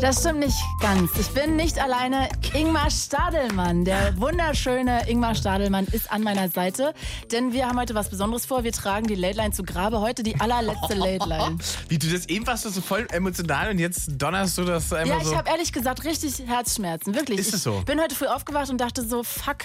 Das stimmt nicht ganz. Ich bin nicht alleine. Ingmar Stadelmann, der wunderschöne Ingmar Stadelmann, ist an meiner Seite. Denn wir haben heute was Besonderes vor. Wir tragen die Late Line zu Grabe. Heute die allerletzte Late Line. Wie du das eben warst du so voll emotional und jetzt donnerst du das einfach Ja, so. ich habe ehrlich gesagt richtig Herzschmerzen. Wirklich. Ist es so? Ich bin heute früh aufgewacht und dachte so, fuck.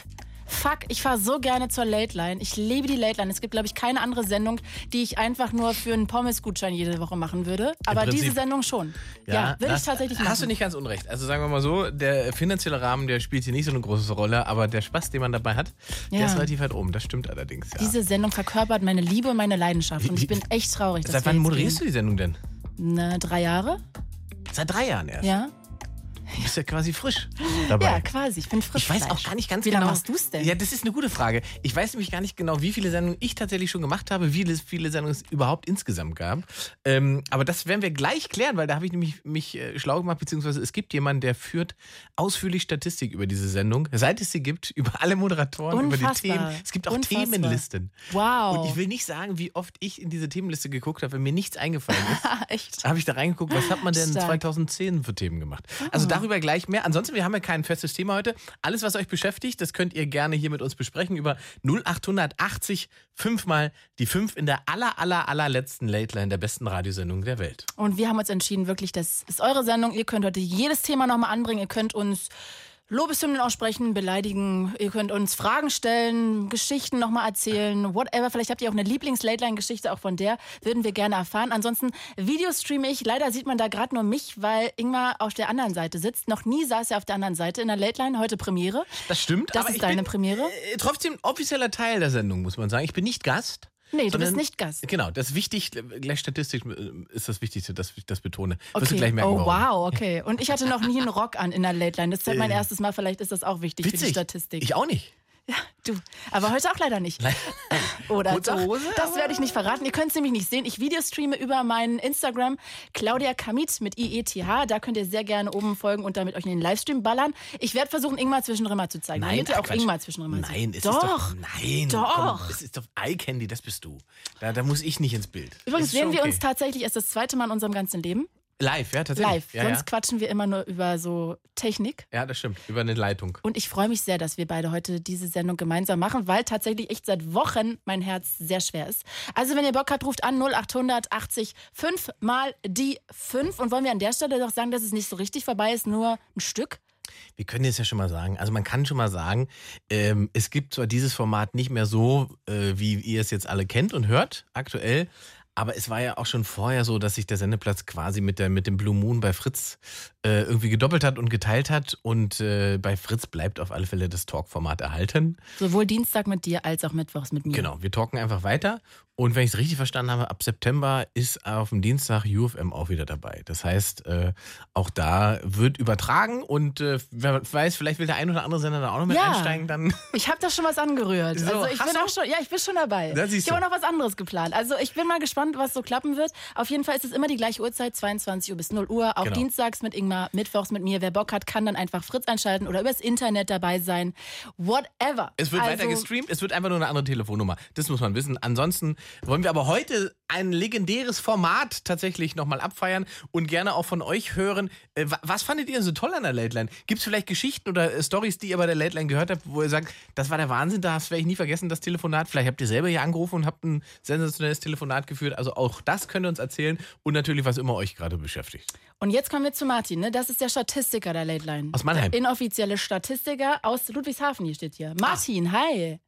Fuck, ich fahre so gerne zur Late Line. Ich liebe die Late Line. Es gibt, glaube ich, keine andere Sendung, die ich einfach nur für einen Pommesgutschein jede Woche machen würde. Aber Prinzip- diese Sendung schon. Ja, würde ich tatsächlich machen. Hast du nicht ganz unrecht. Also sagen wir mal so, der finanzielle Rahmen, der spielt hier nicht so eine große Rolle, aber der Spaß, den man dabei hat, der Ja. ist relativ weit oben. Das stimmt allerdings, ja. Diese Sendung verkörpert meine Liebe und meine Leidenschaft. Und ich bin echt traurig. dass Seit wann moderierst gehen. du die Sendung denn? Na, drei Jahre? Seit drei Jahren erst. Ja. Du bist ja quasi frisch dabei. Ja, quasi. Ich bin frisch. Ich weiß auch gar nicht ganz Wie genau. lange machst du es denn? Ja, das ist eine gute Frage. Ich weiß nämlich gar nicht genau, wie viele Sendungen ich tatsächlich schon gemacht habe, wie viele, Sendungen es überhaupt insgesamt gab. Ähm, aber das werden wir gleich klären, weil da habe ich nämlich mich äh, schlau gemacht, beziehungsweise es gibt jemanden, der führt ausführlich Statistik über diese Sendung, seit es sie gibt, über alle Moderatoren, über die Unfassbar. Themen. Es gibt auch Unfassbar. Themenlisten. Wow. Und ich will nicht sagen, wie oft ich in diese Themenliste geguckt habe, wenn mir nichts eingefallen ist. Echt? habe ich da reingeguckt, was hat man denn Stark. 2010 für Themen gemacht. Also darüber gleich mehr. Ansonsten, wir haben ja kein festes Thema heute. Alles, was euch beschäftigt, das könnt ihr gerne hier mit uns besprechen über 0880 fünfmal die fünf in der aller, aller, allerletzten Late Line der besten Radiosendung der Welt. Und wir haben uns entschieden, wirklich, das ist eure Sendung. Ihr könnt heute jedes Thema nochmal anbringen. Ihr könnt uns Lobeshymnen aussprechen, beleidigen. Ihr könnt uns Fragen stellen, Geschichten nochmal erzählen, whatever. Vielleicht habt ihr auch eine Lieblings-Late-Line-Geschichte, auch von der würden wir gerne erfahren. Ansonsten videostreame ich. Leider sieht man da gerade nur mich, weil Ingmar auf der anderen Seite sitzt. Noch nie saß er auf der anderen Seite in der Late-Line. Heute Premiere. Das stimmt. Das ist deine Premiere? Äh, trotzdem offizieller Teil der Sendung, muss man sagen. Ich bin nicht Gast. Nee, du sondern- bist nicht Gast. Genau, das ist wichtig, gleich statistisch äh, ist das Wichtigste, dass ich das betone. Du Okay. gleich merken, oh, warum. wow, okay. Und ich hatte noch nie einen Rock an in der Late Line. Das ist halt mein Äh. erstes Mal. Vielleicht ist das auch wichtig für die Witzig. Statistik. Ich auch nicht. Du, aber heute auch leider nicht. Oder Kurze doch, Hose, das werde ich nicht verraten. Ihr könnt es nämlich nicht sehen. Ich videostreame über meinen Instagram Claudia Kamit mit IETH. Da könnt ihr sehr gerne oben folgen und damit euch in den Livestream ballern. Ich werde versuchen, Ingmar zwischendrin mal zu zeigen. damit ihr ach, auch Quatsch. Ingmar zwischendrin mal Nein, seht. es doch. ist doch. Nein, Doch. Komm, es ist doch Eye Candy, das bist du. Da, da muss ich nicht ins Bild. Übrigens ist sehen schon wir okay. uns tatsächlich erst das zweite Mal in unserem ganzen Leben. Live, ja, tatsächlich. Live. Ja, Sonst ja. quatschen wir immer nur über so Technik. ja, das stimmt. Über eine Leitung. Und ich freue mich sehr, dass wir beide heute diese Sendung gemeinsam machen, weil tatsächlich echt seit Wochen mein Herz sehr schwer ist. Also wenn ihr Bock habt, ruft an 0800 80 5 mal die 5. Und wollen wir an der Stelle doch sagen, dass es nicht so richtig vorbei ist, nur ein Stück? Wir können jetzt ja schon mal sagen, also man kann schon mal sagen, ähm, es gibt zwar dieses Format nicht mehr so, äh, wie ihr es jetzt alle kennt und hört, aktuell, aber es war ja auch schon vorher so, dass sich der Sendeplatz quasi mit, der, mit dem Blue Moon bei Fritz äh, irgendwie gedoppelt hat und geteilt hat. Und äh, bei Fritz bleibt auf alle Fälle das Talk-Format erhalten. Sowohl Dienstag mit dir als auch Mittwochs mit mir. Genau, wir talken einfach weiter. Und wenn ich es richtig verstanden habe, ab September ist auf dem Dienstag UFM auch wieder dabei. Das heißt, äh, auch da wird übertragen und äh, wer weiß, vielleicht will der ein oder andere Sender da auch noch mit Ja. einsteigen dann. Ich habe da schon was angerührt. So, also ich bin auch schon, ja, ich bin schon dabei. Ich habe auch noch was anderes geplant. Also ich bin mal gespannt, was so klappen wird. Auf jeden Fall ist es immer die gleiche Uhrzeit, 22 Uhr bis 0 Uhr. Auch Genau. dienstags mit Ingmar, mittwochs mit mir. Wer Bock hat, kann dann einfach Fritz einschalten oder übers Internet dabei sein. Whatever. Es wird also, weiter gestreamt, es wird einfach nur eine andere Telefonnummer. Das muss man wissen. Ansonsten wollen wir aber heute ein legendäres Format tatsächlich nochmal abfeiern und gerne auch von euch hören. Äh, wa- was fandet ihr denn so toll an der Late Line? Gibt es vielleicht Geschichten oder äh, Stories, die ihr bei der Late Line gehört habt, wo ihr sagt, das war der Wahnsinn, das werde ich nie vergessen, das Telefonat. Vielleicht habt ihr selber hier angerufen und habt ein sensationelles Telefonat geführt. Also auch das könnt ihr uns erzählen und natürlich, was immer euch gerade beschäftigt. Und jetzt kommen wir zu Martin. Ne? Das ist der Statistiker der Late Line. Aus Mannheim. Der inoffizielle Statistiker aus Ludwigshafen, hier steht hier. Martin, hi.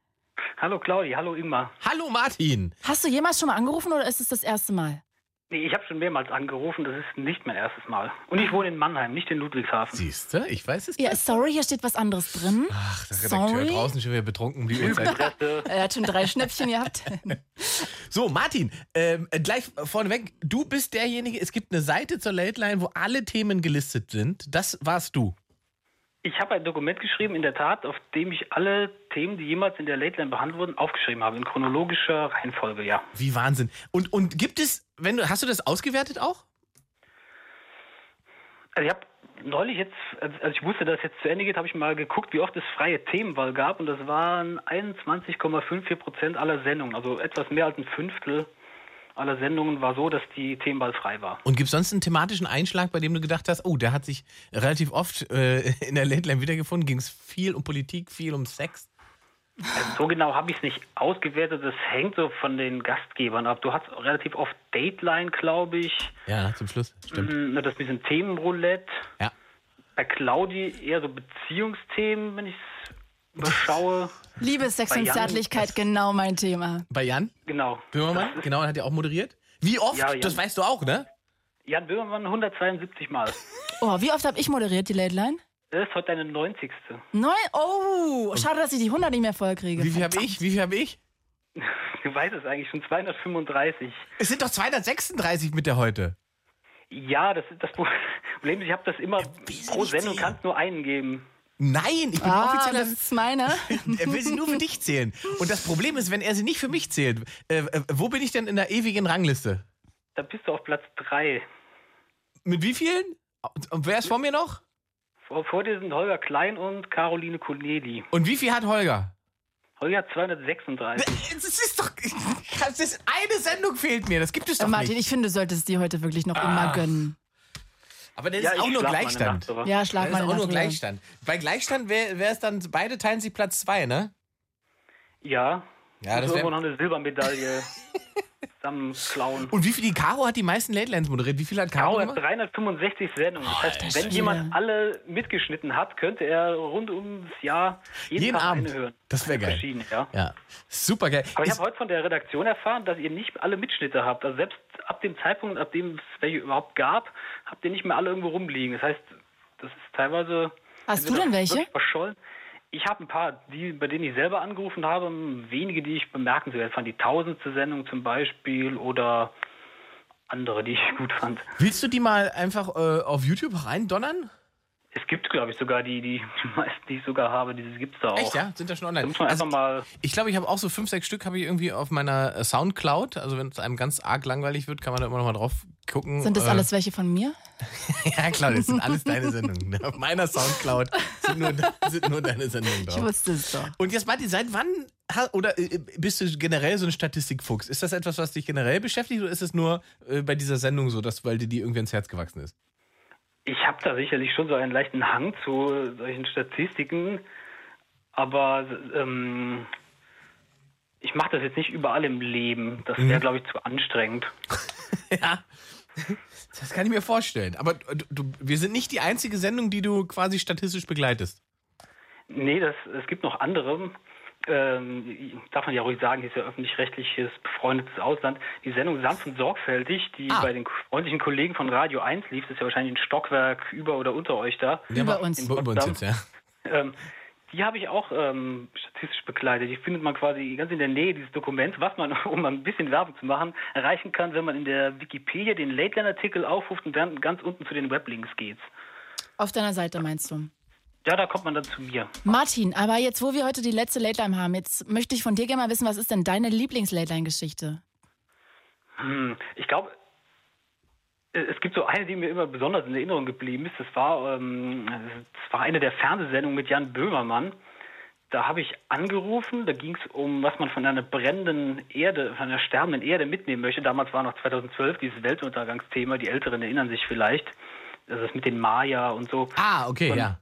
Hallo Claudi, hallo Ingmar. Hallo Martin! Hast du jemals schon mal angerufen oder ist es das erste Mal? Nee, ich habe schon mehrmals angerufen, das ist nicht mein erstes Mal. Und ich wohne in Mannheim, nicht in Ludwigshafen. Siehst du, ich weiß es Ja, nicht. sorry, hier steht was anderes drin. Ach, der Redakteur sorry. draußen schon wieder betrunken um die Uhrzeit. Er hat schon drei Schnäppchen gehabt. So, Martin, ähm, äh, gleich vorneweg, du bist derjenige, es gibt eine Seite zur Late Line, wo alle Themen gelistet sind. Das warst du. Ich habe ein Dokument geschrieben, in der Tat, auf dem ich alle Themen, die jemals in der Late Line behandelt wurden, aufgeschrieben habe, in chronologischer Reihenfolge, ja. Wie Wahnsinn. Und, und gibt es, wenn du, hast du das ausgewertet auch? Also ich habe neulich jetzt, als als ich wusste, dass es jetzt zu Ende geht, habe ich mal geguckt, wie oft es freie Themenwahl gab und das waren 21,54 Prozent aller Sendungen, also etwas mehr als ein Fünftel aller Sendungen war so, dass die Themenwahl frei war. Und gibt es sonst einen thematischen Einschlag, bei dem du gedacht hast, oh, der hat sich relativ oft äh, in der Line wiedergefunden? Ging es viel um Politik, viel um Sex? Also so genau habe ich es nicht ausgewertet, das hängt so von den Gastgebern ab. Du hast relativ oft Dateline, glaube ich, Ja, zum Schluss. Stimmt. Mm, das ist ein bisschen Themenroulette. Ja. Bei Claudi eher so Beziehungsthemen, wenn ich es überschaue. Liebe, Sex Bei und Jan- Zärtlichkeit, genau mein Thema. Bei Jan Genau. Böhmermann, genau, hat ja auch moderiert. Wie oft? Ja. Das weißt du auch, ne? Jan Böhmermann 172 Mal. Oh, wie oft habe ich moderiert, die Late Line? Das ist heute deine 90. Neun? Oh, schade, dass ich die 100 nicht mehr voll kriege. Wie viel habe ich? Wie viel habe ich? Du weißt es eigentlich schon 235. Es sind doch 236 mit der heute. Ja, das ist das Problem. ist, Ich habe das immer sie pro Sendung kannst nur einen geben. Nein, ich bin Ah, offizieller. das ist meine. Er will sie nur für dich zählen. Und das Problem ist, wenn er sie nicht für mich zählt, äh, äh, wo bin ich denn in der ewigen Rangliste? Da bist du auf Platz 3. Mit wie vielen? Und wer ist vor mir noch? Vor, vor dir sind Holger Klein und Caroline Corneli. Und wie viel hat Holger? Holger hat 236. Das ist doch. Das ist eine Sendung fehlt mir. Das gibt es Äh, doch Martin, nicht. ich finde, du solltest die heute wirklich noch immer gönnen. Aber das Ja, ist auch nur mal Gleichstand. Nacht drüber. Ja, Das schlag ist mal auch nur. Gleichstand. Bei Gleichstand wäre wär es dann, beide teilen sich Platz zwei, ne? Ja. Ja, das irgendwo noch eine Silbermedaille zusammenklauen. Und wie viel die Caro hat die meisten Late Lines moderiert? Wie viel hat Caro Caro hat gemacht? 365 Sendungen. Das heißt, wenn jemand alle mitgeschnitten hat, könnte er rund ums Jahr jeden, Jeden Tag Abend. eine hören. Das wäre geil. Ja. Ja, super geil. Aber ich habe heute von der Redaktion erfahren, dass ihr nicht alle Mitschnitte habt. Also selbst ab dem Zeitpunkt, ab dem es welche überhaupt gab, habt ihr nicht mehr alle irgendwo rumliegen. Das heißt, das ist teilweise. Hast du denn welche? Verschollen. Ich habe ein paar, die, bei denen ich selber angerufen habe, wenige, die ich bemerkenswert fand. Die tausendste Sendung zum Beispiel oder andere, die ich gut fand. Willst du die mal einfach äh, auf YouTube reindonnern? Es gibt, glaube ich, sogar die, die, die meisten, die ich sogar habe, die gibt es da auch. Echt, ja? Sind da schon online? Da muss man Also, einfach mal. ich glaube, ich habe auch so fünf, sechs Stück habe ich irgendwie auf meiner äh, Soundcloud. Also wenn es einem ganz arg langweilig wird, kann man da immer noch mal drauf gucken. Sind das Äh, alles welche von mir? Ja, klar, das sind alles deine Sendungen. Auf meiner Soundcloud sind nur, sind nur deine Sendungen Ich drauf. wusste es doch. Und jetzt, Martin, seit wann oder äh, bist du generell so ein Statistikfuchs? Ist das etwas, was dich generell beschäftigt oder ist es nur äh, bei dieser Sendung so, dass weil dir die irgendwie ins Herz gewachsen ist? Ich habe da sicherlich schon so einen leichten Hang zu solchen Statistiken, aber ähm, ich mache das jetzt nicht überall im Leben. Das Mhm. wäre, glaube ich, zu anstrengend. Ja. Das kann ich mir vorstellen. Aber du, wir sind nicht die einzige Sendung, die du quasi statistisch begleitest. Nee, das, es gibt noch andere. Ähm, darf man ja ruhig sagen, hier ist ja öffentlich-rechtliches befreundetes Ausland. Die Sendung Sanft und Sorgfältig, die Ah. bei den freundlichen Kollegen von Radio 1 lief, das ist ja wahrscheinlich ein Stockwerk über oder unter euch da. Über aber- uns. Über, über uns jetzt, ja. Ähm, die habe ich auch ähm, statistisch begleitet. Die findet man quasi ganz in der Nähe dieses Dokuments, was man, um ein bisschen Werbung zu machen, erreichen kann, wenn man in der Wikipedia den Late Line Artikel aufruft und dann ganz unten zu den Weblinks geht. Auf deiner Seite meinst du? Ja, da kommt man dann zu mir. Martin, aber jetzt, wo wir heute die letzte Late Line haben, jetzt möchte ich von dir gerne mal wissen, was ist denn deine Lieblings-Late Line-Geschichte? Hm, ich glaube, es gibt so eine, die mir immer besonders in Erinnerung geblieben ist. Das war, ähm, das war eine der Fernsehsendungen mit Jan Böhmermann. Da habe ich angerufen, da ging es um, was man von einer brennenden Erde, von einer sterbenden Erde mitnehmen möchte. Damals war noch 2012 dieses Weltuntergangsthema, die Älteren erinnern sich vielleicht. Das ist mit den Maya und so. Ah, okay, Und- ja.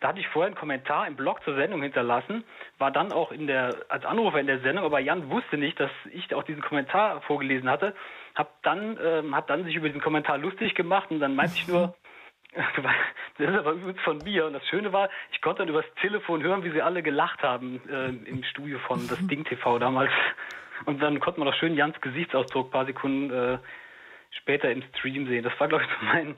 Da hatte ich vorher einen Kommentar im Blog zur Sendung hinterlassen, war dann auch in der, als Anrufer in der Sendung, aber Jan wusste nicht, dass ich auch diesen Kommentar vorgelesen hatte. Hab dann, ähm, hat dann sich über diesen Kommentar lustig gemacht und dann meinte ich nur, das ist aber übrigens von mir. Und das Schöne war, ich konnte dann übers Telefon hören, wie sie alle gelacht haben äh, im Studio von das Ding TV damals. Und dann konnte man auch schön Jans Gesichtsausdruck ein paar Sekunden äh, später im Stream sehen. Das war, glaube ich, so mein,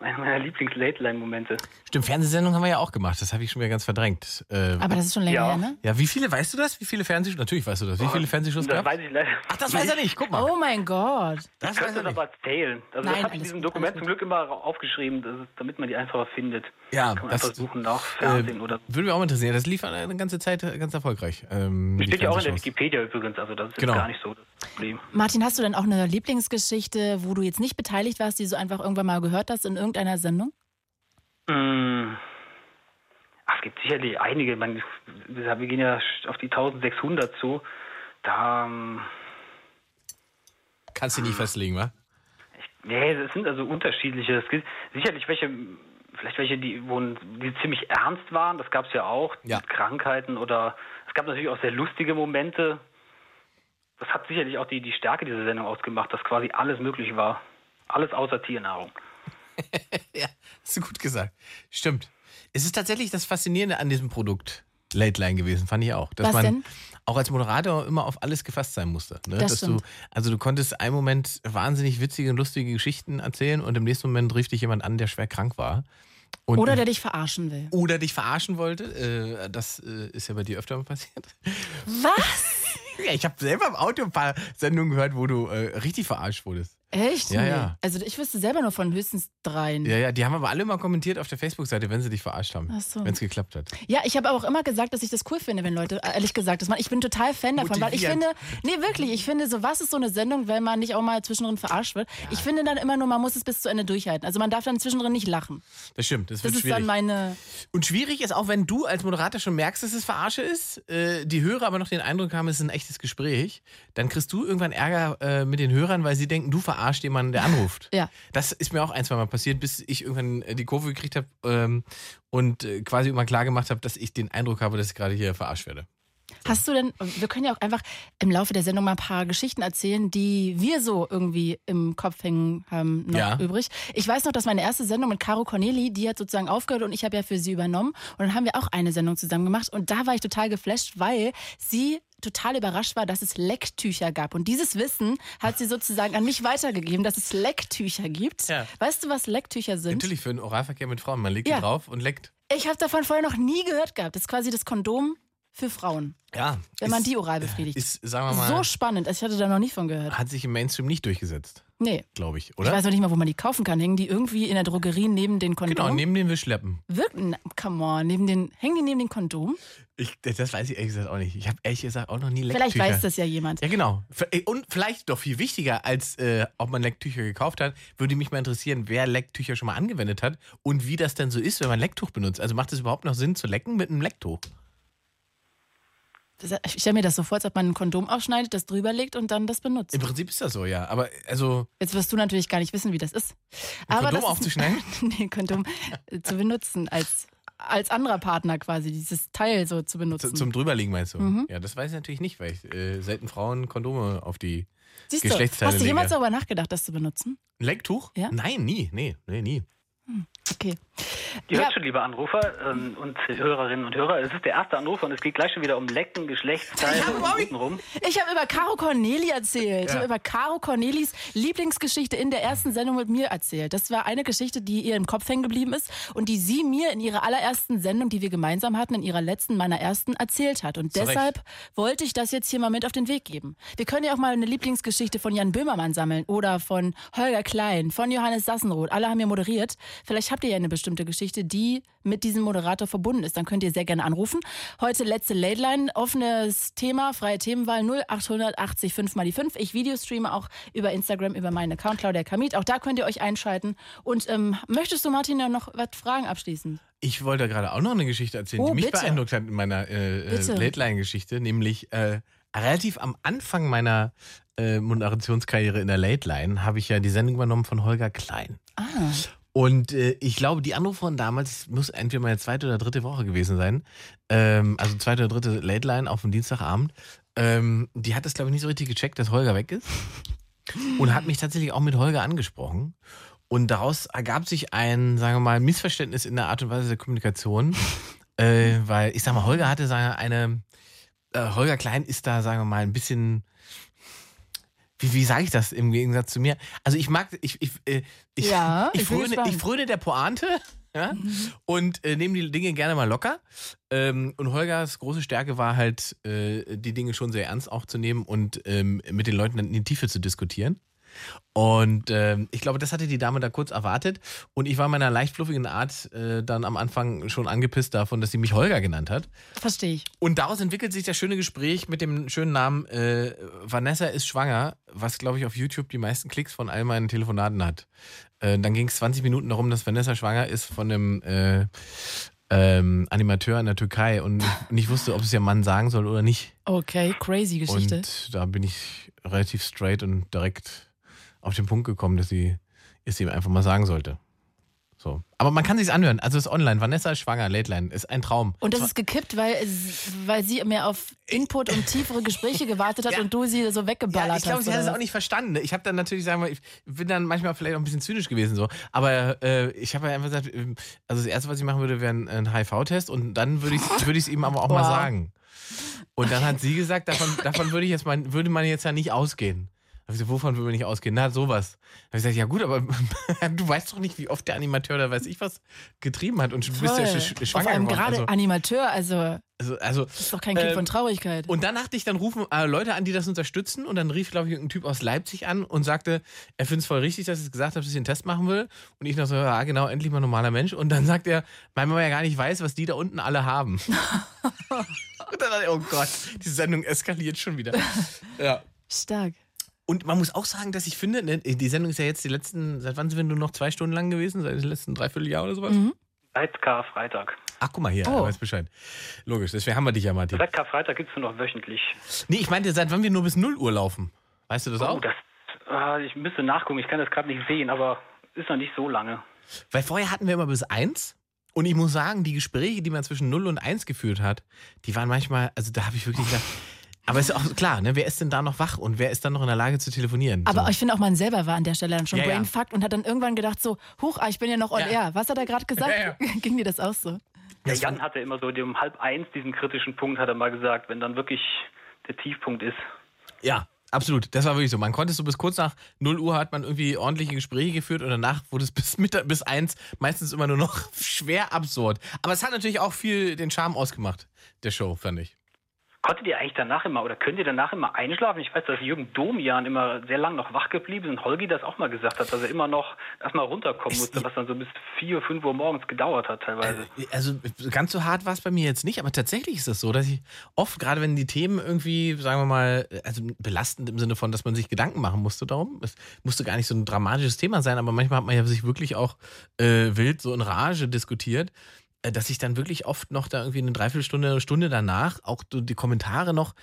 einer meiner Lieblings-Late-Line-Momente. Stimmt, Fernsehsendungen haben wir ja auch gemacht. Das habe ich schon wieder ganz verdrängt. Äh, Aber das ist schon länger Ja. her, ne? ja, wie viele, weißt du das? Wie viele Fernsehshows? Natürlich weißt du das. Wie viele Fernsehshows Das gab weiß ich leider. Ach, das weiß er nicht. Guck mal. Oh mein Gott. das Ich weiß könnte er das nicht. aber erzählen. Also Nein, das habe ich in diesem Dokument zum Glück immer aufgeschrieben, ist, damit man die einfacher findet. Ja, Kann man das einfach suchen nach Fernsehen oder. Würde mich auch mal interessieren. Das lief eine ganze Zeit äh, ganz erfolgreich. Ähm, steht ja auch in der Fernsehshows. Wikipedia übrigens, also das ist Genau. jetzt gar nicht so das Problem. Martin, hast du denn auch eine Lieblingsgeschichte, wo du jetzt nicht beteiligt warst, die du einfach irgendwann mal gehört hast in irgendeiner Sendung? Mm. Ach, es gibt sicherlich einige. Man, wir gehen ja auf die 1600 zu. Da, ähm, Kannst du nicht festlegen, wa? nee, es sind also unterschiedliche. Es gibt sicherlich welche, vielleicht welche, die, wo, die ziemlich ernst waren. Das gab es ja auch. Ja. Mit Krankheiten oder es gab natürlich auch sehr lustige Momente. Das hat sicherlich auch die, die Stärke dieser Sendung ausgemacht, dass quasi alles möglich war. Alles außer Tiernahrung. Ja, hast du gut gesagt. Stimmt. Es ist tatsächlich das Faszinierende an diesem Produkt Late Line gewesen, fand ich auch. Dass Was man denn? auch als Moderator immer auf alles gefasst sein musste. Ne? Das Dass du, stimmt. also du konntest einen Moment wahnsinnig witzige und lustige Geschichten erzählen und im nächsten Moment rief dich jemand an, der schwer krank war. Und Oder der dich verarschen will. oder dich verarschen wollte. Äh, das äh, ist ja bei dir öfter mal passiert. Was? Ja, ich habe selber im Auto ein paar Sendungen gehört, wo du äh, richtig verarscht wurdest. Echt? Ja, Nee. ja. Also ich wüsste selber nur von höchstens dreien. Ja, ja, die haben aber alle mal kommentiert auf der Facebook-Seite, wenn sie dich verarscht haben. Ach so. Wenn es geklappt hat. Ja, ich habe auch immer gesagt, dass ich das cool finde, wenn Leute, ehrlich gesagt, das machen. Ich bin total Fan davon, weil ich finde, Motivierend. nee, wirklich, ich finde, so was ist so eine Sendung, wenn man nicht auch mal zwischendrin verarscht wird. Ich finde dann immer nur, man muss es bis zu Ende durchhalten. Also man darf dann zwischendrin nicht lachen. Das stimmt, das, Das wird ist schwierig. dann meine. Und schwierig ist auch, wenn du als Moderator schon merkst, dass es Verarsche ist, äh, die Hörer aber noch den Eindruck haben, es ist ein echtes Gespräch, dann kriegst du irgendwann Ärger äh, mit den Hörern, weil sie denken, du verarscht jemanden, der anruft. Ja. Das ist mir auch ein, zwei Mal passiert, bis ich irgendwann äh, die Kurve gekriegt habe ähm, und äh, quasi immer klar gemacht habe, dass ich den Eindruck habe, dass ich gerade hier verarscht werde. Hast du denn, wir können ja auch einfach im Laufe der Sendung mal ein paar Geschichten erzählen, die wir so irgendwie im Kopf hängen haben noch Ja. übrig. Ich weiß noch, dass meine erste Sendung mit Caro Corneli, die hat sozusagen aufgehört und ich habe ja für sie übernommen. Und dann haben wir auch eine Sendung zusammen gemacht und da war ich total geflasht, weil sie total überrascht war, dass es Lecktücher gab. Und dieses Wissen hat sie sozusagen an mich weitergegeben, dass es Lecktücher gibt. Ja. Weißt du, was Lecktücher sind? Natürlich für einen Oralverkehr mit Frauen. Man legt Ja. die drauf und leckt. Ich habe davon vorher noch nie gehört gehabt. Das ist quasi das Kondom für Frauen, Ja. wenn man ist, die oral befriedigt. Ist, sagen wir mal, So spannend. Also Ich hatte da noch nie von gehört. hat sich im Mainstream nicht durchgesetzt, Nee. glaube ich, Ich oder? weiß noch nicht mal, wo man die kaufen kann. Hängen die irgendwie in der Drogerie neben den Kondom? genau, neben dem Wischleppen. Wirkt, na, come on, neben den, hängen die neben den Kondom? Ich, das weiß ich ehrlich gesagt auch nicht. Ich habe ehrlich gesagt auch noch nie Lecktücher. Vielleicht weiß das ja jemand. Ja, genau. Äh, Und vielleicht doch viel wichtiger, als äh, ob man Lecktücher gekauft hat, würde mich mal interessieren, wer Lecktücher schon mal angewendet hat und wie das denn so ist, wenn man Lecktuch benutzt. Also macht es überhaupt noch Sinn zu lecken mit einem Lecktuch? Ich stelle mir das so vor, als ob man ein Kondom aufschneidet, das drüber legt und dann das benutzt. Im Prinzip ist das so, ja. Aber also, Jetzt wirst du natürlich gar nicht wissen, wie das ist. Ein Kondom das aufzuschneiden? nee, Kondom zu benutzen als, als anderer Partner quasi, dieses Teil so zu zu, benutzen. zum drüberliegen meinst du? Mhm. Ja, das weiß ich natürlich nicht, weil ich äh, selten Frauen Kondome auf die. Siehst du, Geschlechtsteile hast du jemals darüber nachgedacht, das zu benutzen? Ein Lecktuch? Ja. Nein, nie. Nee, nee, nie. Okay. Ihr Ja. hört schon, liebe Anrufer ähm, und Hörerinnen und Hörer, es ist der erste Anrufer und es geht gleich schon wieder um Lecken, Geschlechtsteile Ja, und Bobby. untenrum. Ich habe über Caro Corneli erzählt. Ich Ja. habe über Caro Cornelis Lieblingsgeschichte in der ersten Sendung mit mir erzählt. Das war eine Geschichte, die ihr im Kopf hängen geblieben ist und die sie mir in ihrer allerersten Sendung, die wir gemeinsam hatten, in ihrer letzten, meiner ersten, erzählt hat. Und Zu Recht. deshalb wollte ich das jetzt hier mal mit auf den Weg geben. Wir können ja auch mal eine Lieblingsgeschichte von Jan Böhmermann sammeln oder von Holger Klein, von Johannes Sassenroth. Alle haben ja moderiert. Vielleicht habt ihr ja eine bestimmte Geschichte, die mit diesem Moderator verbunden ist. Dann könnt ihr sehr gerne anrufen. Heute letzte Late Line, offenes Thema, freie Themenwahl 0880 5 mal die 5. Ich Videostreame auch über Instagram, über meinen Account Claudia Kamit. Auch da könnt ihr euch einschalten. Und ähm, möchtest du, Martin, ja noch was fragen abschließen? Ich wollte gerade auch noch eine Geschichte erzählen, Oh, die mich bitte. beeindruckt hat in meiner äh, äh. Late-Line-Geschichte, nämlich äh, relativ am Anfang meiner äh, Moderationskarriere in der Late-Line habe ich ja die Sendung übernommen von Holger Klein. Ah, Und äh, ich glaube, die Anruferin damals muss entweder meine zweite oder dritte Woche gewesen sein. Ähm, also zweite oder dritte Late Line auf dem Dienstagabend. Ähm, die hat das, glaube ich, nicht so richtig gecheckt, dass Holger weg ist. Und hat mich tatsächlich auch mit Holger angesprochen. Und daraus ergab sich ein, sagen wir mal, Missverständnis in der Art und Weise der Kommunikation. äh, weil, ich sag mal, Holger hatte sagen wir, eine, äh, Holger Klein ist da, sagen wir mal, ein bisschen, wie, wie sage ich das im Gegensatz zu mir? Also ich mag, ich, ich, äh, ich, Ja, ich, ich fröne, ich fröne der Pointe ja, und äh, nehme die Dinge gerne mal locker. Ähm, und Holgers große Stärke war halt, äh, die Dinge schon sehr ernst auch zu nehmen und ähm, mit den Leuten dann in die Tiefe zu diskutieren. Und ähm, ich glaube, das hatte die Dame da kurz erwartet. Und ich war meiner leicht fluffigen Art äh, dann am Anfang schon angepisst davon, dass sie mich Holger genannt hat. Verstehe ich. Und daraus entwickelt sich das schöne Gespräch mit dem schönen Namen äh, Vanessa ist schwanger, was, glaube ich, auf YouTube die meisten Klicks von all meinen Telefonaten hat. Äh, dann ging es 20 Minuten darum, dass Vanessa schwanger ist von einem äh, ähm, Animateur in der Türkei und ich nicht wusste, ob es ihr Mann sagen soll oder nicht. Okay, crazy Geschichte. Und da bin ich relativ straight und direkt auf den Punkt gekommen, dass sie es ihm einfach mal sagen sollte. So. Aber man kann sich's anhören. Also es ist online. Vanessa ist schwanger, Late Line. Ist ein Traum. Und das ist gekippt, weil, weil sie mehr auf Input und tiefere Gespräche gewartet hat Ja. und du sie so weggeballert Ja, ich glaube, hast. sie hat es auch nicht verstanden. Ich habe dann natürlich, sagen wir, ich bin dann manchmal vielleicht auch ein bisschen zynisch gewesen so. Aber äh, ich habe ja einfach gesagt, ähm, also das erste, was ich machen würde, wäre ein, ein HIV-Test und dann würde ich es würd ihm aber auch mal Wow. sagen. Und dann hat sie gesagt, davon, davon würde ich jetzt mal, würde man jetzt ja nicht ausgehen. Da hab ich gesagt, wovon würde man nicht ausgehen? Na, sowas. Da habe ich gesagt, ja gut, aber du weißt doch nicht, wie oft der Animateur da weiß ich was getrieben hat und du bist ja sch sch Auf schwanger einem geworden. gerade Also, Animateur, also also, also das ist doch kein Kind Ähm, von Traurigkeit. und dann dachte ich, dann rufen äh, Leute an, die das unterstützen. Und dann rief, glaube ich, ein Typ aus Leipzig an und sagte, er findet es voll richtig, dass ich es gesagt habe, dass ich einen Test machen will. Und ich noch so, ja, genau, endlich mal ein normaler Mensch. Und dann sagt er, weil man ja gar nicht weiß, was die da unten alle haben. und dann dachte ich, oh Gott, die Sendung eskaliert schon wieder. Ja. Stark. Und man muss auch sagen, dass ich finde, ne, die Sendung ist ja jetzt die letzten, seit wann sind wir nur noch zwei Stunden lang gewesen? Seit den letzten Dreivierteljahr oder sowas? Seit Karfreitag. Ach, guck mal hier, Oh. weiß Bescheid. Logisch, deswegen haben wir dich ja, Martin. Seit Karfreitag gibt es nur noch wöchentlich. Nee, ich meinte, seit wann wir nur bis 0 Uhr laufen. Weißt du das Oh, auch? das, äh, ich müsste nachgucken, ich kann das gerade nicht sehen, aber ist noch nicht so lange. Weil vorher hatten wir immer bis eins. Und ich muss sagen, die Gespräche, die man zwischen 0 und 1 geführt hat, die waren manchmal, also da habe ich wirklich gedacht, aber ist auch klar, ne? Wer ist denn da noch wach und wer ist dann noch in der Lage zu telefonieren? Aber so. ich finde auch, man selber war an der Stelle dann schon Ja, ja. brainfucked und hat dann irgendwann gedacht so, huch, ah, ich bin ja noch on Ja. air. Was hat er gerade gesagt? Ja, Ging dir das auch so? Der Jan hatte immer so um halb eins diesen kritischen Punkt, hat er mal gesagt, wenn dann wirklich der Tiefpunkt ist. Ja, absolut. Das war wirklich so. Man konnte so bis kurz nach 0 Uhr hat man irgendwie ordentliche Gespräche geführt und danach wurde es bis Mittag, bis eins meistens immer nur noch schwer absurd. Aber es hat natürlich auch viel den Charme ausgemacht, der Show, fand ich. Konntet ihr eigentlich danach immer oder könnt ihr danach immer einschlafen? Ich weiß, dass Jürgen Domian immer sehr lang noch wach geblieben ist und Holgi das auch mal gesagt hat, dass er immer noch erstmal runterkommen musste, was dann so bis 4, 5 Uhr morgens gedauert hat teilweise. Also ganz so hart war es bei mir jetzt nicht, aber tatsächlich ist es so, dass ich oft, gerade wenn die Themen irgendwie, sagen wir mal, also belastend im Sinne von, dass man sich Gedanken machen musste darum, es musste gar nicht so ein dramatisches Thema sein, aber manchmal hat man ja sich wirklich auch äh, wild so in Rage diskutiert, äh, dass ich dann wirklich oft noch da irgendwie eine Dreiviertelstunde, eine Stunde danach auch die Kommentare noch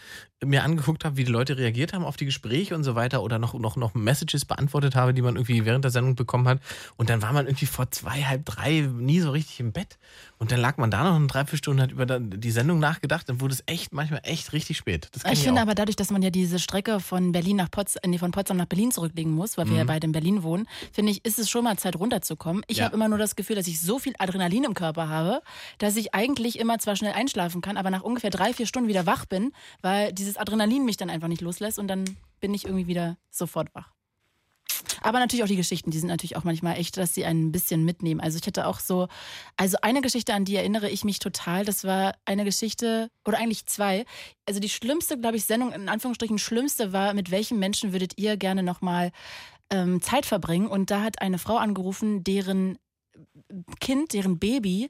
mir angeguckt habe, wie die Leute reagiert haben auf die Gespräche und so weiter oder noch, noch, noch Messages beantwortet habe, die man irgendwie während der Sendung bekommen hat. Und dann war man irgendwie vor zwei, halb drei nie so richtig im Bett. Und dann lag man da noch eine Dreiviertelstunde, hat über die Sendung nachgedacht, dann wurde es echt manchmal echt richtig spät. Kenn Ich finde auch. aber dadurch, dass man ja diese Strecke von Berlin nach Potsdam, nee, von Potsdam nach Berlin zurücklegen muss, weil wir Mhm. ja beide in Berlin wohnen, finde ich, ist es schon mal Zeit runterzukommen. Ich Ja. habe immer nur das Gefühl, dass ich so viel Adrenalin im Körper habe, dass ich eigentlich immer zwar schnell einschlafen kann, aber nach ungefähr drei, vier Stunden wieder wach bin, weil dieses Adrenalin mich dann einfach nicht loslässt und dann bin ich irgendwie wieder sofort wach. Aber natürlich auch die Geschichten, die sind natürlich auch manchmal echt, dass sie ein bisschen mitnehmen. Also ich hatte auch so, also eine Geschichte, an die erinnere ich mich total. Das war eine Geschichte, oder eigentlich zwei. Also die schlimmste, glaube ich, Sendung, in Anführungsstrichen schlimmste war, mit welchem Menschen würdet ihr gerne nochmal ähm, Zeit verbringen? Und da hat eine Frau angerufen, deren Kind, deren Baby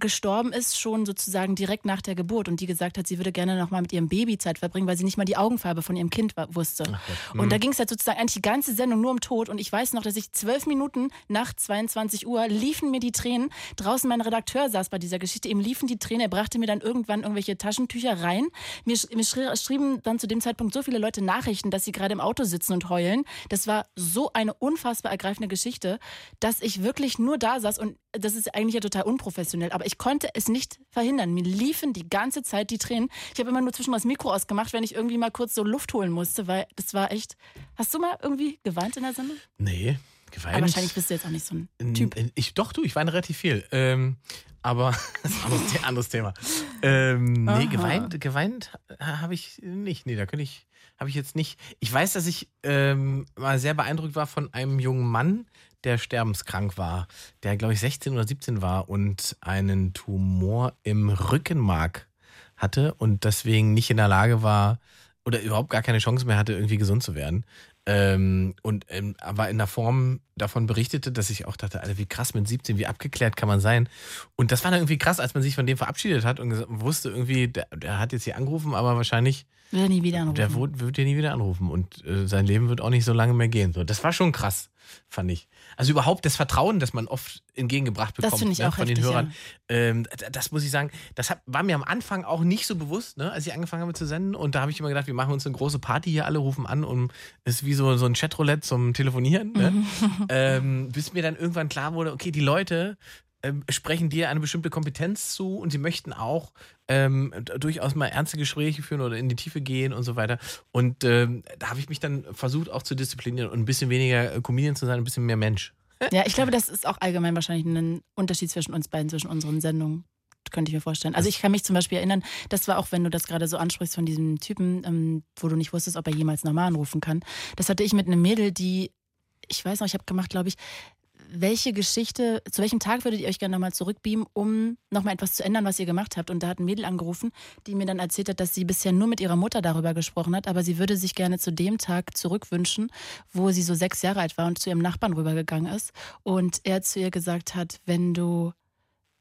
gestorben ist, schon sozusagen direkt nach der Geburt und die gesagt hat, sie würde gerne nochmal mit ihrem Baby Zeit verbringen, weil sie nicht mal die Augenfarbe von ihrem Kind wusste. Und da ging es halt sozusagen eigentlich die ganze Sendung nur um Tod und ich weiß noch, dass ich zwölf Minuten nach 22 Uhr liefen mir die Tränen. Draußen mein Redakteur saß bei dieser Geschichte, ihm liefen die Tränen, er brachte mir dann irgendwann irgendwelche Taschentücher rein. Mir, mir schrie- schrieben dann zu dem Zeitpunkt so viele Leute Nachrichten, dass sie gerade im Auto sitzen und heulen. Das war so eine unfassbar ergreifende Geschichte, dass ich wirklich nur da saß und das ist eigentlich ja total unprofessionell, aber ich konnte es nicht verhindern. Mir liefen die ganze Zeit die Tränen. Ich habe immer nur zwischendurch das Mikro ausgemacht, wenn ich irgendwie mal kurz so Luft holen musste, weil das war echt. Hast du mal irgendwie geweint in der Sendung? Nee, geweint. Aber wahrscheinlich bist du jetzt auch nicht so ein Typ. Ich, doch, du, ich weine relativ viel. Ähm, aber das ist ein anderes, The- anderes Thema. ähm, nee, Aha. geweint, geweint habe ich nicht. Nee, da könnte ich, habe ich jetzt nicht. Ich weiß, dass ich ähm, mal sehr beeindruckt war von einem jungen Mann, der sterbenskrank war, der, glaube ich, 16 oder 17 war und einen Tumor im Rückenmark hatte und deswegen nicht in der Lage war oder überhaupt gar keine Chance mehr hatte, irgendwie gesund zu werden. Ähm, und ähm, aber in der Form davon berichtete, dass ich auch dachte, Alter, wie krass mit 17, wie abgeklärt kann man sein. Und das war dann irgendwie krass, als man sich von dem verabschiedet hat und wusste irgendwie, der, der hat jetzt hier angerufen, aber wahrscheinlich, Will er nie wieder anrufen. der wird, wird dir nie wieder anrufen und äh, sein Leben wird auch nicht so lange mehr gehen. So, das war schon krass, fand ich. Also überhaupt das Vertrauen, das man oft entgegengebracht Das bekommt finde ich ne, auch von den heftig, Hörern. Ähm, d- das muss ich sagen, das hat, war mir am Anfang auch nicht so bewusst, ne, als ich angefangen habe zu senden. Und da habe ich immer gedacht, wir machen uns eine große Party hier, alle rufen an und es ist wie so, so ein Chatroulette zum Telefonieren. Ne? ähm, bis mir dann irgendwann klar wurde, okay, die Leute sprechen dir eine bestimmte Kompetenz zu und sie möchten auch ähm, durchaus mal ernste Gespräche führen oder in die Tiefe gehen und so weiter. Und ähm, da habe ich mich dann versucht auch zu disziplinieren und ein bisschen weniger äh, Comedian zu sein, ein bisschen mehr Mensch. Ja, ich glaube, das ist auch allgemein wahrscheinlich ein Unterschied zwischen uns beiden, zwischen unseren Sendungen. Könnte ich mir vorstellen. Also ich kann mich zum Beispiel erinnern, das war auch, wenn du das gerade so ansprichst von diesem Typen, ähm, wo du nicht wusstest, ob er jemals nochmal anrufen kann. Das hatte ich mit einem Mädel, die, ich weiß noch, ich habe gemacht, glaube ich, welche Geschichte, zu welchem Tag würdet ihr euch gerne nochmal zurückbeamen, um nochmal etwas zu ändern, was ihr gemacht habt? Und da hat ein Mädel angerufen, die mir dann erzählt hat, dass sie bisher nur mit ihrer Mutter darüber gesprochen hat, aber sie würde sich gerne zu dem Tag zurückwünschen, wo sie so sechs Jahre alt war und zu ihrem Nachbarn rübergegangen ist. Und er zu ihr gesagt hat, wenn du,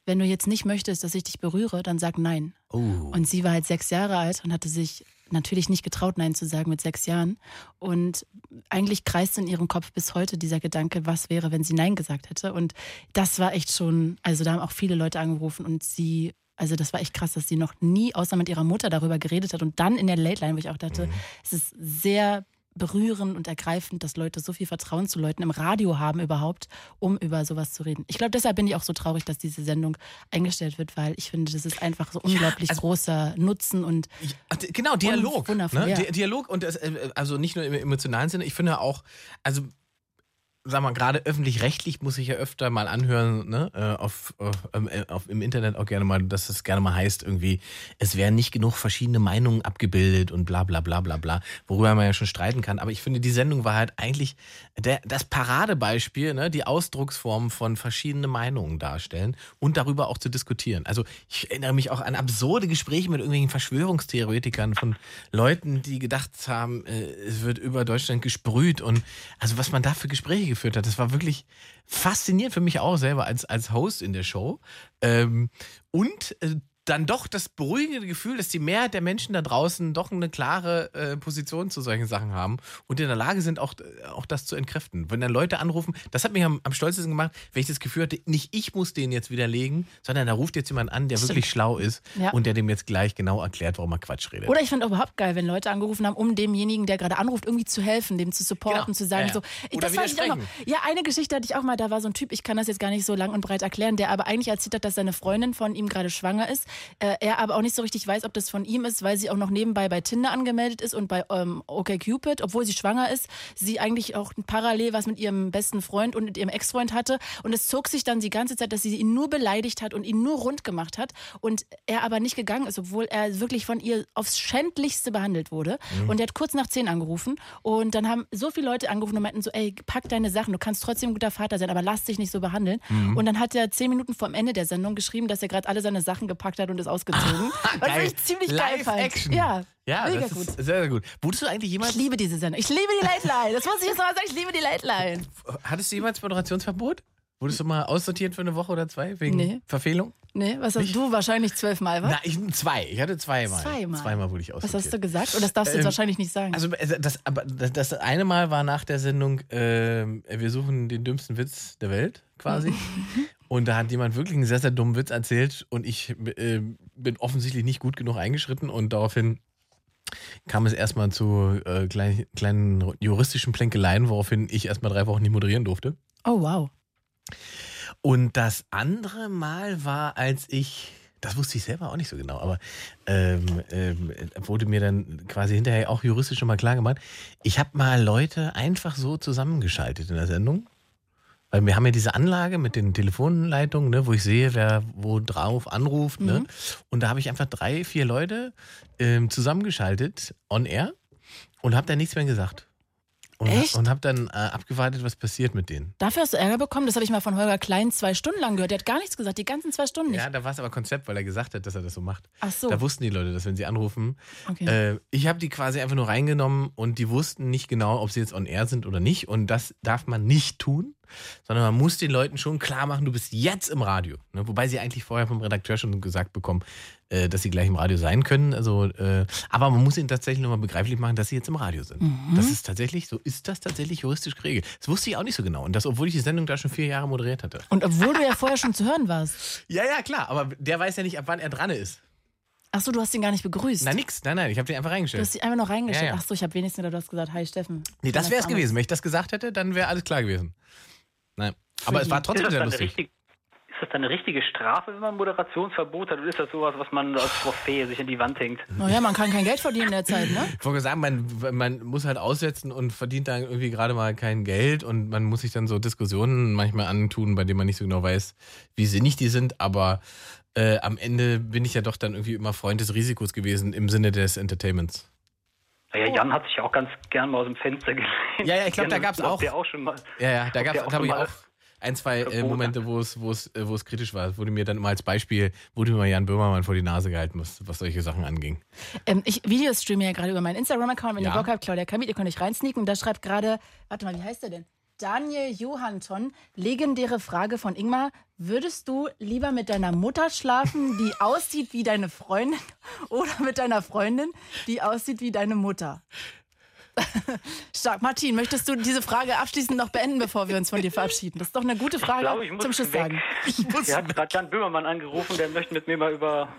wenn du jetzt nicht möchtest, dass ich dich berühre, dann sag nein. Oh. Und sie war halt sechs Jahre alt und hatte sich natürlich nicht getraut, Nein zu sagen mit sechs Jahren. Und eigentlich kreist in ihrem Kopf bis heute dieser Gedanke, was wäre, wenn sie Nein gesagt hätte. Und das war echt schon, also da haben auch viele Leute angerufen und sie, also das war echt krass, dass sie noch nie außer mit ihrer Mutter darüber geredet hat. Und dann in der Late Line, wo ich auch dachte, es ist sehr berührend und ergreifend, dass Leute so viel Vertrauen zu Leuten im Radio haben überhaupt, um über sowas zu reden. Ich glaube, deshalb bin ich auch so traurig, dass diese Sendung eingestellt wird, weil ich finde, das ist einfach so unglaublich also- großer Nutzen und Ja, Genau, Dialog. ne? ja. Di- Dialog und das, äh, also nicht nur im emotionalen Sinne, ich finde auch, also sag mal, gerade öffentlich-rechtlich muss ich ja öfter mal anhören, ne, äh, auf, auf, ähm, äh, auf, im Internet auch gerne mal, dass es gerne mal heißt, irgendwie, es werden nicht genug verschiedene Meinungen abgebildet und bla bla bla bla bla, worüber man ja schon streiten kann. Aber ich finde, die Sendung war halt eigentlich der, das Paradebeispiel, ne, die Ausdrucksform von verschiedenen Meinungen darstellen und darüber auch zu diskutieren. Also ich erinnere mich auch an absurde Gespräche mit irgendwelchen Verschwörungstheoretikern von Leuten, die gedacht haben, äh, es wird über Deutschland gesprüht und also was man da für Gespräche geführt hat, das war wirklich faszinierend für mich auch selber als, als Host in der Show. Ähm, und äh, dann doch das beruhigende Gefühl, dass die Mehrheit der Menschen da draußen doch eine klare äh, Position zu solchen Sachen haben und in der Lage sind, auch, äh, auch das zu entkräften. Wenn dann Leute anrufen, das hat mich am, am stolzesten gemacht, wenn ich das Gefühl hatte, nicht ich muss den jetzt widerlegen, sondern da ruft jetzt jemand an, der Stimmt. wirklich schlau ist Ja. und der dem jetzt gleich genau erklärt, warum er Quatsch redet. Oder ich finde auch überhaupt geil, wenn Leute angerufen haben, um demjenigen, der gerade anruft, irgendwie zu helfen, dem zu supporten, Genau. zu sagen, Ja, ja. so. Ich, das weiß ich auch noch. Ja, eine Geschichte hatte ich auch mal, da war so ein Typ, ich kann das jetzt gar nicht so lang und breit erklären, der aber eigentlich erzählt hat, dass seine Freundin von ihm gerade schwanger ist. Äh, er aber auch nicht so richtig weiß, ob das von ihm ist, weil sie auch noch nebenbei bei Tinder angemeldet ist und bei ähm, OkCupid, obwohl sie schwanger ist, sie eigentlich auch parallel was mit ihrem besten Freund und mit ihrem Ex-Freund hatte. Und es zog sich dann die ganze Zeit, dass sie ihn nur beleidigt hat und ihn nur rund gemacht hat und er aber nicht gegangen ist, obwohl er wirklich von ihr aufs Schändlichste behandelt wurde. Und er hat kurz nach zehn angerufen und dann haben so viele Leute angerufen und meinten so, ey, pack deine Sachen, du kannst trotzdem ein guter Vater sein, aber lass dich nicht so behandeln. Und dann hat er zehn Minuten vor dem Ende der Sendung geschrieben, dass er gerade alle seine Sachen gepackt hat und ist ausgezogen. Was ich ziemlich geil fand. Live-Action. Ja, Ja, mega das gut. ist sehr, sehr gut. Wurdest du eigentlich Ich jemals, liebe diese Sendung. Ich liebe die Late Line. Das muss ich jetzt mal sagen. Ich liebe die Late Line. hattest du jemals Moderationsverbot? Wurdest du mal aussortiert für eine Woche oder zwei wegen Nee. Verfehlung? Nee, was hast du wahrscheinlich zwölfmal, was? Na, ich, zwei. Ich hatte zweimal. Zweimal. Zweimal wurde ich Was aussortiert. hast du gesagt? Und das darfst du jetzt Ähm, wahrscheinlich nicht sagen. Also äh, das, aber das, das eine Mal war nach der Sendung, ähm, wir suchen den dümmsten Witz der Welt quasi. und da hat jemand wirklich einen sehr, sehr dummen Witz erzählt und ich äh, bin offensichtlich nicht gut genug eingeschritten und daraufhin kam es erstmal zu äh, klein, kleinen juristischen Plänkeleien, woraufhin ich erstmal drei Wochen nicht moderieren durfte. oh, wow. Und das andere Mal war, als ich, das wusste ich selber auch nicht so genau, aber ähm, ähm, wurde mir dann quasi hinterher auch juristisch schon mal klar gemacht, ich habe mal Leute einfach so zusammengeschaltet in der Sendung. Weil wir haben ja diese Anlage mit den Telefonleitungen, ne, wo ich sehe, wer wo drauf anruft. Ne? Mhm. Und da habe ich einfach drei, vier Leute ähm, zusammengeschaltet on air und habe da nichts mehr gesagt. Und, Echt? Und habe dann äh, abgewartet, was passiert mit denen. Dafür hast du Ärger bekommen? Das habe ich mal von Holger Klein zwei Stunden lang gehört. Der hat gar nichts gesagt, die ganzen zwei Stunden nicht. Ja, da war es aber Konzept, weil er gesagt hat, dass er das so macht. Ach so. Da wussten die Leute, dass wenn sie anrufen, Okay. äh, ich habe die quasi einfach nur reingenommen und die wussten nicht genau, ob sie jetzt on air sind oder nicht. Und das darf man nicht tun, sondern man muss den Leuten schon klar machen, du bist jetzt im Radio. Ne? Wobei sie eigentlich vorher vom Redakteur schon gesagt bekommen, äh, dass sie gleich im Radio sein können. Also, äh, aber man muss ihnen tatsächlich nochmal begreiflich machen, dass sie jetzt im Radio sind. Mhm. Das ist tatsächlich, so ist das tatsächlich juristisch geregelt. Das wusste ich auch nicht so genau. Und das, obwohl ich die Sendung da schon vier Jahre moderiert hatte. Und obwohl du ja vorher schon zu hören warst. Ja, ja, klar, aber der weiß ja nicht, ab wann er dran ist. Ach so, du hast ihn gar nicht begrüßt. Na, nix. Nein, nein, ich habe den einfach Du reingestellt. hast dich einfach noch reingestellt. Ja, ja. Ach so, ich habe wenigstens gedacht, du hast gesagt, hi Steffen. Nee, das wäre es gewesen. Wenn ich das gesagt hätte, dann wäre alles klar gewesen. Nein. Aber es war trotzdem sehr lustig. richtig, ist das dann eine richtige Strafe, wenn man ein Moderationsverbot hat? Oder ist das sowas, was man als Trophäe sich in die Wand hängt? Naja, man kann kein Geld verdienen in der Zeit, ne? Ich wollte sagen, man, man muss halt aussetzen und verdient dann irgendwie gerade mal kein Geld und man muss sich dann so Diskussionen manchmal antun, bei denen man nicht so genau weiß, wie sinnig die sind. Aber äh, am Ende bin ich ja doch dann irgendwie immer Freund des Risikos gewesen im Sinne des Entertainments. Naja, Jan hat sich ja auch ganz gern mal aus dem Fenster gelehnt. Ja, ja, ich glaub, da gab's Ob auch- Der auch schon mal. Ja, ja, da gab es, auch glaube ich, schon mal- auch ein, zwei äh, Momente, wo es, wo es, äh, wo es kritisch war. Es wurde mir dann immer als Beispiel, wurde mir mal Jan Böhmermann vor die Nase gehalten, was, was solche Sachen anging. Ähm, ich Videostreame ja gerade über meinen Instagram-Account. Wenn Ja. ihr Bock habt, Claudia Kamit, ihr könnt euch reinsneaken. Da schreibt gerade, warte mal, wie heißt der denn? Daniel Johansson, legendäre Frage von Ingmar. Würdest du lieber mit deiner Mutter schlafen, die aussieht wie deine Freundin, oder mit deiner Freundin, die aussieht wie deine Mutter? Stark. Martin, möchtest du diese Frage abschließend noch beenden, bevor wir uns von dir verabschieden? Das ist doch eine gute Frage Ich glaube, ich muss zum Schluss weg. sagen. Er hat gerade Jan Böhmermann angerufen, der möchte mit mir mal über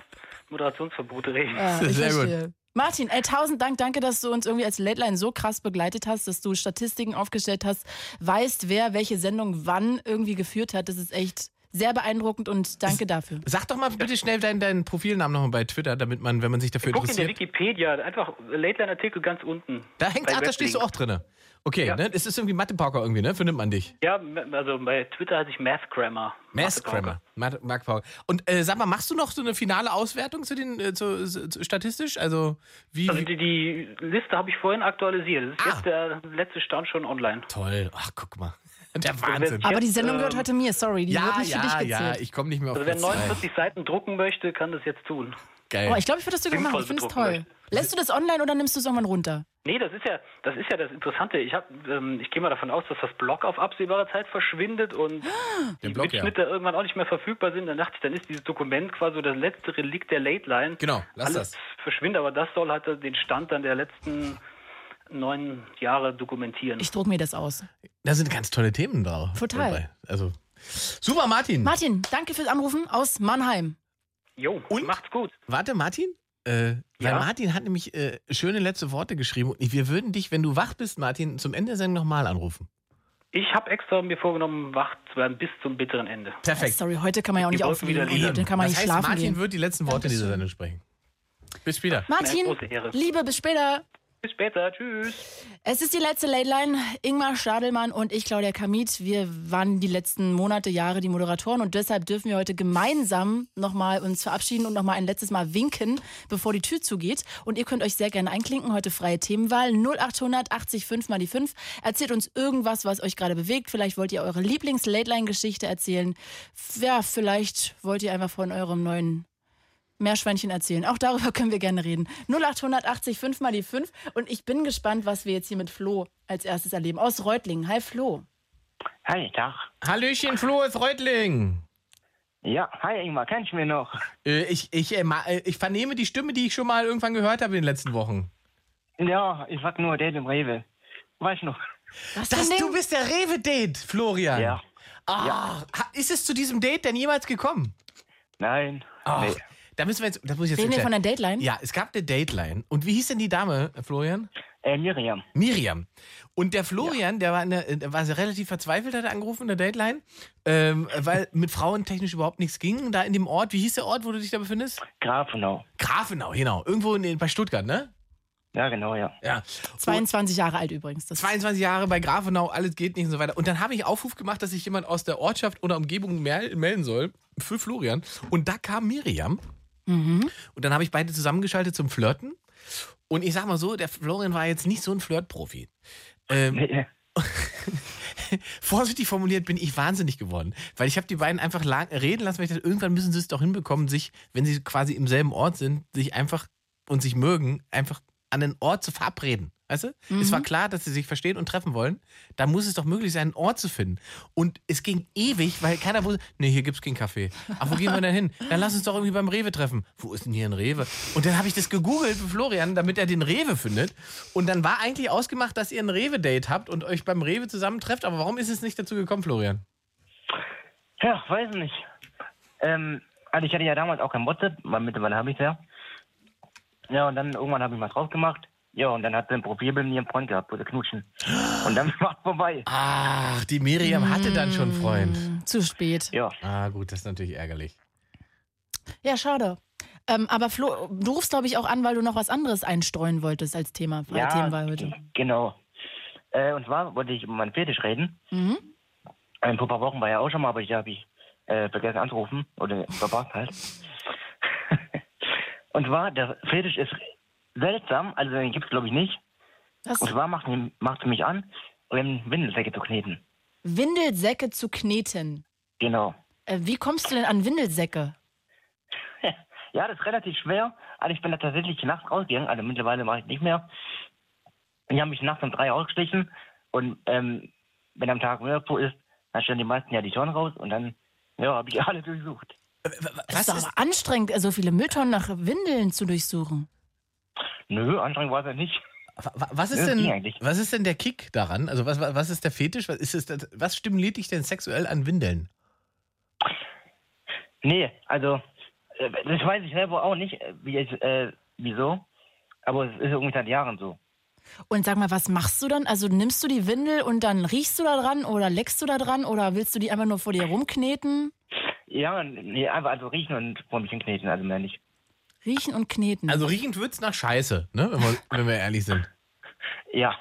Moderationsverbote reden. Ja, ich Sehr gut. Martin, ey, tausend Dank, danke, dass du uns irgendwie als Late Line so krass begleitet hast, dass du Statistiken aufgestellt hast, weißt, wer welche Sendung wann irgendwie geführt hat. Das ist echt sehr beeindruckend und danke dafür. Sag doch mal bitte schnell deinen, deinen Profilnamen nochmal bei Twitter, damit man, wenn man sich dafür Guck in der interessiert. Wikipedia, einfach Late-Line-Artikel ganz unten. Da hängt, ach, da stehst du auch Weblinks. Okay, Ja. ne? Es ist irgendwie Mathe-Pauker irgendwie, ne? Findet man dich. Ja, also bei Twitter heiße ich Math Grammar. Mathe-Pauker. Grammar. Mark Pauker. Und äh, sag mal, machst du noch so eine finale Auswertung zu den, äh, zu, zu, statistisch? Also, wie. Also die, die Liste habe ich vorhin aktualisiert. Das ist Ah. jetzt der letzte Stand schon online. toll. Ach, guck mal. Der Wahnsinn. Aber die Sendung ähm, gehört heute mir, sorry, die Ja, wird nicht für dich ja, gezählt. ja. Ich komme nicht mehr auf Also wer Platz zwei. 49 Seiten drucken möchte, kann das jetzt tun. Geil. Oh, ich glaube, ich würde das sogar machen. Ich finde es toll. Lässt du das online oder nimmst du es irgendwann runter? Nee, das ist ja das ist ja das Interessante. Ich hab, ähm, ich gehe mal davon aus, dass das Blog auf absehbare Zeit verschwindet und die Blog, ja. Mitschnitte irgendwann auch nicht mehr verfügbar sind. Dann dachte ich, dann ist dieses Dokument quasi das letzte Relikt der Late Line. Genau, lass Alles das. verschwindet, aber das soll halt den Stand dann der letzten neun Jahre dokumentieren. Ich druck mir das aus. Da sind ganz tolle Themen da. Total. dabei. Also, super, Martin. Martin, danke fürs Anrufen aus Mannheim. Jo, Und? macht's gut. Warte, Martin? Äh, weil Ja? Martin hat nämlich äh, schöne letzte Worte geschrieben. Und wir würden dich, wenn du wach bist, Martin, zum Ende der Sendung nochmal anrufen. Ich habe extra mir vorgenommen, wach zu werden bis zum bitteren Ende. Perfekt. Sorry, heute kann man ja auch nicht wollten wieder aufnehmen. lieben. Dann kann man das nicht heißt, schlafen Martin gehen. wird die letzten Worte dieser Dankeschön. Sendung sprechen. Bis später. Martin. Liebe, bis später. Bis später. Tschüss. Es ist die letzte Late Line. Ingmar Stadelmann und ich, Claudia Kamit, wir waren die letzten Monate, Jahre die Moderatoren und deshalb dürfen wir heute gemeinsam nochmal uns verabschieden und nochmal ein letztes Mal winken, bevor die Tür zugeht. Und ihr könnt euch sehr gerne einklinken. Heute freie Themenwahl 0800 80 5 mal die 5. Erzählt uns irgendwas, was euch gerade bewegt. Vielleicht wollt ihr eure Lieblings-Late Line-Geschichte erzählen. Ja, vielleicht wollt ihr einfach von eurem neuen Meerschweinchen erzählen. Auch darüber können wir gerne reden. 0880 5 mal die 5. Und ich bin gespannt, was wir jetzt hier mit Flo als erstes erleben. Aus Reutlingen. Hi Flo. Hi, Tag. Hallöchen, Flo ist Reutling. Ja, hi Ingmar, kennst du mich noch? Äh, ich, ich, äh, äh, ich vernehme die Stimme, die ich schon mal irgendwann gehört habe in den letzten Wochen. Ja, ich sag nur Date im Rewe. Weißt du noch? Was Das, du bist der Rewe-Date, Florian. Ja. Ah, ha- Ist es zu diesem Date denn jemals gekommen? Nein. Ach, Nee. Da müssen wir jetzt, da muss ich jetzt Reden wir von der Dateline? Ja, es gab eine Dateline. Und wie hieß denn die Dame, äh, Florian? Äh, Miriam. Miriam. Und der Florian, der war, in der, der war sehr relativ verzweifelt, hat er angerufen in der Dateline, ähm, weil mit Frauen technisch überhaupt nichts ging. Da in dem Ort, wie hieß der Ort, wo du dich da befindest? Grafenau. Grafenau, genau. Irgendwo in, bei Stuttgart, ne? Ja, genau, ja. Ja. 22 Jahre alt übrigens. Das 22 Jahre bei Grafenau, alles geht nicht und so weiter. Und dann habe ich Aufruf gemacht, dass sich jemand aus der Ortschaft oder Umgebung mel- melden soll für Florian. Und da kam Miriam. Und dann habe ich beide zusammengeschaltet zum Flirten. Und ich sag mal so, der Florian war jetzt nicht so ein Flirtprofi. Ähm, Nee, vorsichtig formuliert bin ich wahnsinnig geworden, weil ich habe die beiden einfach lang reden lassen, weil ich dachte, irgendwann müssen sie es doch hinbekommen, sich, wenn sie quasi im selben Ort sind, sich einfach und sich mögen, einfach an den Ort zu verabreden. Weißt du? Es war klar, dass sie sich verstehen und treffen wollen. Da muss es doch möglich sein, einen Ort zu finden. Und es ging ewig, weil keiner wusste, nee, hier gibt's keinen Kaffee. Ach, wo gehen wir denn hin? Dann lass uns doch irgendwie beim Rewe treffen. Wo ist denn hier ein Rewe? Und dann habe ich das gegoogelt für Florian, damit er den Rewe findet. Und dann war eigentlich ausgemacht, dass ihr ein Rewe-Date habt und euch beim Rewe zusammentrefft. Aber warum ist es nicht dazu gekommen, Florian? Ja, weiß nicht. Ähm, also ich hatte ja damals auch kein WhatsApp, weil mittlerweile habe ich ja. Ja, und dann irgendwann habe ich mal drauf gemacht. Ja, und dann hat sie ein Profilbild mit ihrem Freund gehabt, wo sie knutschen. Und dann war es vorbei. Ach, die Miriam hatte dann schon einen Freund. Hm, zu spät. Ja. Ah, gut, das ist natürlich ärgerlich. Ja, schade. Ähm, aber Flo, du rufst, glaube ich, auch an, weil du noch was anderes einstreuen wolltest als Thema. Ja, Themenwahl heute. genau. Äh, und zwar wollte ich über meinen Fetisch reden. Mhm. Ähm, ein paar Wochen war ja auch schon mal, aber ich habe ich äh, vergessen anzurufen. Oder verpasst halt. und zwar, der Fetisch ist seltsam, also den gibt es glaube ich nicht. Was? Und zwar macht, macht sie mich an, um Windelsäcke zu kneten. Windelsäcke zu kneten. Genau. Äh, wie kommst du denn an Windelsäcke? Ja, das ist relativ schwer. Also ich bin da tatsächlich nachts rausgegangen, also mittlerweile mache ich nicht mehr. Die haben mich nachts um drei ausgeschlichen und ähm, wenn am Tag Müllabfuhr ist, dann stellen die meisten ja die Tonnen raus und dann ja, habe ich alle durchsucht. Das Was ist doch ist, aber anstrengend, so viele Mülltonnen nach Windeln zu durchsuchen. Nö, anstrengend war es ja nicht. wa- was, ist denn, was ist denn der Kick daran? Also, was, was ist der Fetisch? Was, ist es, was stimuliert dich denn sexuell an Windeln? Nee, also äh, das weiß ich selber auch nicht, äh, wie es, äh, wieso. Aber es ist irgendwie seit Jahren so. Und sag mal, was machst du dann? Also nimmst du die Windel und dann riechst du da dran oder leckst du da dran oder willst du die einfach nur vor dir rumkneten? Ja, nee, einfach also riechen und vor mich hinkneten, also mehr nicht. Riechen und kneten. Also, riechend wird's nach Scheiße, ne? wenn, wir, wenn wir ehrlich sind. Ja.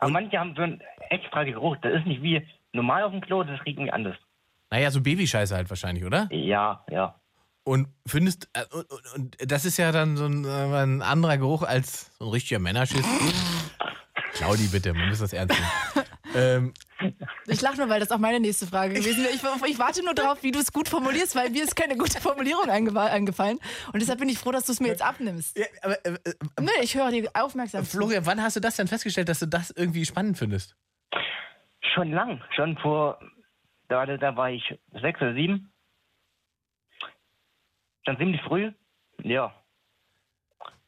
Aber manche haben so einen extra Geruch. Das ist nicht wie normal auf dem Klo, das riecht irgendwie anders. Naja, so Babyscheiße halt wahrscheinlich, oder? Ja, ja. Und findest, äh, und, und, und das ist ja dann so ein, äh, ein anderer Geruch als so ein richtiger Männerschiss. Claudi, bitte, man muss das ernst nehmen. ähm, Ich lache nur, weil das auch meine nächste Frage gewesen wäre. Ich, ich warte nur darauf, wie du es gut formulierst, weil mir ist keine gute Formulierung eingefallen. Und deshalb bin ich froh, dass du es mir jetzt abnimmst. ja, aber, äh, äh, Nee, ich höre dir aufmerksam zu. Florian, wann hast du das denn festgestellt, dass du das irgendwie spannend findest? Schon lang. Schon vor, da, da war ich sechs oder sieben. Schon ziemlich früh. Ja.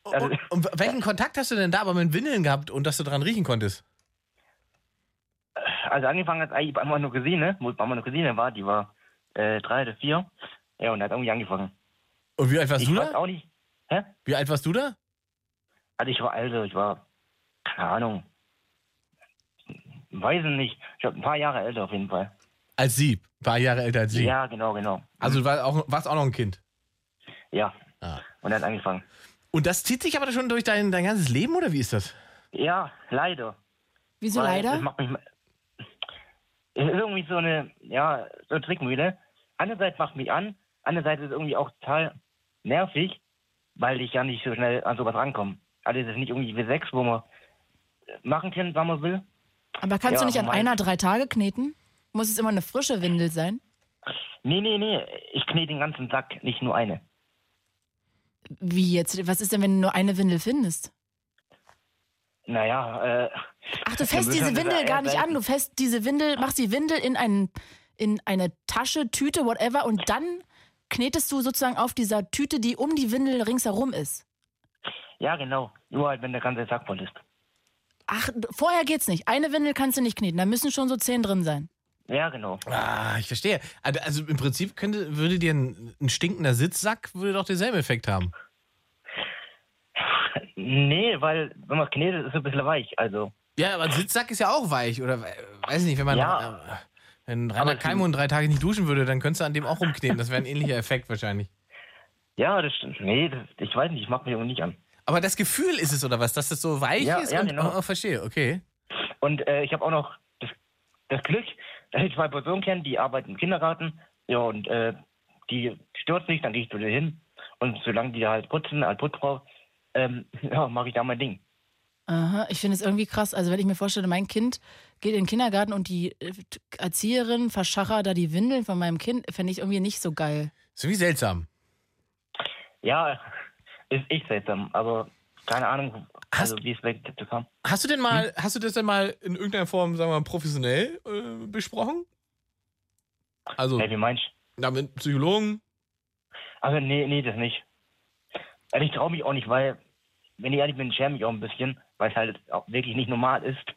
Also- Und, und welchen Kontakt hast du denn da aber mit Windeln gehabt und dass du dran riechen konntest? Also angefangen hat eigentlich bei meiner Cousine, wo bei meiner Cousine war, die war äh, drei oder vier. Ja, und hat irgendwie angefangen. Und wie alt warst Ich du weiß da? auch nicht. Hä? Wie alt warst du da? Also ich war älter, ich war, keine Ahnung. Weiß ich nicht. Ich glaube, ein paar Jahre älter auf jeden Fall. Als sie. Ein paar Jahre älter als sie. Ja, genau, genau. Also du warst auch, warst auch noch ein Kind. Ja. Ah. Und er hat angefangen. Und das zieht sich aber schon durch dein, dein ganzes Leben oder wie ist das? Ja, leider. Wieso Weil leider? Das macht mich. Es ist irgendwie so eine, ja, so eine Trickmühle. Einerseits macht mich an, andererseits ist es irgendwie auch total nervig, weil ich ja nicht so schnell an sowas rankomme. Also es ist nicht irgendwie wie sechs, wo man machen kann, wann man will. Aber kannst Ja, du nicht an einer drei Tage kneten? Muss es immer eine frische Windel sein? Nee, nee, nee, ich knete den ganzen Sack, nicht nur eine. Wie jetzt? Was ist denn, wenn du nur eine Windel findest? Naja, äh, Ach, du fässt diese Windel gar nicht an. Du fässt diese Windel, machst die Windel in, einen, in eine Tasche, Tüte, whatever und dann knetest du sozusagen auf dieser Tüte, die um die Windel ringsherum ist. ja genau. Nur halt, wenn der ganze Sack voll ist. Ach, vorher geht's nicht. Eine Windel kannst du nicht kneten. Da müssen schon so zehn drin sein. Ja, genau. Ah, ich verstehe. Also also im Prinzip könnte, würde dir ein, ein stinkender Sitzsack würde doch denselben Effekt haben. Nee, weil wenn man es knetet, ist es ein bisschen weich. Also, Ja, aber ein Sitzsack ist ja auch weich. Oder äh, weiß nicht, wenn man. Ja. Äh, wenn Rainer Kalmund drei Tage nicht duschen würde, dann könntest du an dem auch rumkneten. Das wäre ein ähnlicher Effekt wahrscheinlich. ja, das stimmt. Nee, das, ich weiß nicht, ich mag mich irgendwie nicht an. Aber das Gefühl ist es, oder was? Dass es so weich Ja, ist? ja, und, genau. oh, verstehe, okay. Und äh, ich habe auch noch das, das Glück, dass ich zwei Personen kenne, die arbeiten im Kindergarten. Ja, und äh, die stört sich, dann gehe ich zu denen hin. Und solange die da halt putzen, als Putzfrau, ähm, ja, mache ich da mein Ding. Aha, ich finde es irgendwie krass. Also, wenn ich mir vorstelle, mein Kind geht in den Kindergarten und die äh, Erzieherin verschachert da die Windeln von meinem Kind, fände ich irgendwie nicht so geil. So wie seltsam. Ja, ist echt seltsam, aber keine Ahnung, also wie es weg dazu kam. Hast du denn mal, hast du das denn mal in irgendeiner Form, sagen wir mal, professionell äh, besprochen? Also, Hey, wie meinst du? ja, mit Psychologen? Also, nee, nee, das nicht. Also, ich traue mich auch nicht, weil, wenn ich ehrlich bin, schäme ich auch ein bisschen, weil es halt auch wirklich nicht normal ist.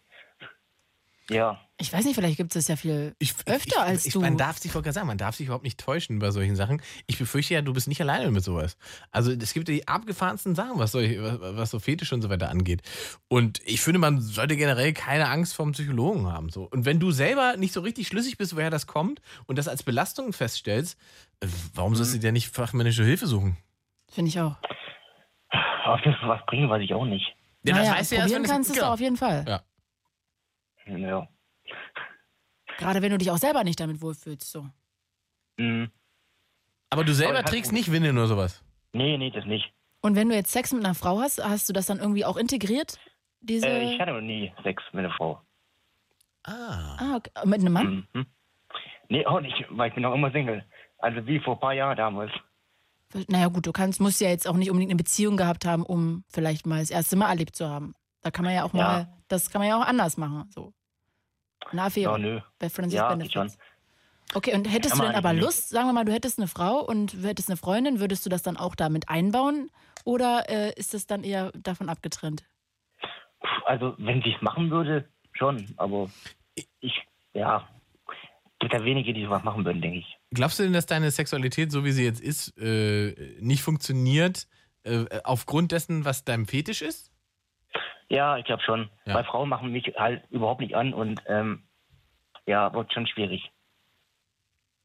Ja. Ich weiß nicht, vielleicht gibt es das ja viel Ich, öfter ich, als ich, du. Man darf sich, sagen, man darf sich überhaupt nicht täuschen bei solchen Sachen. Ich befürchte ja, du bist nicht alleine mit sowas. Also es gibt ja die abgefahrensten Sachen, was, solche, was, was so Fetisch und so weiter angeht. Und ich finde, man sollte generell keine Angst vor einem Psychologen haben. So. Und wenn du selber nicht so richtig schlüssig bist, woher das kommt und das als Belastung feststellst, äh, warum sollst du dir nicht fachmännische Hilfe suchen? Finde ich auch. Ob das was bringen, weiß ich auch nicht. Ja, naja, das weißt du ja erst, probieren es- kannst du es auf jeden Fall. Ja. Ja. Gerade wenn du dich auch selber nicht damit wohlfühlst. So. Mhm. Aber du selber Aber trägst nicht Windeln oder sowas. Nee, nee, das nicht. Und wenn du jetzt Sex mit einer Frau hast, hast du das dann irgendwie auch integriert? Diese. Äh, ich hatte noch nie Sex mit einer Frau. Ah. ah, okay. Mit einem Mann? Mhm. Nee, auch nicht, weil ich bin noch immer Single. Also wie vor ein paar Jahren damals. Naja, gut, du kannst, musst ja jetzt auch nicht unbedingt eine Beziehung gehabt haben, um vielleicht mal das erste Mal erlebt zu haben. Da kann man ja auch Ja. mal, das kann man ja auch anders machen. So. Eine Affäre. Ja, nö. Bei Friends Ja, Benefits. schon. Okay, und hättest du denn aber Lust, sagen wir mal, du hättest eine Frau und du hättest eine Freundin, würdest du das dann auch damit einbauen? Oder äh, ist es dann eher davon abgetrennt? Also wenn sie es machen würde, schon. Aber ich, ja, gibt ja wenige, die sowas machen würden, denke ich. Glaubst du denn, dass deine Sexualität, so wie sie jetzt ist, äh, nicht funktioniert äh, aufgrund dessen, was dein Fetisch ist? Ja, ich glaube schon. Ja. Weil Frauen machen mich halt überhaupt nicht an und ähm, ja, wird schon schwierig.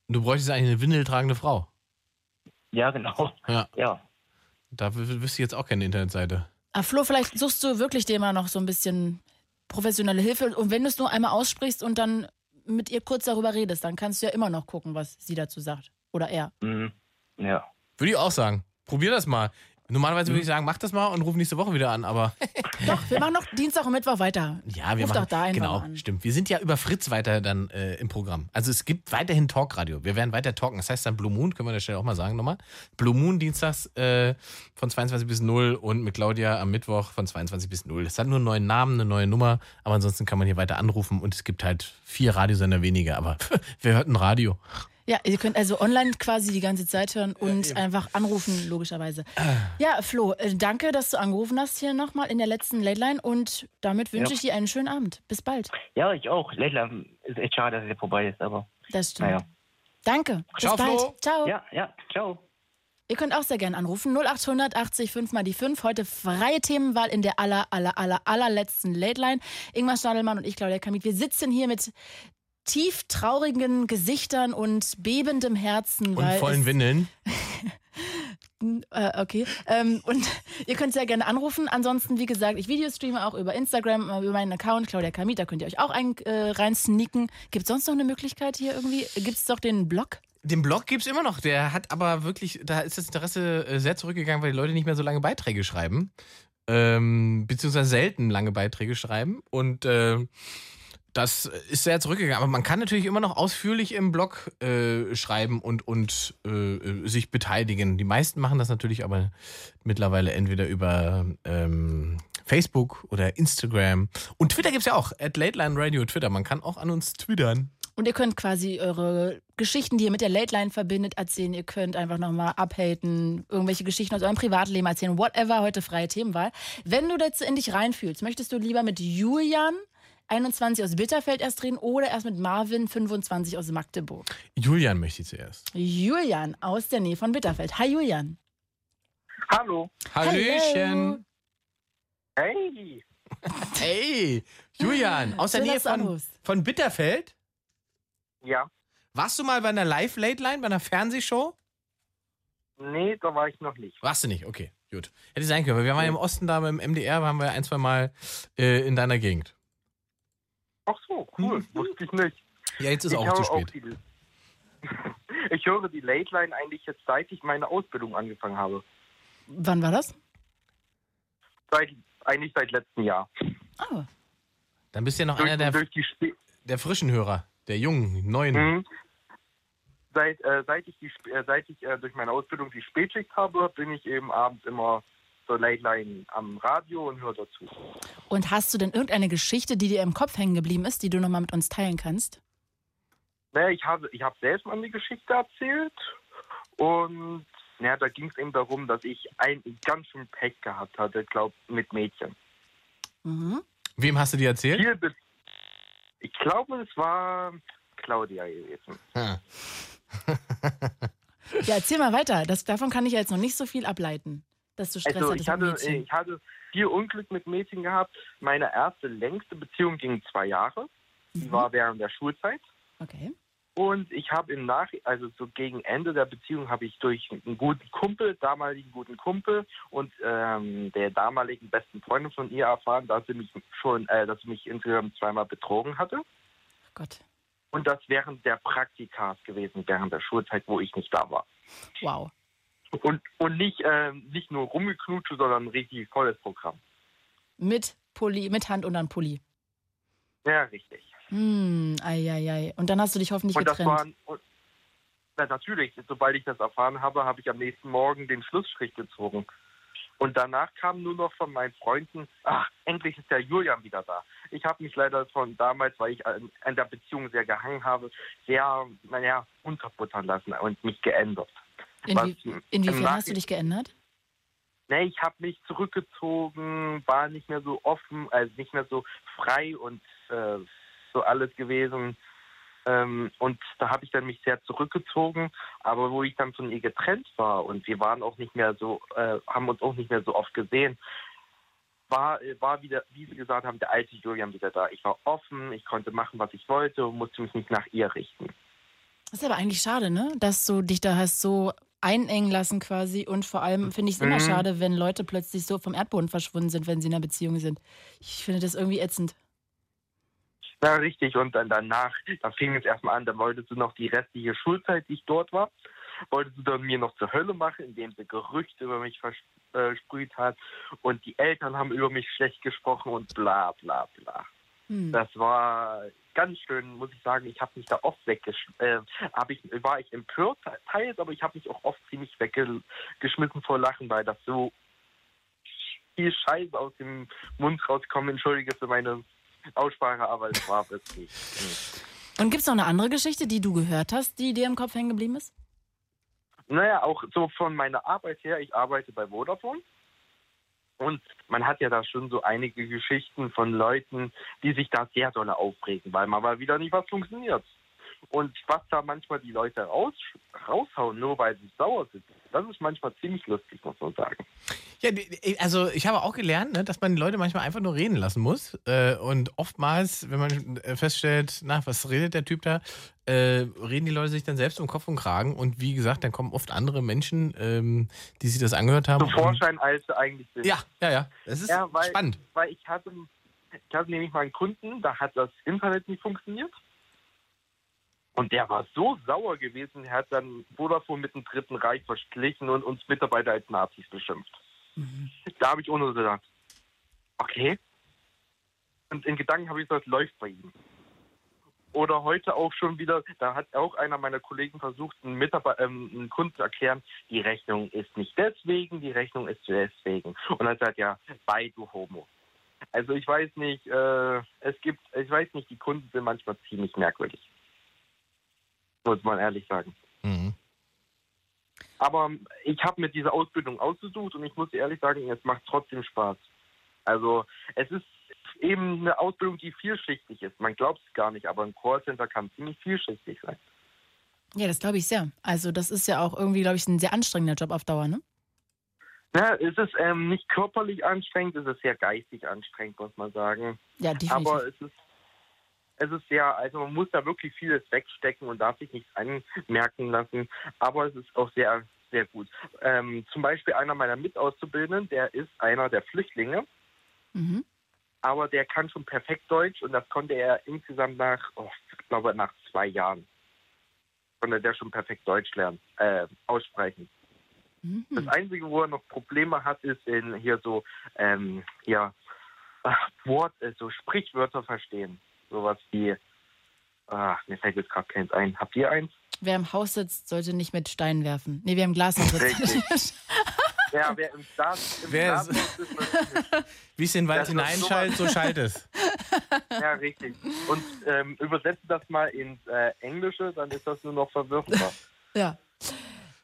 Du bräuchtest eigentlich eine windeltragende Frau. Ja, genau. Ja. Ja. Da wüsste ich jetzt auch keine Internetseite. Ah, Flo, vielleicht suchst du wirklich dir mal noch so ein bisschen professionelle Hilfe. Und wenn du es nur einmal aussprichst und dann mit ihr kurz darüber redest, dann kannst du ja immer noch gucken, was sie dazu sagt. Oder er. Mhm. Ja. Würde ich auch sagen. Probier das mal. Normalerweise Mhm. würde ich sagen, mach das mal und ruf nächste Woche wieder an, aber Doch, wir machen noch Dienstag und Mittwoch weiter. ja, wir Ruf machen doch da genau, an. stimmt. Wir sind ja über Fritz weiter dann äh, im Programm. Also es gibt weiterhin Talkradio. Wir werden weiter talken. Das heißt dann Blue Moon, können wir an der Stelle auch mal sagen nochmal. Blue Moon dienstags äh, von 22 bis 0 und mit Claudia am Mittwoch von 22 bis 0. Das hat nur einen neuen Namen, eine neue Nummer, aber ansonsten kann man hier weiter anrufen und es gibt halt vier Radiosender weniger, aber wer hört ein Radio? Ja, ihr könnt also online quasi die ganze Zeit hören und einfach anrufen, logischerweise. Ja, Flo, äh, danke, dass du angerufen hast hier nochmal in der letzten Late Line und damit wünsche Ja. ich dir einen schönen Abend. Bis bald. Ja, ich auch. Leila, ist echt schade, dass es vorbei ist, aber Das stimmt. naja. Danke. Bis Ciao, bald. Flo. Ciao. Ja, ja, ciao. Ihr könnt auch sehr gerne anrufen. 0800 80 5 mal die 5. Heute freie Themenwahl in der aller, aller, aller, allerletzten Late Line. Ingmar Stadelmann und ich, Claudia Kamit, wir sitzen hier mit tief traurigen Gesichtern und bebendem Herzen. Und vollen es, Windeln. Äh, okay. Ähm, und ihr könnt sehr gerne anrufen. Ansonsten, wie gesagt, ich Videostreame auch über Instagram, äh, über meinen Account, Claudia Kamit, da könnt ihr euch auch ein, äh, rein sneaken. Gibt es sonst noch eine Möglichkeit hier irgendwie? Gibt es doch den Blog? Den Blog gibt's immer noch. Der hat aber wirklich, da ist das Interesse äh, sehr zurückgegangen, weil die Leute nicht mehr so lange Beiträge schreiben. Ähm, beziehungsweise selten lange Beiträge schreiben. Und äh, das ist sehr zurückgegangen. Aber man kann natürlich immer noch ausführlich im Blog äh, schreiben und, und äh, sich beteiligen. Die meisten machen das natürlich aber mittlerweile entweder über ähm, Facebook oder Instagram. Und Twitter gibt's ja auch. At Lateline Radio Twitter. Man kann auch an uns twittern. Und ihr könnt quasi eure Geschichten, die ihr mit der Late verbindet, erzählen. Ihr könnt einfach nochmal abhaten, irgendwelche Geschichten aus eurem Privatleben erzählen, whatever, heute freie Themenwahl. Wenn du jetzt in dich reinfühlst, möchtest du lieber mit Julian, 21 aus Bitterfeld erst reden oder erst mit Marvin, 25 aus Magdeburg? Julian möchte ich zuerst. Julian aus der Nähe von Bitterfeld. Hi Julian. Hallo. Hallöchen. Hey. Hey, Julian, aus der Schön, Nähe von, von Bitterfeld. Ja. Warst du mal bei einer Live-Late-Line, bei einer Fernsehshow? Nee, da war ich noch nicht. Warst du nicht, okay. Gut. Hätte sein können, weil wir waren ja im Osten da beim MDR, waren wir ein, zwei Mal äh, in deiner Gegend. Ach so, cool. Wusste ich nicht. Ja, jetzt ist ich auch zu spät. die, ich höre die Late Line eigentlich jetzt seit ich meine Ausbildung angefangen habe. Wann war das? Seit, eigentlich seit letztem Jahr. Oh. Dann bist du ja noch Durch, einer der, durch die Spä der frischen Hörer, der jungen, neuen. Mhm. Seit, äh, seit ich, die, äh, seit ich äh, durch meine Ausbildung die Spätschicht habe, bin ich eben abends immer zur Late Line am Radio und höre dazu. Und hast du denn irgendeine Geschichte, die dir im Kopf hängen geblieben ist, die du nochmal mit uns teilen kannst? Naja, ich habe, ich habe selbst mal eine Geschichte erzählt und naja, da ging es eben darum, dass ich ein ganz schön Pech gehabt hatte, glaub mit Mädchen. Mhm. Wem hast du die erzählt? Ich glaube, es war Claudia gewesen. Ah. Ja, erzähl mal weiter. Das, davon kann ich jetzt noch nicht so viel ableiten, dass du Stress Also hattest ich hatte, mit Mädchen. ich hatte viel Unglück mit Mädchen gehabt. Meine erste längste Beziehung ging zwei Jahre. Die Mhm. war während der Schulzeit. Okay. Und ich habe im Nach, also so gegen Ende der Beziehung habe ich durch einen guten Kumpel, damaligen guten Kumpel und ähm, der damaligen besten Freundin von ihr erfahren, dass sie mich schon, äh, dass sie mich insgesamt zweimal betrogen hatte. Oh Gott. Und das während der Praktikas gewesen, während der Schulzeit, wo ich nicht da war. Wow. Und, und nicht, ähm, nicht nur rumgeknutsche, sondern ein richtig volles Programm. Mit Pulli, mit Hand und dann Pulli. Ja, richtig. Hm, ei, ei, ei. Und dann hast du dich hoffentlich und das getrennt. waren, und, na, natürlich, sobald ich das erfahren habe, habe ich am nächsten Morgen den Schlussstrich gezogen. Und danach kam nur noch von meinen Freunden, ach, endlich ist der Julian wieder da. Ich habe mich leider von damals, weil ich an, an der Beziehung sehr gehangen habe, sehr, naja, unterbuttern lassen und mich geändert. Inwie inwiefern hast du dich geändert? Nee, ich habe mich zurückgezogen, war nicht mehr so offen, also nicht mehr so frei und äh, so alles gewesen. Ähm, und da habe ich dann mich sehr zurückgezogen. Aber wo ich dann von ihr getrennt war und wir waren auch nicht mehr so, äh, haben uns auch nicht mehr so oft gesehen, war, war wieder, wie Sie gesagt haben, der alte Julian wieder da. Ich war offen, ich konnte machen, was ich wollte und musste mich nicht nach ihr richten. Das ist aber eigentlich schade, ne? Dass du dich da hast so einengen lassen quasi. Und vor allem finde ich es immer Mhm. schade, wenn Leute plötzlich so vom Erdboden verschwunden sind, wenn sie in einer Beziehung sind. Ich finde das irgendwie ätzend. Ja, richtig. Und dann danach, da fing es erstmal an, da wolltest du noch die restliche Schulzeit, die ich dort war, wolltest du dann mir noch zur Hölle machen, indem sie Gerüchte über mich versprüht hat. Und die Eltern haben über mich schlecht gesprochen und bla bla bla. Hm. Das war ganz schön, muss ich sagen. Ich habe mich da oft weggeschmissen. Äh, ich, war ich empört teils, aber ich habe mich auch oft ziemlich weggeschmissen vor Lachen, weil das so viel Scheiße aus dem Mund rauskommt. Entschuldige für meine Aussprache, aber es war wirklich. Und gibt es noch eine andere Geschichte, die du gehört hast, die dir im Kopf hängen geblieben ist? Naja, auch so von meiner Arbeit her, ich arbeite bei Vodafone. Und man hat ja da schon so einige Geschichten von Leuten, die sich da sehr doll aufregen, weil mal mal wieder nicht was funktioniert. Und was da manchmal die Leute raus, raushauen, nur weil sie sauer sind, das ist manchmal ziemlich lustig, muss man sagen. Ja, also ich habe auch gelernt, ne, dass man die Leute manchmal einfach nur reden lassen muss. Äh, und oftmals, wenn man äh, feststellt, na, was redet der Typ da, äh, reden die Leute sich dann selbst um Kopf und Kragen. Und wie gesagt, dann kommen oft andere Menschen, ähm, die sich das angehört haben. Zum Vorschein, als sie eigentlich sind. Ja, ja, ja. Das ist Ja, weil, spannend. weil ich hatte, ich hatte nämlich mal einen Kunden, da hat das Internet nicht funktioniert. Und der war so sauer gewesen, er hat dann Vodafone mit dem Dritten Reich verglichen und uns Mitarbeiter als Nazis beschimpft. Da habe ich so gedacht, okay. Und in Gedanken habe ich gesagt, läuft bei ihm. Oder heute auch schon wieder, da hat auch einer meiner Kollegen versucht, einen, Mitarbeiter, ähm, einen Kunden zu erklären, die Rechnung ist nicht deswegen, die Rechnung ist deswegen. Und er sagt, ja, bei du Homo. Also ich weiß nicht, äh, es gibt, ich weiß nicht, die Kunden sind manchmal ziemlich merkwürdig. Muss man ehrlich sagen. Mhm. Aber ich habe mir diese Ausbildung ausgesucht und ich muss ehrlich sagen, es macht trotzdem Spaß. Also es ist eben eine Ausbildung, die vielschichtig ist. Man glaubt es gar nicht, aber ein Callcenter kann ziemlich vielschichtig sein. Ja, das glaube ich sehr. Also das ist ja auch irgendwie, glaube ich, ein sehr anstrengender Job auf Dauer, ne? Ja, es ist ähm, nicht körperlich anstrengend, es ist sehr geistig anstrengend, muss man sagen. Ja, definitiv. Aber es ist, es ist sehr, also man muss da wirklich vieles wegstecken und darf sich nichts anmerken lassen. Aber es ist auch sehr, sehr gut. Ähm, zum Beispiel einer meiner Mitauszubildenden, der ist einer der Flüchtlinge, Mhm. aber der kann schon perfekt Deutsch und das konnte er insgesamt nach, oh, ich glaube, nach zwei Jahren konnte der schon perfekt Deutsch lernen, äh, aussprechen. Mhm. Das Einzige, wo er noch Probleme hat, ist in hier so, ähm, ja, Wort, äh, so Sprichwörter verstehen. Sowas wie, ah, mir fällt jetzt gerade keins ein. Habt ihr eins? Wer im Haus sitzt, sollte nicht mit Steinen werfen. Nee, wer im Glas sitzt. Richtig. Ja, wer im Start, im Wer Start ist, Wie es in den Wald hineinschallt, so schallt es. ja richtig. Und ähm, übersetzt das mal ins äh, Englische, dann ist das nur noch verwirrender. Ja.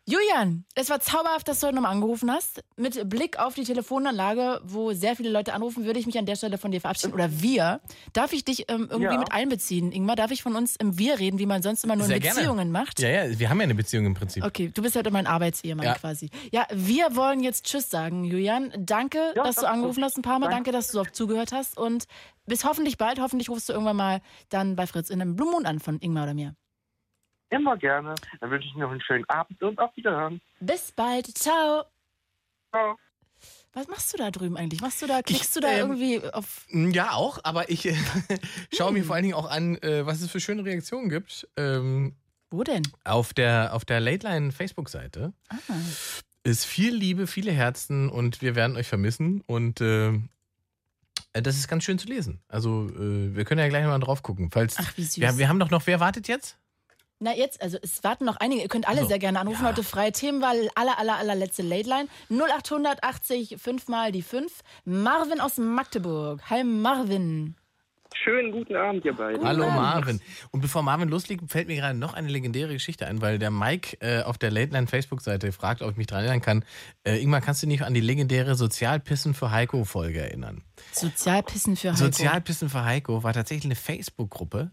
Julian, es war zauberhaft, dass du heute nochmal angerufen hast. Mit Blick auf die Telefonanlage, wo sehr viele Leute anrufen, würde ich mich an der Stelle von dir verabschieden. Oder wir. Darf ich dich ähm, irgendwie Ja. mit einbeziehen? Ingmar, darf ich von uns im Wir reden, wie man sonst immer nur Sehr in gerne. Beziehungen macht? Ja, ja, wir haben ja eine Beziehung im Prinzip. Okay, du bist halt mein Arbeitsehemann Ja. quasi. Ja, wir wollen jetzt Tschüss sagen, Julian. Danke, Ja, dass du das angerufen gut. hast ein paar Mal. Danke. Danke, dass du auch zugehört hast. Und bis hoffentlich bald. Hoffentlich rufst du irgendwann mal dann bei Fritz in einem Blumenmond an von Ingmar oder mir. Immer gerne. Dann wünsche ich noch einen schönen Abend und auf Wiederhören. Bis bald. Ciao. Ciao. Was machst du da drüben eigentlich? Machst du da, klickst du da ähm, irgendwie auf. Ja, auch, aber ich äh, schaue mir vor allen Dingen auch an, äh, was es für schöne Reaktionen gibt. Ähm, Wo denn? auf der, auf der Late Line Facebook-Seite Ah. ist viel Liebe, viele Herzen und wir werden euch vermissen. Und äh, das ist ganz schön zu lesen. Also, äh, wir können ja gleich mal drauf gucken. Falls, Ach, wie süß. wir, wir haben doch noch, wer wartet jetzt? Na jetzt, also es warten noch einige. Ihr könnt alle Also, sehr gerne anrufen. ja. Heute freie Themenwahl, aller, aller, allerletzte Late Line. 0880 fünfmal die 5. Marvin aus Magdeburg. Hi Marvin. Schönen guten Abend, ihr beiden. Hallo Abend. Marvin. Und bevor Marvin loslegt, fällt mir gerade noch eine legendäre Geschichte ein, weil der Mike äh, auf der Late Line Facebook-Seite fragt, ob ich mich daran erinnern kann. Äh, Ingmar, kannst du dich an die legendäre Sozialpissen für Heiko-Folge erinnern? Sozialpissen für Heiko. Sozialpissen für Heiko war tatsächlich eine Facebook-Gruppe,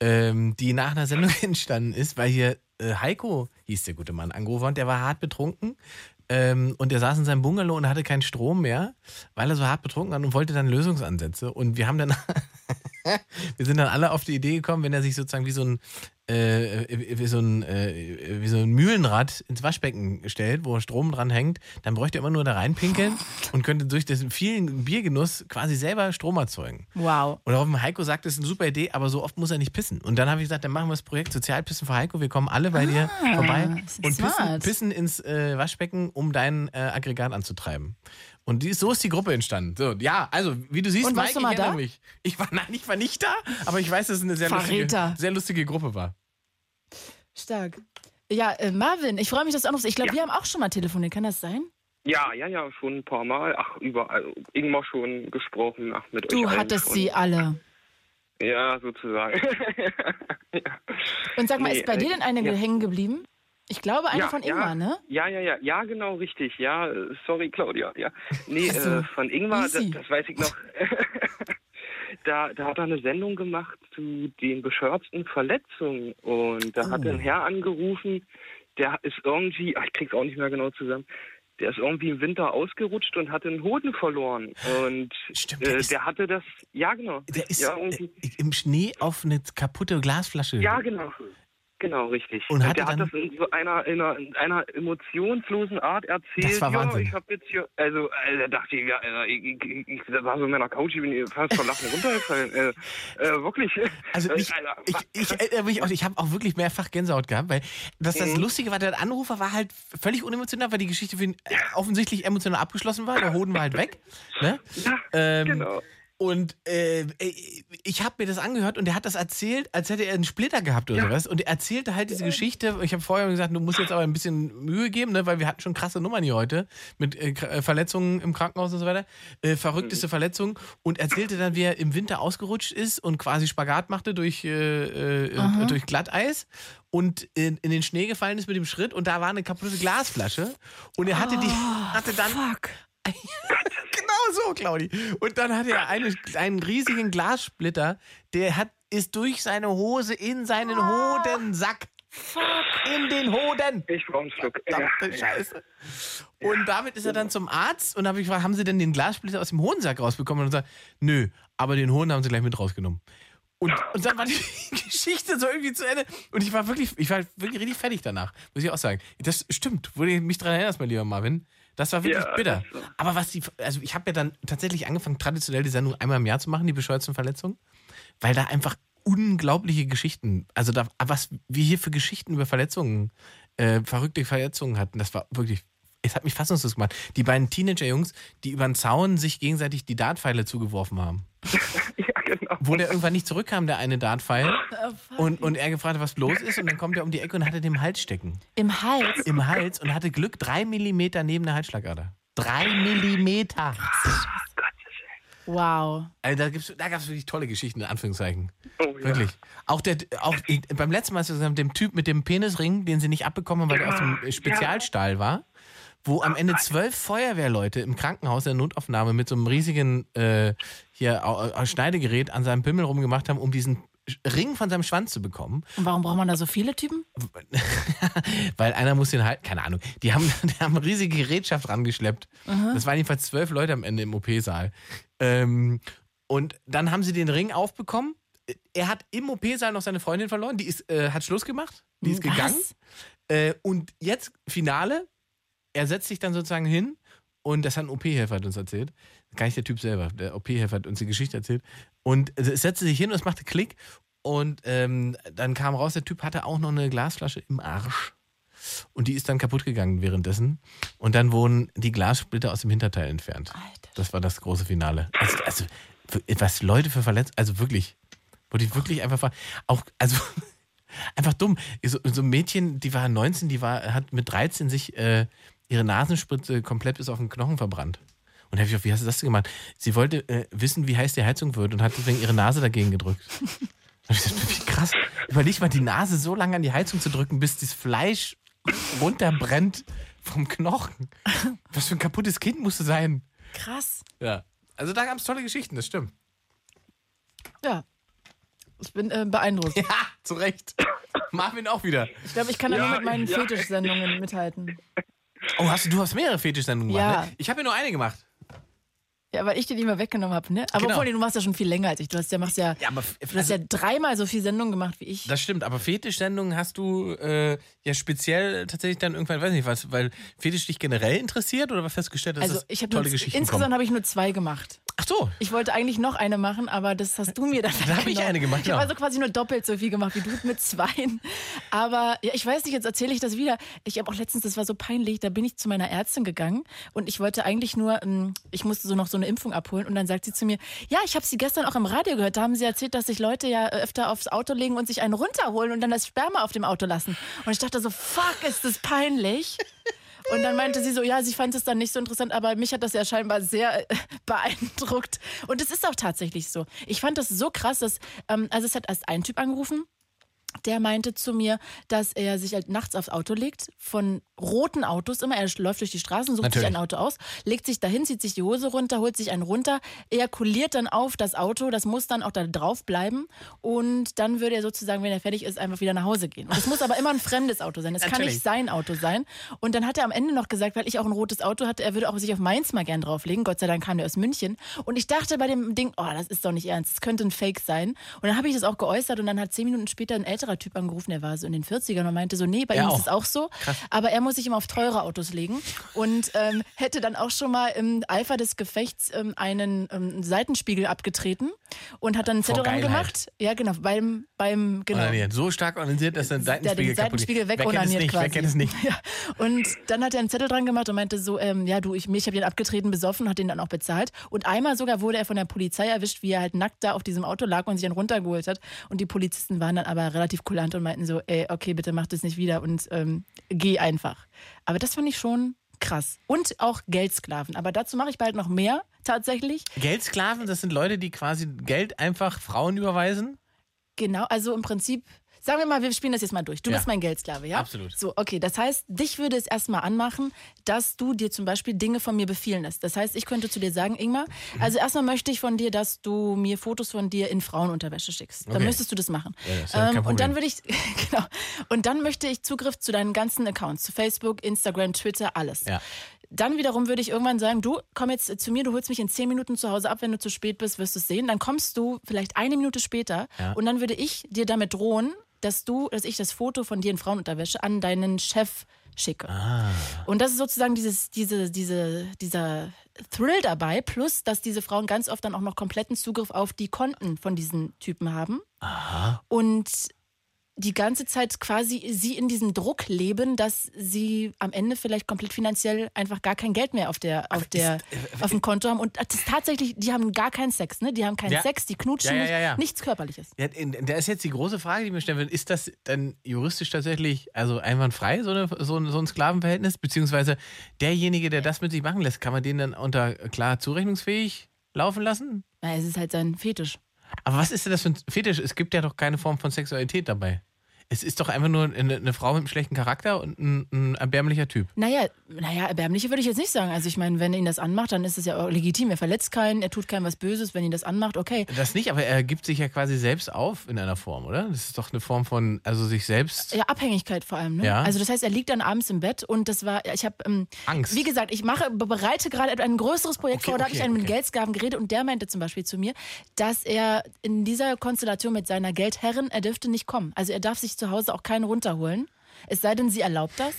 ähm, die nach einer Sendung entstanden ist, weil hier äh, Heiko, hieß der gute Mann, angerufen und der war hart betrunken. Ähm, und der saß in seinem Bungalow und hatte keinen Strom mehr, weil er so hart betrunken war und wollte dann Lösungsansätze. Und wir haben dann, wir sind dann alle auf die Idee gekommen, wenn er sich sozusagen wie so ein, äh, wie so ein, äh, wie so ein Mühlenrad ins Waschbecken stellt, wo Strom dran hängt, dann bräuchte er immer nur da reinpinkeln und könnte durch den vielen Biergenuss quasi selber Strom erzeugen. Wow. Und daraufhin Heiko sagt, das ist eine super Idee, aber so oft muss er nicht pissen. Und dann habe ich gesagt, dann machen wir das Projekt Sozialpissen für Heiko. Wir kommen alle bei dir vorbei Ah, das ist und pissen, pissen ins äh, Waschbecken, um dein äh, Aggregat anzutreiben. Und die, so ist die Gruppe entstanden. So, ja, also wie du siehst, Und warst Mike, du mal ich erinnere da? mich. Ich war, nein, ich war nicht da, aber ich weiß, dass es eine sehr lustige, sehr lustige Gruppe war. Stark. Ja, äh, Marvin, ich freue mich, dass du anrufst. Ich glaube, Ja. wir haben auch schon mal telefoniert. Kann das sein? Ja, ja, ja, schon ein paar Mal. Ach, überall. Ingmar schon gesprochen. Ach, mit Du euch hattest schon. sie alle. Ja, sozusagen. ja. Und sag mal, Nee, ist bei äh, dir denn eine ja. hängen geblieben? Ich glaube, eine Ja, von ja. Ingmar, ne? Ja, ja, ja, ja, genau, richtig. Ja, äh, sorry, Claudia. Ja, nee, Ach so. äh, von Ingmar, das, das weiß ich noch. da, da hat er eine Sendung gemacht zu den bescheuertsten Verletzungen und da hat Oh. ein Herr angerufen, der ist irgendwie, ach, ich krieg's auch nicht mehr genau zusammen. Der ist irgendwie im Winter ausgerutscht und hatte einen Hoden verloren. Und Stimmt, der äh, der hatte das, ja genau. Der ist ja, irgendwie, äh, im Schnee auf eine kaputte Glasflasche. ja, genau. Genau, richtig. Und hatte der hat das in so einer, in einer, in einer emotionslosen Art erzählt. Das war ja, Wahnsinn. ich habe jetzt hier, also, also da dachte ich, ja, ich, ich, ich, ich war so in meiner Couch, ich bin fast vor Lachen runtergefallen. Äh, äh, wirklich. Also Äh, ich, ich, ich auch, ich habe auch wirklich mehrfach Gänsehaut gehabt, weil das, das Mhm. Lustige war, der Anrufer war halt völlig unemotional, weil die Geschichte für ihn äh, offensichtlich emotional abgeschlossen war. Der Hoden war halt weg. Ne? ja, Ähm, genau. Und äh, ich habe mir das angehört und er hat das erzählt, als hätte er einen Splitter gehabt oder Ja. sowas. Und er erzählte halt diese Geschichte. Ich habe vorher gesagt, du musst jetzt aber ein bisschen Mühe geben, ne, weil wir hatten schon krasse Nummern hier heute mit äh, äh, Verletzungen im Krankenhaus und so weiter. Äh, verrückteste Verletzungen. Und erzählte dann, wie er im Winter ausgerutscht ist und quasi Spagat machte durch, äh, äh, durch Glatteis und in, in den Schnee gefallen ist mit dem Schritt und da war eine kaputte Glasflasche und er hatte die hatte dann Fuck. So, Claudi. Und dann hat er eine, einen riesigen Glassplitter, der hat, ist durch seine Hose in seinen Hodensack. In den Hoden. Ich brauche einen Schluck. Verdammte Scheiße. Und damit ist er dann zum Arzt und habe ich gefragt, haben Sie denn den Glassplitter aus dem Hodensack rausbekommen? Und er sagt, nö, aber den Hoden haben Sie gleich mit rausgenommen. Und, und dann war die Geschichte so irgendwie zu Ende. Und ich war wirklich, ich war wirklich richtig fertig danach, muss ich auch sagen. Das stimmt, wo du mich daran erinnerst, mein lieber Marvin. Das war wirklich Ja, bitter. war- Aber was die, also ich habe ja dann tatsächlich angefangen, traditionell die Sendung einmal im Jahr zu machen, die bescheuerten Verletzungen, weil da einfach unglaubliche Geschichten, also da, was wir hier für Geschichten über Verletzungen, äh, verrückte Verletzungen hatten, das war wirklich, es hat mich fassungslos gemacht. Die beiden Teenager-Jungs, die über den Zaun sich gegenseitig die Dartpfeile zugeworfen haben. Ja, genau. Wo der irgendwann nicht zurückkam, der eine Dartpfeil. Und, und er gefragt hat, was los ist. Und dann kommt er um die Ecke und hatte den im Hals stecken. Im Hals. Im Hals und hatte Glück drei Millimeter neben der Halsschlagader. Drei Millimeter. Wow. Also da, gibt's, da gab es wirklich tolle Geschichten, in Anführungszeichen. Oh, ja. Wirklich. Auch, der, auch beim letzten Mal, als wir gesagt haben, dem Typ mit dem Penisring, den sie nicht abbekommen haben, weil der aus dem Spezialstahl war, wo am Ende zwölf Feuerwehrleute im Krankenhaus in der Notaufnahme mit so einem riesigen äh, hier, Schneidegerät an seinem Pimmel rumgemacht haben, um diesen Ring von seinem Schwanz zu bekommen. Und warum braucht man da so viele Typen? Weil einer muss den halt, keine Ahnung, die haben, die haben eine riesige Gerätschaft rangeschleppt. Das waren jedenfalls zwölf Leute am Ende im OP-Saal. Ähm, und dann haben sie den Ring aufbekommen. Er hat im OP-Saal noch seine Freundin verloren, die ist, äh, hat Schluss gemacht, die ist Was? gegangen. Äh, und jetzt Finale, er setzt sich dann sozusagen hin und das hat ein OP-Helfer uns erzählt. Gar nicht der Typ selber, der OP-Helfer hat uns die Geschichte erzählt. Und es setzte sich hin und es machte Klick und ähm, dann kam raus, der Typ hatte auch noch eine Glasflasche im Arsch. Und die ist dann kaputt gegangen währenddessen. Und dann wurden die Glassplitter aus dem Hinterteil entfernt. Alter. Das war das große Finale. Also, also was Leute für verletzt, also wirklich, wo die wirklich einfach auch, also einfach dumm. So, so ein Mädchen, die war 19, die war, hat mit 13 sich äh, ihre Nasenspritze komplett bis auf den Knochen verbrannt. Und da hab ich auch, wie hast du das denn gemacht? Sie wollte äh, wissen, wie heiß die Heizung wird und hat deswegen ihre Nase dagegen gedrückt. Da hab ich gedacht, wie krass. Überleg mal, die Nase so lange an die Heizung zu drücken, bis das Fleisch runterbrennt vom Knochen. Was für ein kaputtes Kind musst du sein. Krass. Ja. Also da gab es tolle Geschichten, das stimmt. Ja. Ich bin äh, beeindruckt. Ja, zu Recht. Marvin auch wieder. Ich glaube, ich kann da nur Ja, mit meinen ja. Fetischsendungen mithalten. Oh, hast du, du hast mehrere Fetischsendungen Ja. gemacht, ne? Ich habe ja nur eine gemacht. Ja, weil ich den immer weggenommen habe, ne? Aber Genau. obwohl, du machst ja schon viel länger als ich. Du hast ja, machst ja, Ja, aber du hast ja dreimal so viel Sendungen gemacht wie ich. das stimmt, aber Fetischsendungen hast du äh, ja speziell tatsächlich dann irgendwann, weiß nicht was, weil Fetisch dich generell interessiert oder was festgestellt, dass Also das ich habe tolle nur, Geschichten insgesamt habe ich nur zwei gemacht. Ach so, Ich wollte eigentlich noch eine machen, aber das hast du mir dann Da hab ich eine gemacht, Ich habe ja. also quasi nur doppelt so viel gemacht wie du mit zweien. Aber ja, ich weiß nicht, jetzt erzähle ich das wieder. Ich habe auch letztens, das war so peinlich, da bin ich zu meiner Ärztin gegangen und ich wollte eigentlich nur, ähm, ich musste so noch so eine Impfung abholen und dann sagt sie zu mir, ja, ich habe sie gestern auch im Radio gehört, da haben sie erzählt, dass sich Leute ja äh, öfter aufs Auto legen und sich einen runterholen und dann das Sperma auf dem Auto lassen. Und ich dachte so, fuck, ist das peinlich. Und dann meinte sie so, ja, sie fand es dann nicht so interessant, aber mich hat das ja scheinbar sehr äh, beeindruckt. Und es ist auch tatsächlich so. Ich fand das so krass, dass, ähm, also es hat erst ein Typ angerufen, der meinte zu mir, dass er sich halt nachts aufs Auto legt, von roten Autos immer. Er läuft durch die Straßen, sucht Natürlich. sich ein Auto aus, legt sich dahin, zieht sich die Hose runter, holt sich einen runter, ejakuliert dann auf das Auto, das muss dann auch da drauf bleiben und dann würde er sozusagen, wenn er fertig ist, einfach wieder nach Hause gehen. Und das muss aber immer ein fremdes Auto sein. Das kann Natürlich. nicht sein Auto sein. Und dann hat er am Ende noch gesagt, weil ich auch ein rotes Auto hatte, er würde auch sich auf meins mal gern drauflegen. Gott sei Dank kam der aus München. Und ich dachte bei dem Ding, oh, das ist doch nicht ernst, das könnte ein Fake sein. Und dann habe ich das auch geäußert und dann hat zehn Minuten später ein älterer Typ angerufen, der war so in den 40ern und meinte so, nee, bei Er ihm ist es auch so. Aber er muss sich immer auf teure Autos legen und ähm, hätte dann auch schon mal im Eifer des Gefechts ähm, einen ähm, Seitenspiegel abgetreten und hat dann einen Zettel gemacht. Ja, genau, beim, beim, genau. Onaniert. So stark organisiert, dass ein Der den Seitenspiegel kaputt Seitenspiegel ist. Wer kennt es nicht? quasi. Wer kennt es nicht? Ja. Und dann hat er einen Zettel dran gemacht und meinte so, ähm, ja du, ich, ich habe den abgetreten, besoffen, hat den dann auch bezahlt. Und einmal sogar wurde er von der Polizei erwischt, wie er halt nackt da auf diesem Auto lag und sich dann runtergeholt hat. Und die Polizisten waren dann aber relativ kulant und meinten so, ey, okay, bitte mach das nicht wieder und ähm, geh einfach. Aber das fand ich schon krass. Und auch Geldsklaven. Aber dazu mache ich bald noch mehr, tatsächlich. Geldsklaven, das sind Leute, die quasi Geld einfach Frauen überweisen. Genau, also im Prinzip, sagen wir mal, wir spielen das jetzt mal durch. Du Ja. bist mein Geldsklave, ja? Absolut. So, okay, das heißt, dich würde es erstmal anmachen, dass du dir zum Beispiel Dinge von mir befehlen lässt. Das heißt, ich könnte zu dir sagen, Ingmar, Mhm. also erstmal möchte ich von dir, dass du mir Fotos von dir in Frauenunterwäsche schickst. Dann Okay. müsstest du das machen. Ja, das kein und dann würde ich, genau, und dann möchte ich Zugriff zu deinen ganzen Accounts, zu Facebook, Instagram, Twitter, alles. Ja. Dann wiederum würde ich irgendwann sagen, du komm jetzt zu mir, du holst mich in zehn Minuten zu Hause ab, wenn du zu spät bist, wirst du es sehen. Dann kommst du vielleicht eine Minute später Ja. und dann würde ich dir damit drohen, dass du, dass ich das Foto von dir in Frauenunterwäsche an deinen Chef schicke. Ah. Und das ist sozusagen dieses, diese, diese, dieser Thrill dabei, plus dass diese Frauen ganz oft dann auch noch kompletten Zugriff auf die Konten von diesen Typen haben. Und die ganze Zeit quasi sie in diesem Druck leben, dass sie am Ende vielleicht komplett finanziell einfach gar kein Geld mehr auf der auf der äh, auf dem Konto haben und ist tatsächlich, die haben gar keinen Sex, ne? Die haben keinen Ja. Sex, die knutschen Ja, ja, nicht, nichts körperliches. Da ist jetzt die große Frage, die mir stellen will, ist das dann juristisch tatsächlich also einwandfrei, so, eine, so, ein, so ein Sklavenverhältnis? Beziehungsweise derjenige, der das mit sich machen lässt, kann man den dann unter klar zurechnungsfähig laufen lassen? Na, es ist halt sein Fetisch. Aber was ist denn das für ein Fetisch? Es gibt ja doch keine Form von Sexualität dabei. Es ist doch einfach nur eine, eine Frau mit einem schlechten Charakter und ein, ein erbärmlicher Typ. Naja, naja, erbärmliche würde ich jetzt nicht sagen. Also ich meine, wenn er ihn das anmacht, dann ist es ja auch legitim. Er verletzt keinen, er tut keinem was Böses, wenn ihn das anmacht, okay. Das nicht, aber er gibt sich ja quasi selbst auf in einer Form, oder? Das ist doch eine Form von, also sich selbst. Ja, Abhängigkeit vor allem. Ne? Ja. Also das heißt, er liegt dann abends im Bett und das war, ich habe, ähm, Angst. wie gesagt, ich mache, bereite gerade ein größeres Projekt Okay, vor. Da habe okay, ich einen mit okay. Geldsgaben geredet und der meinte zum Beispiel zu mir, dass er in dieser Konstellation mit seiner Geldherrin, er dürfte nicht kommen. Also er darf sich zu Hause auch keinen runterholen. Es sei denn, sie erlaubt das.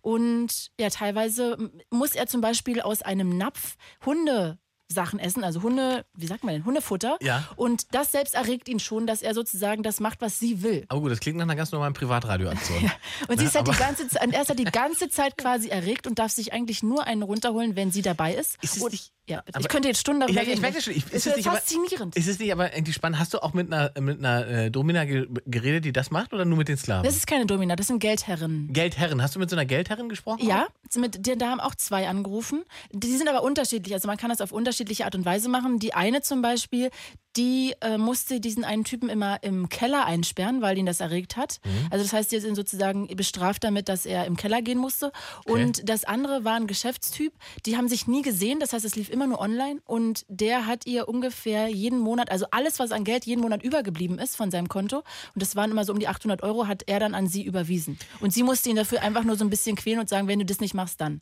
Und ja, teilweise muss er zum Beispiel aus einem Napf Hunde. Sachen essen, also Hunde, wie sagt man denn, Hundefutter. Ja. Und das selbst erregt ihn schon, dass er sozusagen das macht, was sie will. Aber gut, das klingt nach einer ganz normalen Privatradioaktion. Und sie ist halt die ganze Zeit, er ist halt die ganze Zeit quasi erregt und darf sich eigentlich nur einen runterholen, wenn sie dabei ist. Ist es und, nicht- ja, ich aber- könnte jetzt Stunden darüber Ja, ich reden. merke das schon. Ich- ist ist es nicht aber- faszinierend. Ist es nicht aber irgendwie spannend? Hast du auch mit einer, mit einer äh, Domina ge geredet, die das macht oder nur mit den Sklaven? Das ist keine Domina, das sind Geldherren. Geldherrin. Hast du mit so einer Geldherrin gesprochen? Ja, mit, da haben auch zwei angerufen. Die sind aber unterschiedlich. Also man kann das auf unterschiedliche Art und Weise machen. Die eine zum Beispiel, die äh, musste diesen einen Typen immer im Keller einsperren, weil ihn das erregt hat. Mhm. Also das heißt, die sind sozusagen bestraft damit, dass er im Keller gehen musste. Und das andere war ein Geschäftstyp. Die haben sich nie gesehen. Das heißt, es lief immer nur online. Und der hat ihr ungefähr jeden Monat, also alles, was an Geld jeden Monat übergeblieben ist von seinem Konto, und das waren immer so um die 800 Euro, hat er dann an sie überwiesen. Und sie musste ihn dafür einfach nur so ein bisschen quälen und sagen, wenn du das nicht machst, dann.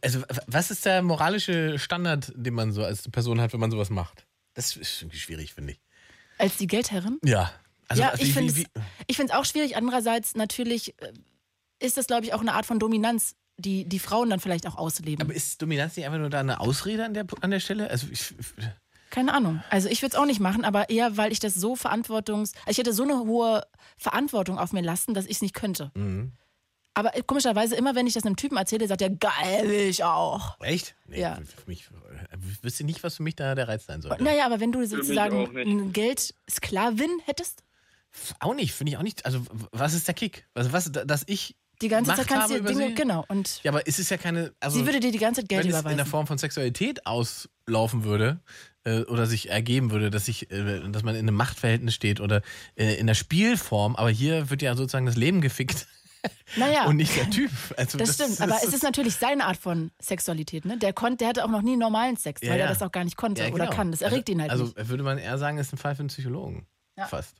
Also, was ist der moralische Standard, den man so als Person hat, wenn man sowas macht? Das ist irgendwie schwierig, finde ich. Als die Geldherrin? Ja. Also, ja, wie- ich finde es auch schwierig. Andererseits natürlich äh, ist das, glaube ich, auch eine Art von Dominanz, die die Frauen dann vielleicht auch ausleben. Aber ist Dominanz nicht einfach nur da eine Ausrede an der, an der Stelle? Also, ich, Keine Ahnung. Also ich würde es auch nicht machen, aber eher, weil ich das so verantwortungs... Ich hätte so eine hohe Verantwortung auf mir lassen, dass ich es nicht könnte. Mhm. Aber komischerweise, immer wenn ich das einem Typen erzähle, sagt er, geil, will ich auch. echt? Nee, Ja. für, mich, ich wüsste nicht, was für mich da der Reiz sein sollte. Naja, aber wenn du sozusagen auch nicht. ein Geldsklavin hättest, Auch nicht, finde ich auch nicht. Also, was ist der Kick? Also, was, dass ich. die ganze Macht Zeit kannst du dir Dinge... sie? Genau. Und Ja, aber es ist ja keine. Also, sie würde dir die ganze Zeit Geld wenn es in überweisen. der Form von Sexualität auslaufen würde äh, oder sich ergeben würde, dass ich, äh, dass man in einem Machtverhältnis steht oder äh, in der Spielform, aber hier wird ja sozusagen das Leben gefickt naja. und nicht der Typ. Also Das, stimmt, aber es ist natürlich seine Art von Sexualität. Ne? Der, konnt, der hatte auch noch nie normalen Sex, weil ja. er das auch gar nicht konnte Ja, oder genau. kann. Das erregt also, ihn halt Also nicht. würde man eher sagen, ist ein Fall für einen Psychologen. Ja. Fast.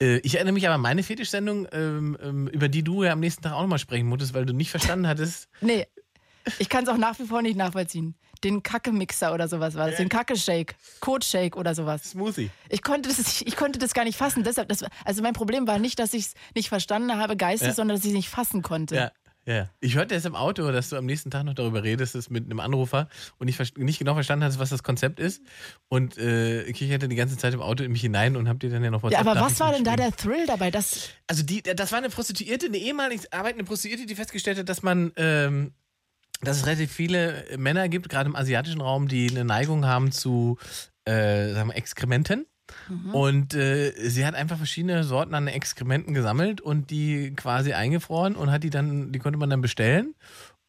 Äh, ich erinnere mich aber an meine Fetischsendung, ähm, ähm, über die du ja am nächsten Tag auch nochmal sprechen musstest, weil du nicht verstanden hattest. Nee, ich kann es auch nach wie vor nicht nachvollziehen. Den Kacke-Mixer oder sowas war das. Den Kacke-Shake, Code-Shake oder sowas. Smoothie. Ich konnte das, ich, ich konnte das gar nicht fassen. Deshalb, das, also mein Problem war nicht, dass ich es nicht verstanden habe geistig, Ja. sondern dass ich es nicht fassen konnte. Ja. Ja, ich hörte jetzt im Auto, dass du am nächsten Tag noch darüber redest, mit einem Anrufer und nicht, ver- nicht genau verstanden hast, was das Konzept ist. Und äh, ich hatte die ganze Zeit im Auto in mich hinein und hab dir dann ja noch was Ja, aber was war denn da der Thrill dabei? Das, Also die, das war eine Prostituierte, eine ehemalig arbeitende Prostituierte, die festgestellt hat, dass man, ähm, dass es relativ viele Männer gibt, gerade im asiatischen Raum, die eine Neigung haben zu äh, sagen wir, Exkrementen. Und äh, sie hat einfach verschiedene Sorten an Exkrementen gesammelt und die quasi eingefroren und hat die dann, die konnte man dann bestellen.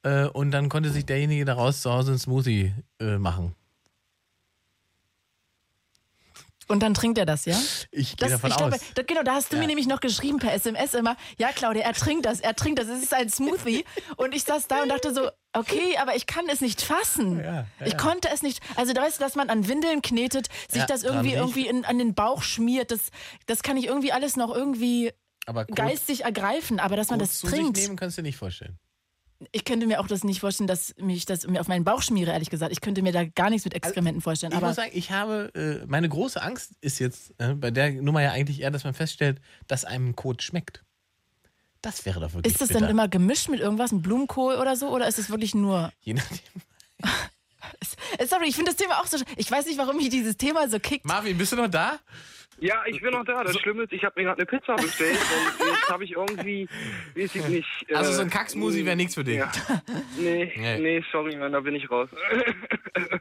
Äh, und dann konnte sich derjenige daraus zu Hause einen Smoothie äh, machen. Und dann trinkt er das, ja? Ich gehe davon ich aus. glaube, da, genau, da hast du Ja. mir nämlich noch geschrieben per SMS immer, ja Claudia, er trinkt das, er trinkt das, es ist ein Smoothie. und ich saß da und dachte so, okay, aber ich kann es nicht fassen. Ja, ja, ich konnte es nicht, also da weißt du, dass man an Windeln knetet, sich das irgendwie irgendwie in, an den Bauch schmiert, das, das kann ich irgendwie alles noch irgendwie geistig ergreifen, aber dass man das zu sich trinkt. nehmen kannst du dir nicht vorstellen. Ich könnte mir auch das nicht vorstellen, dass mich das mir auf meinen Bauch schmiere, ehrlich gesagt. Ich könnte mir da gar nichts mit Exkrementen vorstellen. Ich Aber muss sagen, ich habe, äh, meine große Angst ist jetzt äh, bei der Nummer ja eigentlich eher, dass man feststellt, dass einem Kot schmeckt. Das wäre doch wirklich ist das bitter. dann immer gemischt mit irgendwas, ein Blumenkohl oder so? Oder ist es wirklich nur. Je nachdem. Sorry, ich finde das Thema auch so. Ich weiß nicht, warum mich dieses Thema so kickt. Marvin, bist du noch da? Ja, ich bin noch da. Das Schlimme ist, ich habe mir gerade eine Pizza bestellt und jetzt habe ich irgendwie, weiß ich nicht. äh, Also so ein Kacksmusi wäre nichts für dich. Ja. Nee, Nee. nee, sorry, Mann, da bin ich raus.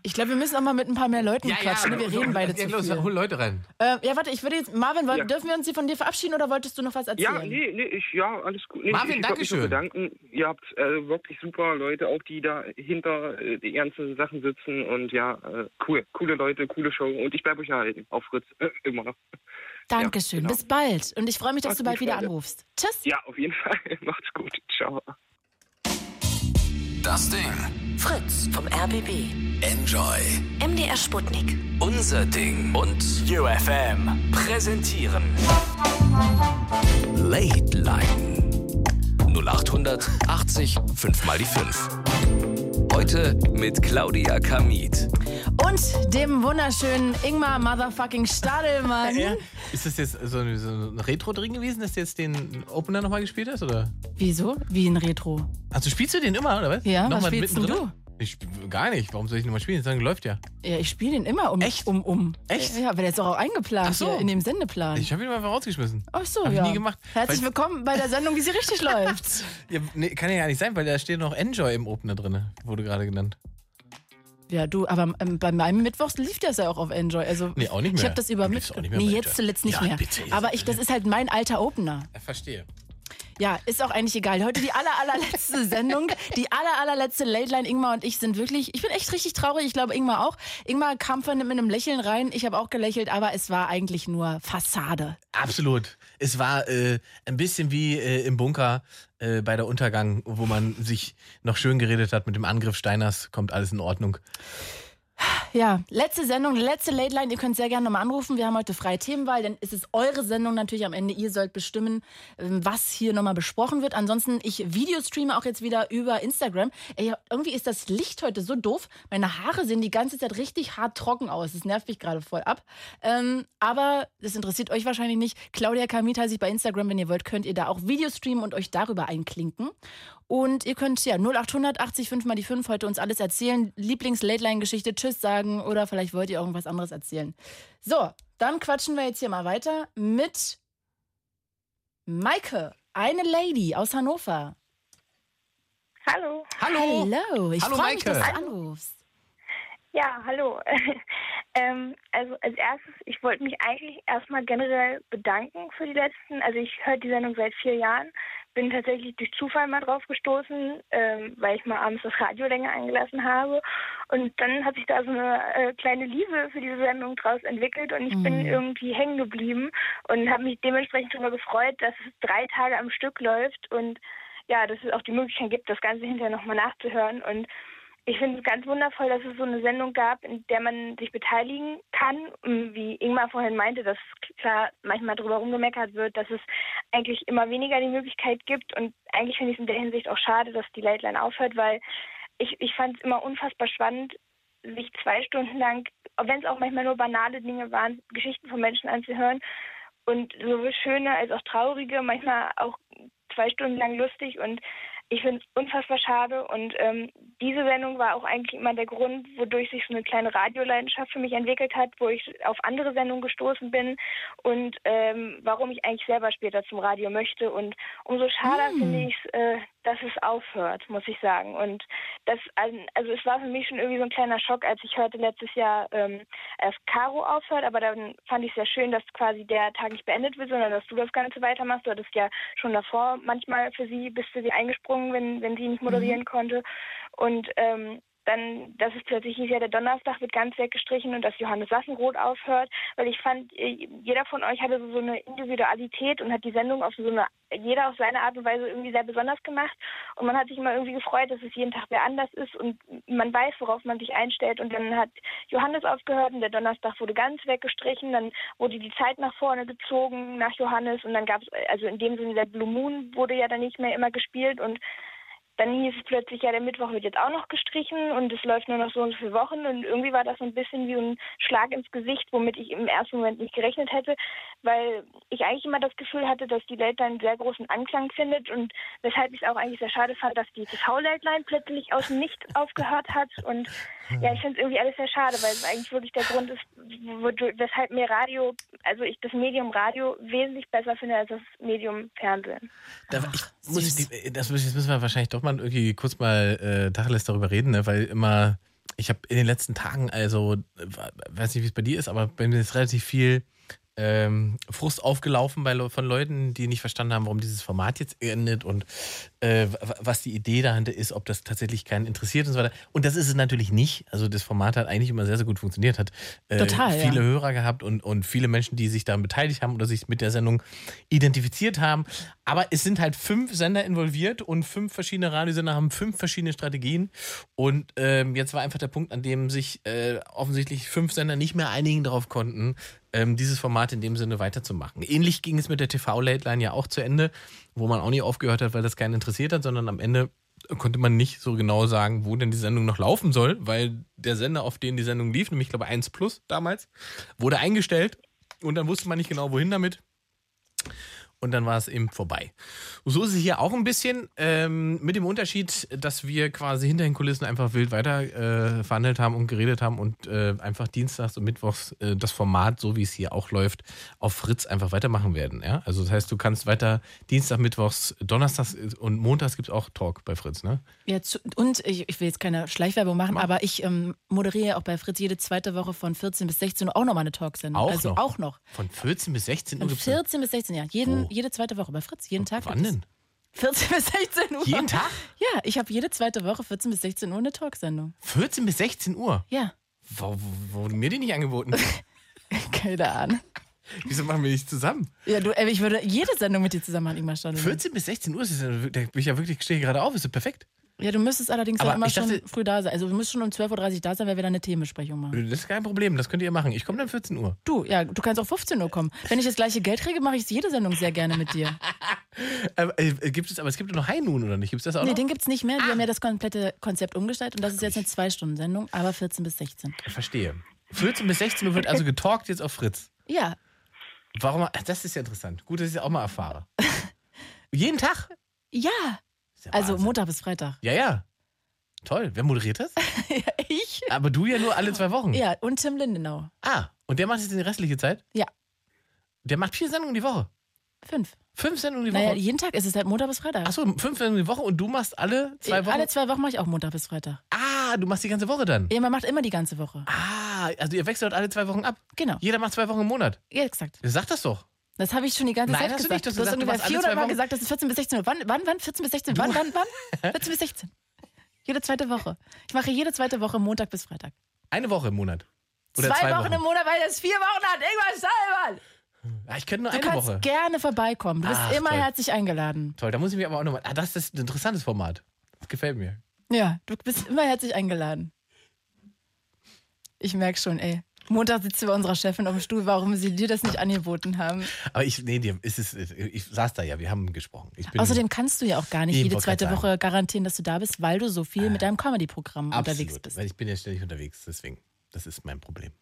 Ich glaube, wir müssen auch mal mit ein paar mehr Leuten quatschen. ne? Wir reden beide ja, zu los, viel. hol Leute rein. Äh, ja, warte, ich würde jetzt. Marvin, wollen, Ja. dürfen wir uns hier von dir verabschieden oder wolltest du noch was erzählen? Ja, nee, nee, ich, ja, alles gut. Nee, Marvin, ich, ich nur Dankeschön. bedanken. Ihr habt äh, wirklich super Leute, auch die da hinter äh, die ganzen Sachen sitzen und ja, äh, cool, coole Leute, coole Show und ich bleibe euch erhalten, auf Fritz, äh, immer noch. Dankeschön. genau. Bis bald. Und ich freue mich, dass Macht's du bald wieder Freunde. anrufst. Tschüss. Ja, auf jeden Fall, macht's gut, ciao. Das Ding. Fritz vom RBB. Enjoy. MDR Sputnik. Unser Ding. Und UFM. Präsentieren. Late Line. 0800 80 5 mal die 5. Heute mit Claudia Kamit. Und dem wunderschönen Ingmar Motherfucking Stadelmann. Ja. Ist das jetzt so ein, so ein Retro-Ding gewesen, dass du jetzt den Opener nochmal gespielt hast? Oder? Wieso? Wie ein Retro. Also spielst du den immer, oder was? Ja, was Nochmal spielst denn mittendrin? Ich spiel gar nicht. Warum soll ich nochmal spielen? Sagen, läuft ja. Ja, ich spiele den immer um. Echt? Um, um. Echt? Ja, weil der ist doch auch eingeplant Ach so. hier in dem Sendeplan. Ich habe ihn einfach rausgeschmissen. Ach so, Hab ich ja. nie gemacht. Herzlich Weil- willkommen bei der Sendung, wie sie richtig läuft. Ja, nee, kann ja gar nicht sein, weil da steht noch Enjoy im Opener drin, wurde gerade genannt. Ja, du, aber ähm, bei meinem Mittwochs lief das ja auch auf Enjoy. Also Nee, auch nicht Ich mehr. habe das über mit. auch Nee, jetzt zuletzt nicht Ja, mehr. bitte, jetzt aber ich, das ist halt mein alter Opener. Ja, verstehe. Ja, ist auch eigentlich egal. Heute die aller, allerletzte Sendung. Die aller, allerletzte Late Line. Ingmar und ich sind wirklich, ich bin echt richtig traurig. Ich glaube, Ingmar auch. Ingmar kam von mit einem Lächeln rein. Ich habe auch gelächelt, aber es war eigentlich nur Fassade. Absolut. Es war äh, ein bisschen wie äh, im Bunker äh, bei der Untergang, wo man sich noch schön geredet hat mit dem Angriff Steiners, kommt alles in Ordnung. Ja, letzte Sendung, letzte Late Line. Ihr könnt sehr gerne nochmal anrufen. Wir haben heute freie Themenwahl, denn es ist eure Sendung natürlich am Ende. Ihr sollt bestimmen, ähm, was hier nochmal besprochen wird. Ansonsten, ich Videostreame auch jetzt wieder über Instagram. Ey, irgendwie ist das Licht heute so doof. Meine Haare sehen die ganze Zeit richtig hart trocken aus. Das nervt mich gerade voll ab. Ähm, aber das interessiert euch wahrscheinlich nicht. Claudia Kamit heiße ich bei Instagram. Wenn ihr wollt, könnt ihr da auch Videostreamen und euch darüber einklinken. Und ihr könnt ja 0800 80 5 mal die 5 heute uns alles erzählen. Lieblings-Late-Line-Geschichte, Tschüss sagen oder vielleicht wollt ihr irgendwas anderes erzählen. So, dann quatschen wir jetzt hier mal weiter mit Maike, eine Lady aus Hannover. Hallo. Hallo! Hallo, ich Hallo, freue mich, Maike. dass du anrufst. Ja, hallo. ähm, also als erstes, ich wollte mich eigentlich erstmal generell bedanken für die letzten, also ich höre die Sendung seit vier Jahren, bin tatsächlich durch Zufall mal drauf gestoßen, ähm, weil ich mal abends das Radio länger eingelassen habe. Und dann hat sich da so eine äh, kleine Liebe für diese Sendung draus entwickelt und ich bin Mhm. irgendwie hängen geblieben und habe mich dementsprechend darüber gefreut, dass es drei Tage am Stück läuft und ja, dass es auch die Möglichkeit gibt, das Ganze hinterher nochmal nachzuhören. Und ich finde es ganz wundervoll, dass es so eine Sendung gab, in der man sich beteiligen kann. Und Wie Ingmar vorhin meinte, dass klar manchmal darüber rumgemeckert wird, dass es eigentlich immer weniger die Möglichkeit gibt. Und eigentlich finde ich es in der Hinsicht auch schade, dass die Late Line aufhört, weil ich, ich fand es immer unfassbar spannend, sich zwei Stunden lang, wenn es auch manchmal nur banale Dinge waren, Geschichten von Menschen anzuhören. Und sowohl schöne als auch traurige, manchmal auch zwei Stunden lang lustig und ich finde es unfassbar schade und ähm, diese Sendung war auch eigentlich immer der Grund, wodurch sich so eine kleine Radioleidenschaft für mich entwickelt hat, wo ich auf andere Sendungen gestoßen bin und ähm, warum ich eigentlich selber später zum Radio möchte und umso schade Mm. finde ich es, äh, dass es aufhört, muss ich sagen und das also es war für mich schon irgendwie so ein kleiner Schock, als ich hörte letztes Jahr, ähm, dass Caro aufhört, aber dann fand ich es sehr schön, dass quasi der Tag nicht beendet wird, sondern dass du das Ganze weitermachst. Du hattest ja schon davor manchmal für sie, bist du sie eingesprungen, wenn, wenn sie nicht moderieren konnte. Und ähm, dann, dass es plötzlich hieß, ja, der Donnerstag wird ganz weggestrichen und dass Johannes Sassenroth aufhört, weil ich fand, äh, jeder von euch hatte so eine Individualität und hat die Sendung auf so eine, jeder auf seine Art und Weise irgendwie sehr besonders gemacht. Und man hat sich immer irgendwie gefreut, dass es jeden Tag wer anders ist und man weiß, worauf man sich einstellt. Und dann hat Johannes aufgehört und der Donnerstag wurde ganz weggestrichen, dann wurde die Zeit nach vorne gezogen nach Johannes und dann gab es, also in dem Sinne der Blue Moon wurde ja dann nicht mehr immer gespielt. Und dann hieß es plötzlich, ja, der Mittwoch wird jetzt auch noch gestrichen und es läuft nur noch so und so viele Wochen und irgendwie war das so ein bisschen wie ein Schlag ins Gesicht, womit ich im ersten Moment nicht gerechnet hätte, weil ich eigentlich immer das Gefühl hatte, dass die Late einen sehr großen Anklang findet und weshalb ich es auch eigentlich sehr schade fand, dass die TV-Late Line plötzlich aus dem Nichts aufgehört hat und ja, ich finde es irgendwie alles sehr schade, weil es eigentlich wirklich der Grund ist, weshalb mir Radio, also ich das Medium Radio wesentlich besser finde als das Medium Fernsehen. Da, ich muss, die- das müssen wir wahrscheinlich doch mal irgendwie kurz mal äh, Tacheles darüber reden, ne? weil immer, ich habe in den letzten Tagen, also, äh, weiß nicht, wie es bei dir ist, aber bei mir ist relativ viel ähm, Frust aufgelaufen bei, von Leuten, die nicht verstanden haben, warum dieses Format jetzt endet und äh, was die Idee dahinter ist, ob das tatsächlich keinen interessiert und so weiter. Und das ist es natürlich nicht. Also das Format hat eigentlich immer sehr, sehr gut funktioniert, hat äh, Total, ja. viele Hörer gehabt und, und viele Menschen, die sich daran beteiligt haben oder sich mit der Sendung identifiziert haben. Aber es sind halt fünf Sender involviert und fünf verschiedene Radiosender haben fünf verschiedene Strategien. Und ähm, jetzt war einfach der Punkt, an dem sich äh, offensichtlich fünf Sender nicht mehr einigen darauf konnten, ähm, dieses Format in dem Sinne weiterzumachen. Ähnlich ging es mit der TV-Late-Line ja auch zu Ende, wo man auch nicht aufgehört hat, weil das keinen interessiert hat, sondern am Ende konnte man nicht so genau sagen, wo denn die Sendung noch laufen soll, weil der Sender, auf den die Sendung lief, nämlich ich glaube 1 Plus damals, wurde eingestellt und dann wusste man nicht genau, wohin damit. Und dann war es eben vorbei. Und so ist es hier auch ein bisschen, ähm, mit dem Unterschied, dass wir quasi hinter den Kulissen einfach wild weiter äh, verhandelt haben und geredet haben und äh, einfach dienstags und mittwochs äh, das Format, so wie es hier auch läuft, auf Fritz einfach weitermachen werden. Ja? Also das heißt, du kannst weiter Dienstag, mittwochs, Donnerstags und Montags gibt es auch Talk bei Fritz, ne? Ja, zu, und ich, ich will jetzt keine Schleichwerbung machen, aber ich ähm, moderiere auch bei Fritz jede zweite Woche von 14 bis 16 Uhr auch nochmal eine Talksendung. Auch also noch? auch noch. Von 14 bis 16 Uhr Von gibt's 14 bis 16, ja. Jeden, Wo? Jede zweite Woche bei Fritz, jeden Tag. Wann denn? 14 bis 16 Uhr. Jeden Tag? Ja, ich habe jede zweite Woche 14 bis 16 Uhr eine Talksendung. 14 bis 16 Uhr? Ja, Wo, wo, wurde mir die nicht angeboten? keine Ahnung. Wieso machen wir nicht zusammen? Ja, du, ich würde jede Sendung mit dir zusammen machen, Ingmar Stadel. 14 bis 16 Uhr, ist da bin ich ja wirklich, stehe gerade auf, ist perfekt. Ja, du müsstest allerdings Aber ja immer ich dachte- schon früh da sein. Also du musst schon um 12.30 Uhr da sein, weil wir dann eine Themenbesprechung machen. Das ist kein Problem, das könnt ihr machen. Ich komme dann 14 Uhr. Du, ja, du kannst auch 15 Uhr kommen. Wenn ich das gleiche Geld kriege, mache ich jede Sendung sehr gerne mit dir. Äh, gibt es, aber es gibt noch High Noon, oder nicht? Gibt es das auch Nee, noch? den gibt's nicht mehr. Die haben ja das komplette Konzept umgestaltet und das ist jetzt eine Zwei-Stunden-Sendung, aber 14 bis 16. Verstehe. 14 bis 16 Uhr wird also getalkt jetzt auf Fritz. Ja, Warum? Das ist ja interessant. Gut, dass ich das auch mal erfahre. Jeden Tag? ja. Ja Also Wahnsinn. Montag bis Freitag. Ja, ja. Toll. Wer moderiert das? Ich? Aber du ja nur alle zwei Wochen. Ja, und Tim Lindenau. Ah, und der macht jetzt die restliche Zeit? Ja. Der macht vier Sendungen die Woche. Fünf. Fünf Sendungen die Woche. Naja, jeden Tag ist es halt Montag bis Freitag. Achso, fünf Sendungen die Woche und du machst alle zwei Wochen. Alle zwei Wochen mache ich auch Montag bis Freitag. Ah, du machst die ganze Woche dann. Ja, man macht immer die ganze Woche. Ah, also ihr wechselt alle zwei Wochen ab. Genau. Jeder macht zwei Wochen im Monat. Ja, exakt. Sag das doch. Das habe ich schon die ganze Nein, Zeit hast du gesagt. nicht. Du hast du hast du ungefähr machst alle 400 zwei Mal Wochen. gesagt, das ist 14 bis 16 Uhr. Wann, wann, wann? 14 bis 16? Wann, wann, wann? 14 bis 16. Jede zweite Woche. Ich mache jede zweite Woche Montag bis Freitag. Eine Woche im Monat. Oder zwei, zwei, Wochen, im Monat, weil das vier Wochen hat. Irgendwas Salman! Ah, ich könnte nur Du eine kannst Woche. gerne vorbeikommen. Du bist Ach, immer toll. herzlich eingeladen. Toll, da muss ich mir aber auch nochmal. Ah, das ist ein interessantes Format. Das gefällt mir. Ja, du bist immer herzlich eingeladen. Ich merke schon, ey. Montag sitzt du bei unserer Chefin auf dem Stuhl, warum sie dir das nicht angeboten haben. Aber ich, nee, dir ist es, ich saß da ja, wir haben gesprochen. Ich bin Außerdem kannst du ja auch gar nicht jede zweite sagen. Woche garantieren, dass du da bist, weil du so viel mit deinem Comedy-Programm unterwegs bist. Weil ich bin ja ständig unterwegs, deswegen. Das ist mein Problem.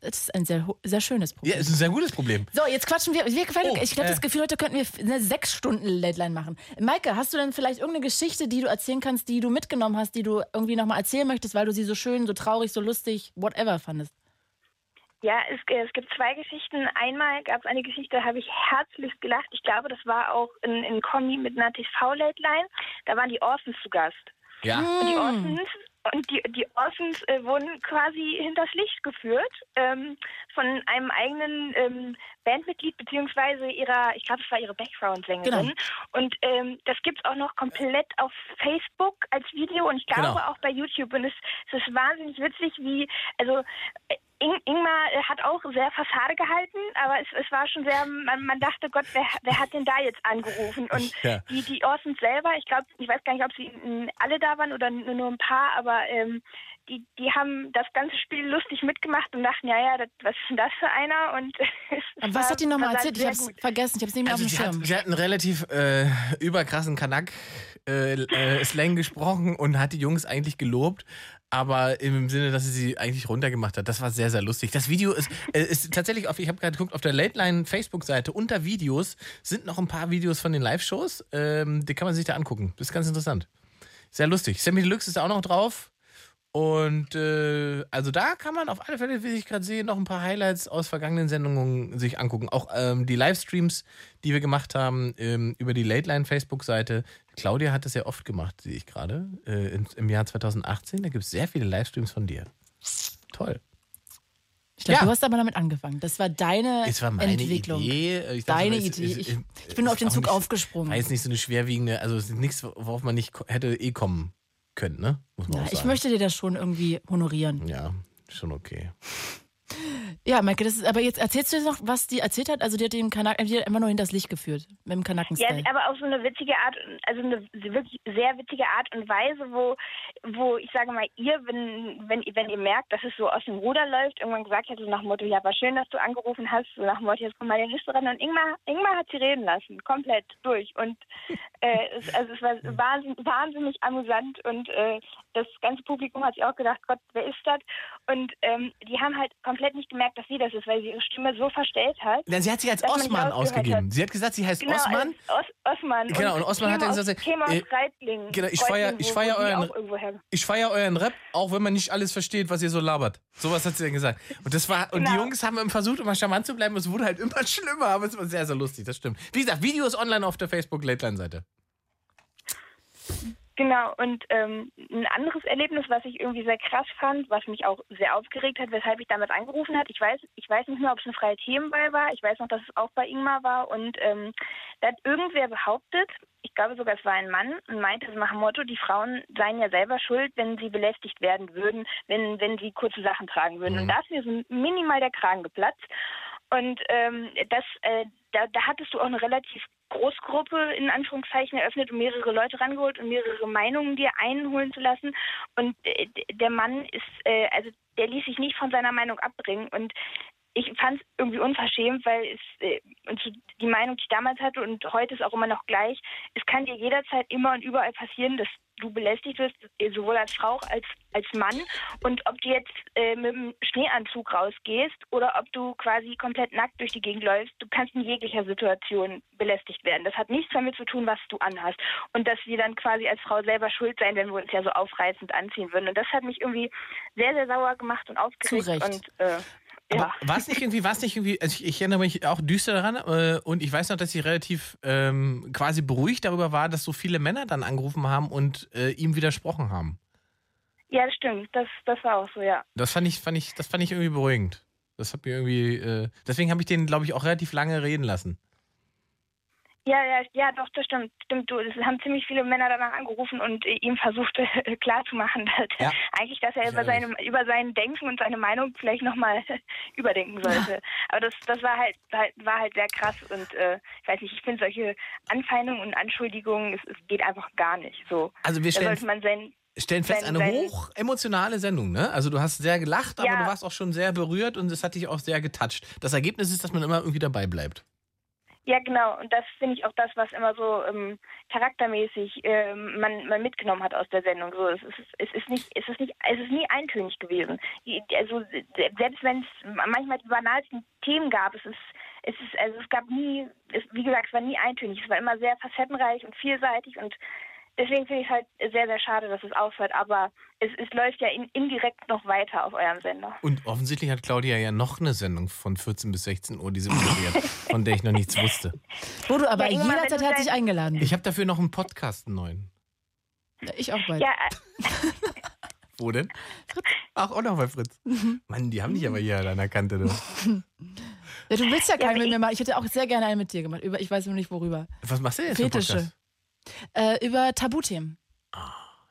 Das ist ein sehr, sehr schönes Problem. Ja, es ist ein sehr gutes Problem. So, jetzt quatschen wir. wir Oh, ich habe äh. das Gefühl, heute könnten wir eine sechs Stunden Deadline machen. Maike, hast du denn vielleicht irgendeine Geschichte, die du erzählen kannst, die du mitgenommen hast, die du irgendwie nochmal erzählen möchtest, weil du sie so schön, so traurig, so lustig, whatever fandest? Ja, es, äh, es gibt zwei Geschichten. Einmal gab es eine Geschichte, da habe ich herzlichst gelacht. Ich glaube, das war auch in, in Kombi mit einer TV-Late-Line. Da waren die Orsons zu Gast. Ja. Und die Orsons, und die, die Orsons äh, wurden quasi hinters Licht geführt ähm, von einem eigenen ähm, Bandmitglied beziehungsweise ihrer, ich glaube, es war ihre Background-Sängerin. Genau. Und ähm, das gibt's auch noch komplett auf Facebook als Video und ich glaube Genau. auch bei YouTube. Und es, es ist wahnsinnig witzig, wie, also Ing Ingmar äh, hat auch sehr Fassade gehalten, aber es, es war schon sehr, man, man dachte, Gott, wer, wer hat denn da jetzt angerufen? Und Ja. die, die Orsons selber, ich glaube, ich weiß gar nicht, ob sie alle da waren oder nur, nur ein paar, aber ähm, die, die haben das ganze Spiel lustig mitgemacht und dachten, ja, ja, das, was ist denn das für einer? Und es Aber was war- hat die nochmal erzählt? Ich es gut. vergessen, ich habe es nicht mehr Also auf dem sie hat, Schirm. sie hat einen relativ äh, überkrassen Kanak äh, äh, Slang gesprochen und hat die Jungs eigentlich gelobt, aber im Sinne, dass sie sie eigentlich runtergemacht hat. Das war sehr, sehr lustig. Das Video ist, äh, ist tatsächlich auf, ich habe gerade geguckt, auf der Late Line Facebook-Seite unter Videos sind noch ein paar Videos von den Live-Shows. Ähm, die kann man sich da angucken. Das ist ganz interessant. Sehr lustig. Sammy Deluxe ist auch noch drauf. Und äh, also da kann man auf alle Fälle, wie ich gerade sehe, noch ein paar Highlights aus vergangenen Sendungen sich angucken. Auch ähm, die Livestreams, die wir gemacht haben ähm, über die Late Line Facebook-Seite. Claudia hat das ja oft gemacht, sehe ich gerade, äh, im Jahr 2018. Da gibt es sehr viele Livestreams von dir. Toll. Ich glaube, Ja. du hast aber damit angefangen. Das war deine Es war meine Entwicklung. Idee. Ich dachte, Deine es- Idee. es- Ich, es- ich bin es auf den Zug nicht- aufgesprungen. War jetzt nicht so eine schwerwiegende, also es ist nichts, worauf man nicht hätte eh kommen können, ne? Muss man Ja, auch sagen. ich möchte dir das schon irgendwie honorieren. Ja, schon okay. Ja, Maike, das ist, aber jetzt erzählst du jetzt noch, was die erzählt hat? Also die hat den Kanak die hat einfach nur hinters Licht geführt mit dem Ja, Kanaken-Style. aber auf so eine witzige Art, also eine wirklich sehr witzige Art und Weise, wo, wo ich sage mal, ihr, wenn, wenn, wenn ihr merkt, dass es so aus dem Ruder läuft, irgendwann gesagt hätte, so nach dem Motto, ja, war schön, dass du angerufen hast, so nach dem Motto, jetzt kommt mal die Liste ran. Und Ingmar, Ingmar hat sie reden lassen, komplett durch. Und äh, es, also es war wahnsinnig, wahnsinnig amüsant und äh, das ganze Publikum hat sich auch gedacht, Gott, wer ist das? Und ähm, die haben halt komplett nicht gemerkt, dass sie das ist, weil sie ihre Stimme so verstellt hat. Ja, sie hat sich als Osman ausgegeben. hat. Sie hat gesagt, sie heißt Genau, Osman. als Os Osman. Genau, und Osman hat dann gesagt, äh, genau, ich feier- Reutlingen, ich feier die euren- Ich feiere euren Rap, auch wenn man nicht alles versteht, was ihr so labert. Sowas hat sie dann gesagt. Und das war, und die Genau. Jungs haben versucht, immer charmant zu bleiben. Es wurde halt immer schlimmer, aber es war sehr, sehr lustig. Das stimmt. Wie gesagt, Video ist online auf der Facebook Late Line Seite. Genau, und ähm, ein anderes Erlebnis, was ich irgendwie sehr krass fand, was mich auch sehr aufgeregt hat, weshalb ich damit angerufen hat. Ich weiß, ich weiß nicht mehr, ob es eine freie Themenwahl war. Ich weiß noch, dass es auch bei Ingmar war. Und ähm, da hat irgendwer behauptet, ich glaube sogar es war ein Mann, und meinte so nach dem Motto, die Frauen seien ja selber schuld, wenn sie belästigt werden würden, wenn, wenn sie kurze Sachen tragen würden. Und da ist mir so minimal der Kragen geplatzt. Und ähm, das, äh, da, da hattest du auch eine relativ Großgruppe in Anführungszeichen eröffnet und mehrere Leute rangeholt und mehrere Meinungen dir einholen zu lassen. Und äh, der Mann ist, äh, also der ließ sich nicht von seiner Meinung abbringen. Und ich fand es irgendwie unverschämt, weil es äh, die Meinung, die ich damals hatte und heute ist auch immer noch gleich, es kann dir jederzeit immer und überall passieren, dass du belästigt wirst, sowohl als Frau als als Mann. Und ob du jetzt äh, mit dem Schneeanzug rausgehst oder ob du quasi komplett nackt durch die Gegend läufst, du kannst in jeglicher Situation belästigt werden. Das hat nichts damit zu tun, was du anhast. Und dass wir dann quasi als Frau selber schuld sein, wenn wir uns ja so aufreizend anziehen würden. Und das hat mich irgendwie sehr, sehr sauer gemacht und aufgeregt. Zu Recht. Und äh, ja. war es nicht irgendwie, war es nicht irgendwie, also ich, ich erinnere mich auch düster daran äh, und ich weiß noch, dass sie relativ ähm, quasi beruhigt darüber war, dass so viele Männer dann angerufen haben und äh, ihm widersprochen haben. Ja, das stimmt. Das, das war auch so, ja. Das fand ich, fand ich, das fand ich irgendwie beruhigend. Das hat mir irgendwie, äh, deswegen habe ich den, glaube ich, auch relativ lange reden lassen. Ja, ja, ja, doch, das stimmt. Stimmt, du. Es haben ziemlich viele Männer danach angerufen und äh, ihm versucht äh, klarzumachen, dass Ja. eigentlich, dass er über seine, über sein Denken und seine Meinung vielleicht nochmal überdenken sollte. Aber das, das war halt, halt, war halt sehr krass und äh, ich weiß nicht, ich finde solche Anfeindungen und Anschuldigungen, es, es geht einfach gar nicht. So. Also wir Da stellen, sollte man sein, stellen fest, sein- eine sein- hoch emotionale Sendung, ne? Also du hast sehr gelacht, aber Ja. du warst auch schon sehr berührt und es hat dich auch sehr getoucht. Das Ergebnis ist, dass man immer irgendwie dabei bleibt. Ja, genau. Und das finde ich auch das, was immer so ähm, charaktermäßig ähm, man, man mitgenommen hat aus der Sendung. So, es, ist, es ist nicht, es ist nicht, es ist nie eintönig gewesen. Also selbst wenn es manchmal die banalsten Themen gab, es ist, es ist, also es gab nie, es, wie gesagt, es war nie eintönig. Es war immer sehr facettenreich und vielseitig und deswegen finde ich es halt sehr, sehr schade, dass es aufhört. Aber es, es läuft ja in, indirekt noch weiter auf eurem Sender. Und offensichtlich hat Claudia ja noch eine Sendung von 14 bis 16 Uhr, die sie moderiert, von der ich noch nichts wusste. Bodo, aber Ja, Ingmar, jederzeit herzlich eingeladen. Ich habe dafür noch einen Podcast, einen neuen. Ja, ich auch bald. Ja, Wo denn? Ach, auch noch bei Fritz. Mann, die haben dich aber hier an der Kante. Du. Ja, du willst ja Ja, keinen aber mit ich- mir machen. Ich hätte auch sehr gerne einen mit dir gemacht. Über, ich weiß nur nicht worüber. Was machst du denn jetzt Fetische. Äh, über Tabuthemen.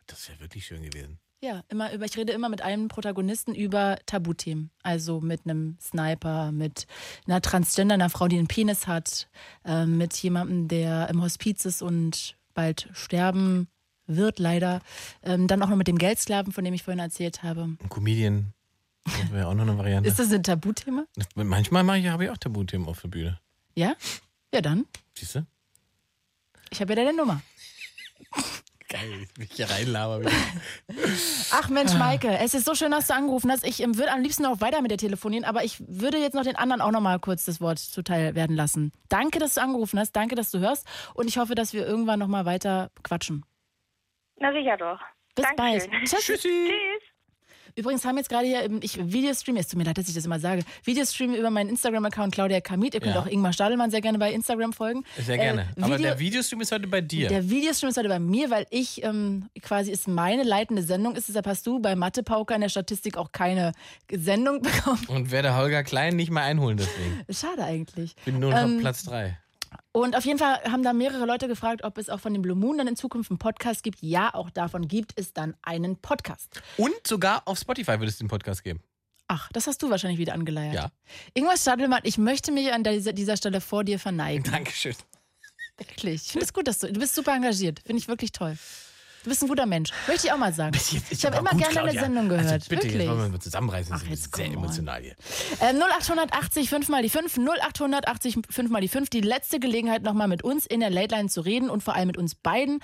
Das wäre wirklich schön gewesen. Ja, immer über, ich rede immer mit einem Protagonisten über Tabuthemen. Also mit einem Sniper, mit einer Transgender, einer Frau, die einen Penis hat, äh, mit jemandem, der im Hospiz ist und bald sterben wird, leider. Ähm, dann auch noch mit dem Geldsklaven, von dem ich vorhin erzählt habe. Ein Comedian. Das wäre auch noch eine Variante. Ist das ein Tabuthema? Manchmal mache ich, habe ich auch Tabuthemen auf der Bühne. Ja? Ja, dann. Siehst du? Ich habe ja deine Nummer. Geil, ich mich hier reinlaber. wieder. Ach Mensch. Maike, es ist so schön, dass du angerufen hast. Ich ähm, würde am liebsten noch weiter mit dir telefonieren, aber ich würde jetzt noch den anderen auch noch mal kurz das Wort zuteil werden lassen. Danke, dass du angerufen hast. Danke, dass du hörst. Und ich hoffe, dass wir irgendwann noch mal weiter quatschen. Na sicher doch. Bis Dankeschön. bald. Tschüss. Tschüss. Übrigens haben jetzt gerade hier, ähm, ich Videostream, es tut mir leid, dass ich das immer sage, Videostream über meinen Instagram-Account Claudia Kamit. Ihr könnt Ja. auch Ingmar Stadelmann sehr gerne bei Instagram folgen. Sehr gerne. Äh, Aber Video- der Videostream ist heute bei dir. Der Videostream ist heute bei mir, weil ich ähm, quasi ist meine leitende Sendung ist. Deshalb hast du bei Mathe Pauker in der Statistik auch keine Sendung bekommen. Und werde Holger Klein nicht mehr einholen deswegen. Schade eigentlich. Bin nur noch Ähm, auf Platz 3. Und auf jeden Fall haben da mehrere Leute gefragt, ob es auch von den Blue Moon dann in Zukunft einen Podcast gibt. Ja, auch davon gibt es dann einen Podcast. Und sogar auf Spotify wird es den Podcast geben. Ach, das hast du wahrscheinlich wieder angeleiert. Ja. Ingmar Stadelmann, ich möchte mich an dieser, dieser Stelle vor dir verneigen. Dankeschön. Wirklich. Ich finde es gut, dass du, du bist super engagiert. Finde ich wirklich toll. Du bist ein guter Mensch. Möchte ich auch mal sagen. Ich habe immer gerne deine Sendung gehört. Also bitte, wirklich. jetzt wollen wir mal zusammenreißen. Ach, jetzt sehr emotional hier. Äh, 0880 5 mal die 5, 0880 5 mal die 5. Die letzte Gelegenheit nochmal mit uns in der Late Line zu reden und vor allem mit uns beiden,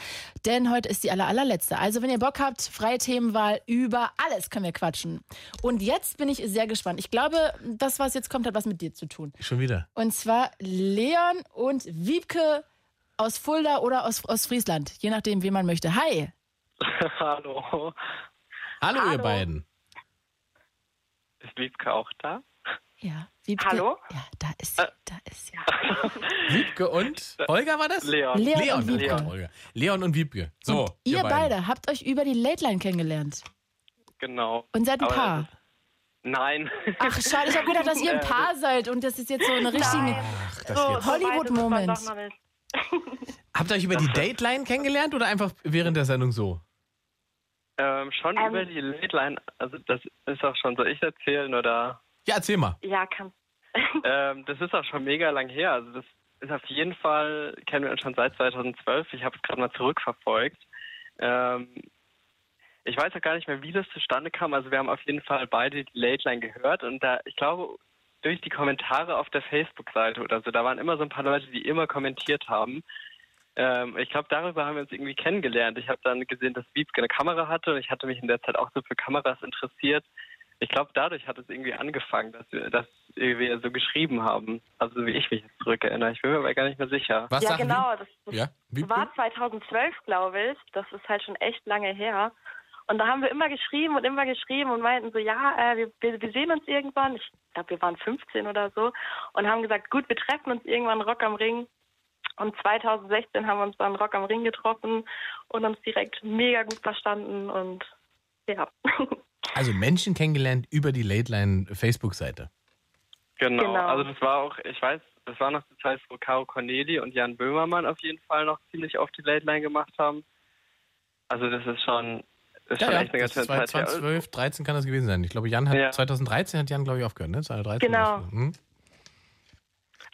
denn heute ist die aller, allerletzte. Also wenn ihr Bock habt, freie Themenwahl, über alles können wir quatschen. Und jetzt bin ich sehr gespannt. Ich glaube, das, was jetzt kommt, hat was mit dir zu tun. Schon wieder. Und zwar Leon und Wiebke aus Fulda oder aus, aus Friesland, je nachdem, wie man möchte. Hi. Hallo. Hallo, ihr beiden. Ist Wiebke auch da? Ja, Wiebke. Hallo? Ja, da ist sie, da ist sie. Wiebke und Holger war das? Leon. Leon, Leon und Wiebke. Holger. Leon und Wiebke. So, und ihr beiden. beide habt euch über die Late Line kennengelernt. Genau. Und seid ein Aber Paar. Nein. Ach, schade, ich habe gedacht, dass ihr ein Paar seid und das ist jetzt so eine richtige Ach, das So, jetzt. so Hollywood-Moment. Habt ihr euch über die Dateline kennengelernt oder einfach während der Sendung so? Ähm, schon Ähm. über die Late Line, also das ist auch schon, soll ich erzählen oder? Ja, erzähl mal. Ja, kann. ähm, das ist auch schon mega lang her. Also das ist auf jeden Fall, kennen wir uns schon seit 2012. Ich habe es gerade mal zurückverfolgt. Ähm, ich weiß auch gar nicht mehr, wie das zustande kam. Also wir haben auf jeden Fall beide die Late Line gehört und da, ich glaube, durch die Kommentare auf der Facebook-Seite oder so, da waren immer so ein paar Leute, die immer kommentiert haben. Ähm, ich glaube, darüber haben wir uns irgendwie kennengelernt. Ich habe dann gesehen, dass Wiebke eine Kamera hatte und ich hatte mich in der Zeit auch so für Kameras interessiert. Ich glaube, dadurch hat es irgendwie angefangen, dass wir, dass wir so geschrieben haben. Also wie ich mich jetzt zurückerinnere. Ich bin mir aber gar nicht mehr sicher. Was ja, genau. Das, das Ja, war 2012, glaube ich. Das ist halt schon echt lange her. Und da haben wir immer geschrieben und immer geschrieben und meinten so, ja, äh, wir, wir, sehen uns irgendwann. Ich glaube, wir waren 15 oder so. Und haben gesagt, gut, wir treffen uns irgendwann Rock am Ring. Und 2016 haben wir uns dann Rock am Ring getroffen und uns direkt mega gut verstanden. Und ja. Also Menschen kennengelernt über die Late Line Facebook-Seite. Genau. Genau. Also das war auch, ich weiß, das war noch die Zeit, wo Caro Corneli und Jan Böhmermann auf jeden Fall noch ziemlich auf die Late Line gemacht haben. Also das ist schon, ist Ja, schon ja, echt eine das ganze war Zeit her. 2012, 13 kann das gewesen sein. Ich glaube, Jan hat Ja. 2013 hat Jan, glaube ich, aufgehört, ne? 2013 Genau. Hm?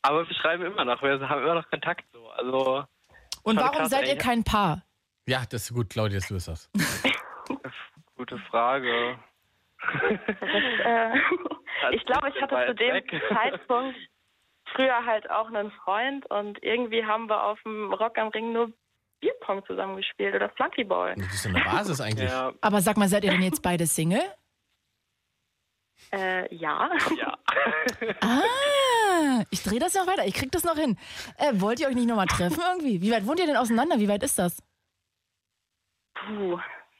Aber wir schreiben immer noch, wir haben immer noch Kontakt so. Also Und warum krass, seid ihr kein Paar? Ja, das ist gut, Claudia, du bist das. gute Frage. äh, ich glaube, ich hatte zu dem weg. Zeitpunkt früher halt auch einen Freund und irgendwie haben wir auf dem Rock am Ring nur Bierpong zusammengespielt oder Flunkyball. Das ist so eine Basis eigentlich. Ja, Aber sag mal, seid ihr denn jetzt beide Single? Äh, ja. ja. Ah, ich drehe das noch weiter. Ich krieg das noch hin. Äh, wollt ihr euch nicht nochmal treffen irgendwie? Wie weit wohnt ihr denn auseinander? Wie weit ist das? Puh.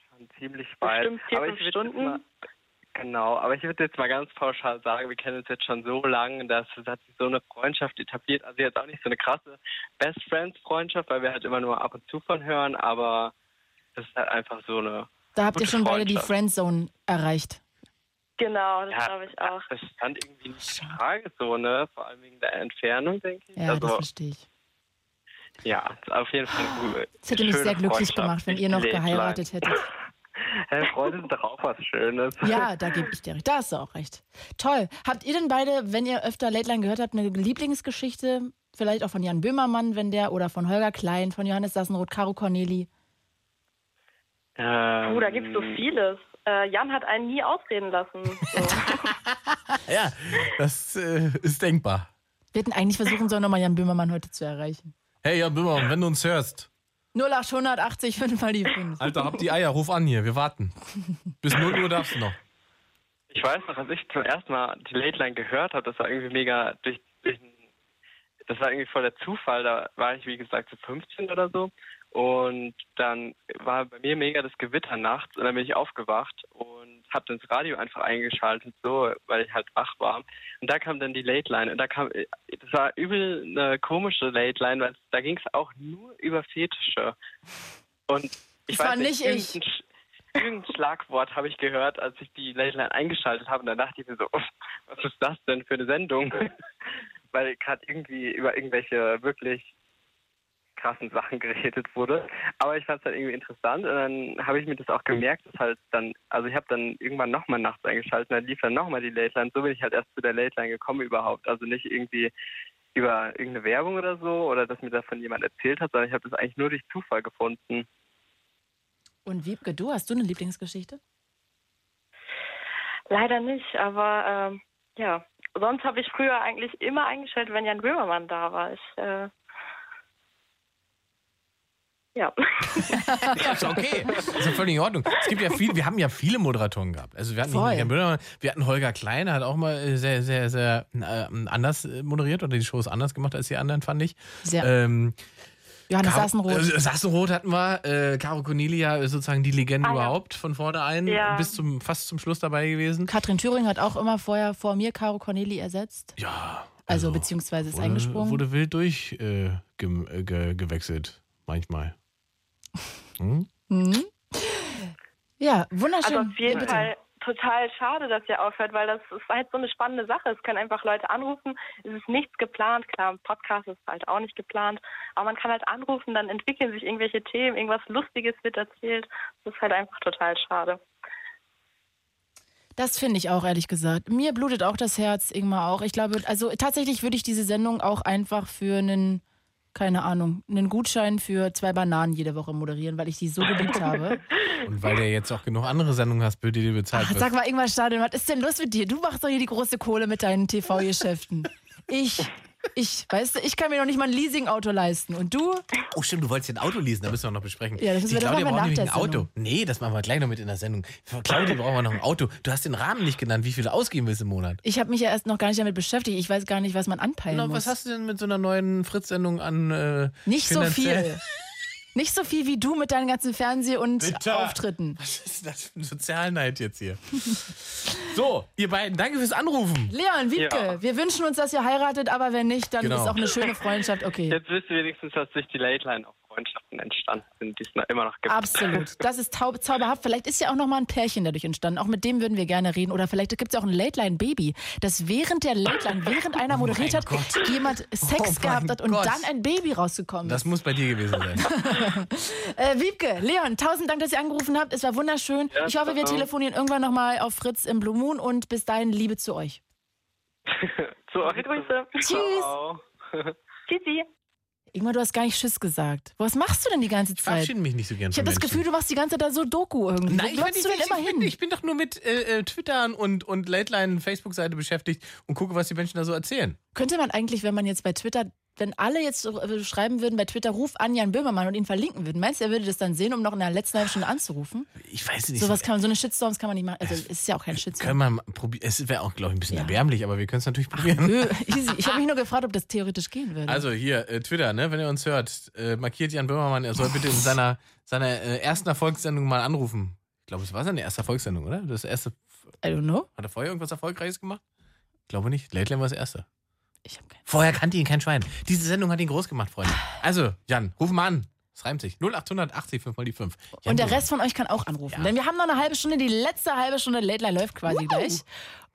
Schon ziemlich weit. Bestimmt vier, aber fünf Stunden. Genau, aber ich würde jetzt mal ganz pauschal sagen, wir kennen uns jetzt schon so lange, dass es hat sich so eine Freundschaft etabliert. Also jetzt auch nicht so eine krasse Best Friends Freundschaft, weil wir halt immer nur ab und zu von hören, aber das ist halt einfach so eine. Da habt ihr schon beide die. Friendzone erreicht. Genau, das Ja, glaube ich auch. Das stand irgendwie nicht in Frage so, ne? Vor allem wegen der Entfernung, denke ich. Ja, das also, verstehe ich. ja, auf jeden Fall gute. Das hätte mich sehr glücklich gemacht, wenn ihr noch geheiratet hättet. Freunde sind doch auch was Schönes. Ja, da gebe ich dir recht. Da hast du auch recht. Toll. Habt ihr denn beide, wenn ihr öfter Late Line gehört habt, eine Lieblingsgeschichte? Vielleicht auch von Jan Böhmermann, wenn der, oder von Holger Klein, von Johannes Sassenroth, Caro Corneli. Ähm, Puh, da gibt es so vieles. Äh, Jan hat einen nie ausreden lassen. So. Ja, das äh, ist denkbar. Wir hätten eigentlich versuchen sollen, nochmal Jan Böhmermann heute zu erreichen. Hey, Jan Böhmermann, wenn du uns hörst, 0880 5 mal die 5. Alter, hab die Eier, ruf an hier, wir warten. Bis 0 Uhr darfst du noch. Ich weiß noch, als ich zum ersten Mal die Late Line gehört habe, das war irgendwie mega durch, durch das war irgendwie voll der Zufall. Da war ich, wie gesagt, so 15 oder so. Und dann war bei mir mega das Gewitter nachts und dann bin ich aufgewacht und habe dann das Radio einfach eingeschaltet, so, weil ich halt wach war. Und da kam dann die Late Line und da kam, das war übel eine komische Late Line, weil da ging es auch nur über Fetische. Und ich Das war weiß nicht, nicht ich. irgendein, Sch- irgendein Schlagwort habe ich gehört, als ich die Late Line eingeschaltet habe und dann dachte ich mir so, was ist das denn für eine Sendung? weil gerade irgendwie über irgendwelche wirklich krassen Sachen geredet wurde. Aber ich fand es halt irgendwie interessant und dann habe ich mir das auch gemerkt, dass halt dann, also ich habe dann irgendwann nochmal nachts eingeschaltet und dann lief dann nochmal die Late Line. So bin ich halt erst zu der Late Line gekommen überhaupt. Also nicht irgendwie über irgendeine Werbung oder so oder dass mir davon jemand erzählt hat, sondern ich habe das eigentlich nur durch Zufall gefunden. Und Wiebke, du hast du eine Lieblingsgeschichte? Leider nicht, aber ähm, ja. Sonst habe ich früher eigentlich immer eingeschaltet, wenn Jan Böhmermann da war. Ich, äh, ja. Ja, ist okay. Ist ja völlig in Ordnung. Es gibt ja viel, wir haben ja viele Moderatoren gehabt. Also wir hatten nicht Voll. Böhmermann, wir hatten Holger Klein, hat auch mal äh, sehr, sehr, sehr äh, anders äh, moderiert oder die Shows anders gemacht als die anderen, fand ich. Sehr. Ähm, Johannes Caro- Sassenroth. Äh, Sassenroth hatten wir. Äh, Caro Cornelia ist sozusagen die Legende Ah, ja. überhaupt von vornherein Ja. bis zum fast zum Schluss dabei gewesen. Katrin Thüring hat auch immer vorher vor mir Caro Corneli ersetzt. Ja. Also, beziehungsweise ist wurde, eingesprungen. Wurde wild durchgewechselt, äh, äh, ge gewechselt manchmal. Hm? Mhm. Ja, wunderschön. Also auf jeden Bitte. Fall total schade, dass ihr aufhört, weil das ist halt so eine spannende Sache. Es können einfach Leute anrufen. Es ist nichts geplant. Klar, ein Podcast ist halt auch nicht geplant. Aber man kann halt anrufen, dann entwickeln sich irgendwelche Themen, irgendwas Lustiges wird erzählt. Das ist halt einfach total schade. Das finde ich auch, ehrlich gesagt. Mir blutet auch das Herz, Ingmar auch. Ich glaube, also tatsächlich würde ich diese Sendung auch einfach für einen, keine Ahnung, einen Gutschein für zwei Bananen jede Woche moderieren, weil ich die so geliebt habe. Und weil du jetzt auch genug andere Sendungen hast, für die du bezahlt Ach, sag mal, Ingmar Stadion, was ist denn los mit dir? Du machst doch hier die große Kohle mit deinen TV-Geschäften. Ich, ich, weißt du, ich kann mir noch nicht mal ein Leasing-Auto leisten. Und du? Oh, stimmt, du wolltest den Auto leasen, da müssen wir noch besprechen. Ja, das müssen wir- Claudia braucht nämlich ein Auto. Nee, das machen wir gleich noch mit in der Sendung. Für Claudia brauchen wir noch ein Auto. Du hast den Rahmen nicht genannt, wie viel du ausgeben willst im Monat. Ich habe mich ja erst noch gar nicht damit beschäftigt. Ich weiß gar nicht, was man anpeilen Na, muss. was hast du denn mit so einer neuen Fritz-Sendung an äh, Nicht so viel. Nicht so viel wie du mit deinen ganzen Fernseh- und Bitte. Auftritten. Was ist das für ein Sozialneid jetzt hier? so, ihr beiden, danke fürs Anrufen. Leon, Wiebke, Ja. wir wünschen uns, dass ihr heiratet, aber wenn nicht, dann Genau. ist auch eine schöne Freundschaft okay. Jetzt wisst ihr wenigstens, dass durch die Late Line auch Freundschaften entstanden sind, die es immer noch gibt. Absolut. Das ist taub, zauberhaft. Vielleicht ist ja auch noch mal ein Pärchen dadurch entstanden. Auch mit dem würden wir gerne reden. Oder vielleicht gibt es ja auch ein Late-Line-Baby, das während der Late-Line, während einer moderiert hat, Oh Gott. jemand Sex Oh gehabt hat und Gott. dann ein Baby rausgekommen Das ist. muss bei dir gewesen sein. Äh, Wiebke, Leon, tausend Dank, dass ihr angerufen habt. Es war wunderschön. Ja, ich hoffe, wir telefonieren irgendwann noch mal auf Fritz im Blue Moon und bis dahin Liebe zu euch. Zu euch. Grüße. Tschüss. Ciao. Tschüssi. Irgendwann, du hast gar nicht Tschüss gesagt. Was machst du denn die ganze Ich Zeit? verabschiede mich nicht so gern Ich habe das. Gefühl, du machst die ganze Zeit da so Doku irgendwie. Nein, Wo ich bin, du denn ich, immer ich, hin? bin, ich bin doch nur mit äh, äh, Twittern und, und Late Line Facebook-Seite beschäftigt und gucke, was die Menschen da so erzählen. Könnte man eigentlich, wenn man jetzt bei Twitter, wenn alle jetzt so, äh, schreiben würden bei Twitter, ruf an Jan Böhmermann und ihn verlinken würden, meinst du, er würde das dann sehen, um noch in der letzten halben Stunde anzurufen? Ich weiß nicht. Sowas kann man, so eine Shitstorms kann man nicht machen. Also es ist ja auch kein können Shitstorm. wir mal probieren. Es wäre auch, glaube ich, ein bisschen Ja. erbärmlich, aber wir können es natürlich probieren. Nö, easy. Ich habe mich nur gefragt, ob das theoretisch gehen würde. Also hier, äh, Twitter, ne, wenn ihr uns hört, äh, markiert Jan Böhmermann, er soll bitte in seiner, seiner äh, ersten Erfolgssendung mal anrufen. Ich glaube, es war seine erste Erfolgssendung, oder? Das erste. I don't know. Hat er vorher irgendwas Erfolgreiches gemacht? Ich glaube nicht. Late Line war das erste. Ich habe keine Vorher kannte ihn kein Schwein. Diese Sendung hat ihn groß gemacht, Freunde. Also, Jan, ruf mal an. Es reimt sich. 0880 5 mal die 5. Jan Und der. Rest von euch kann auch anrufen. Ja. Denn wir haben noch eine halbe Stunde, die letzte halbe Stunde Late Line läuft quasi gleich.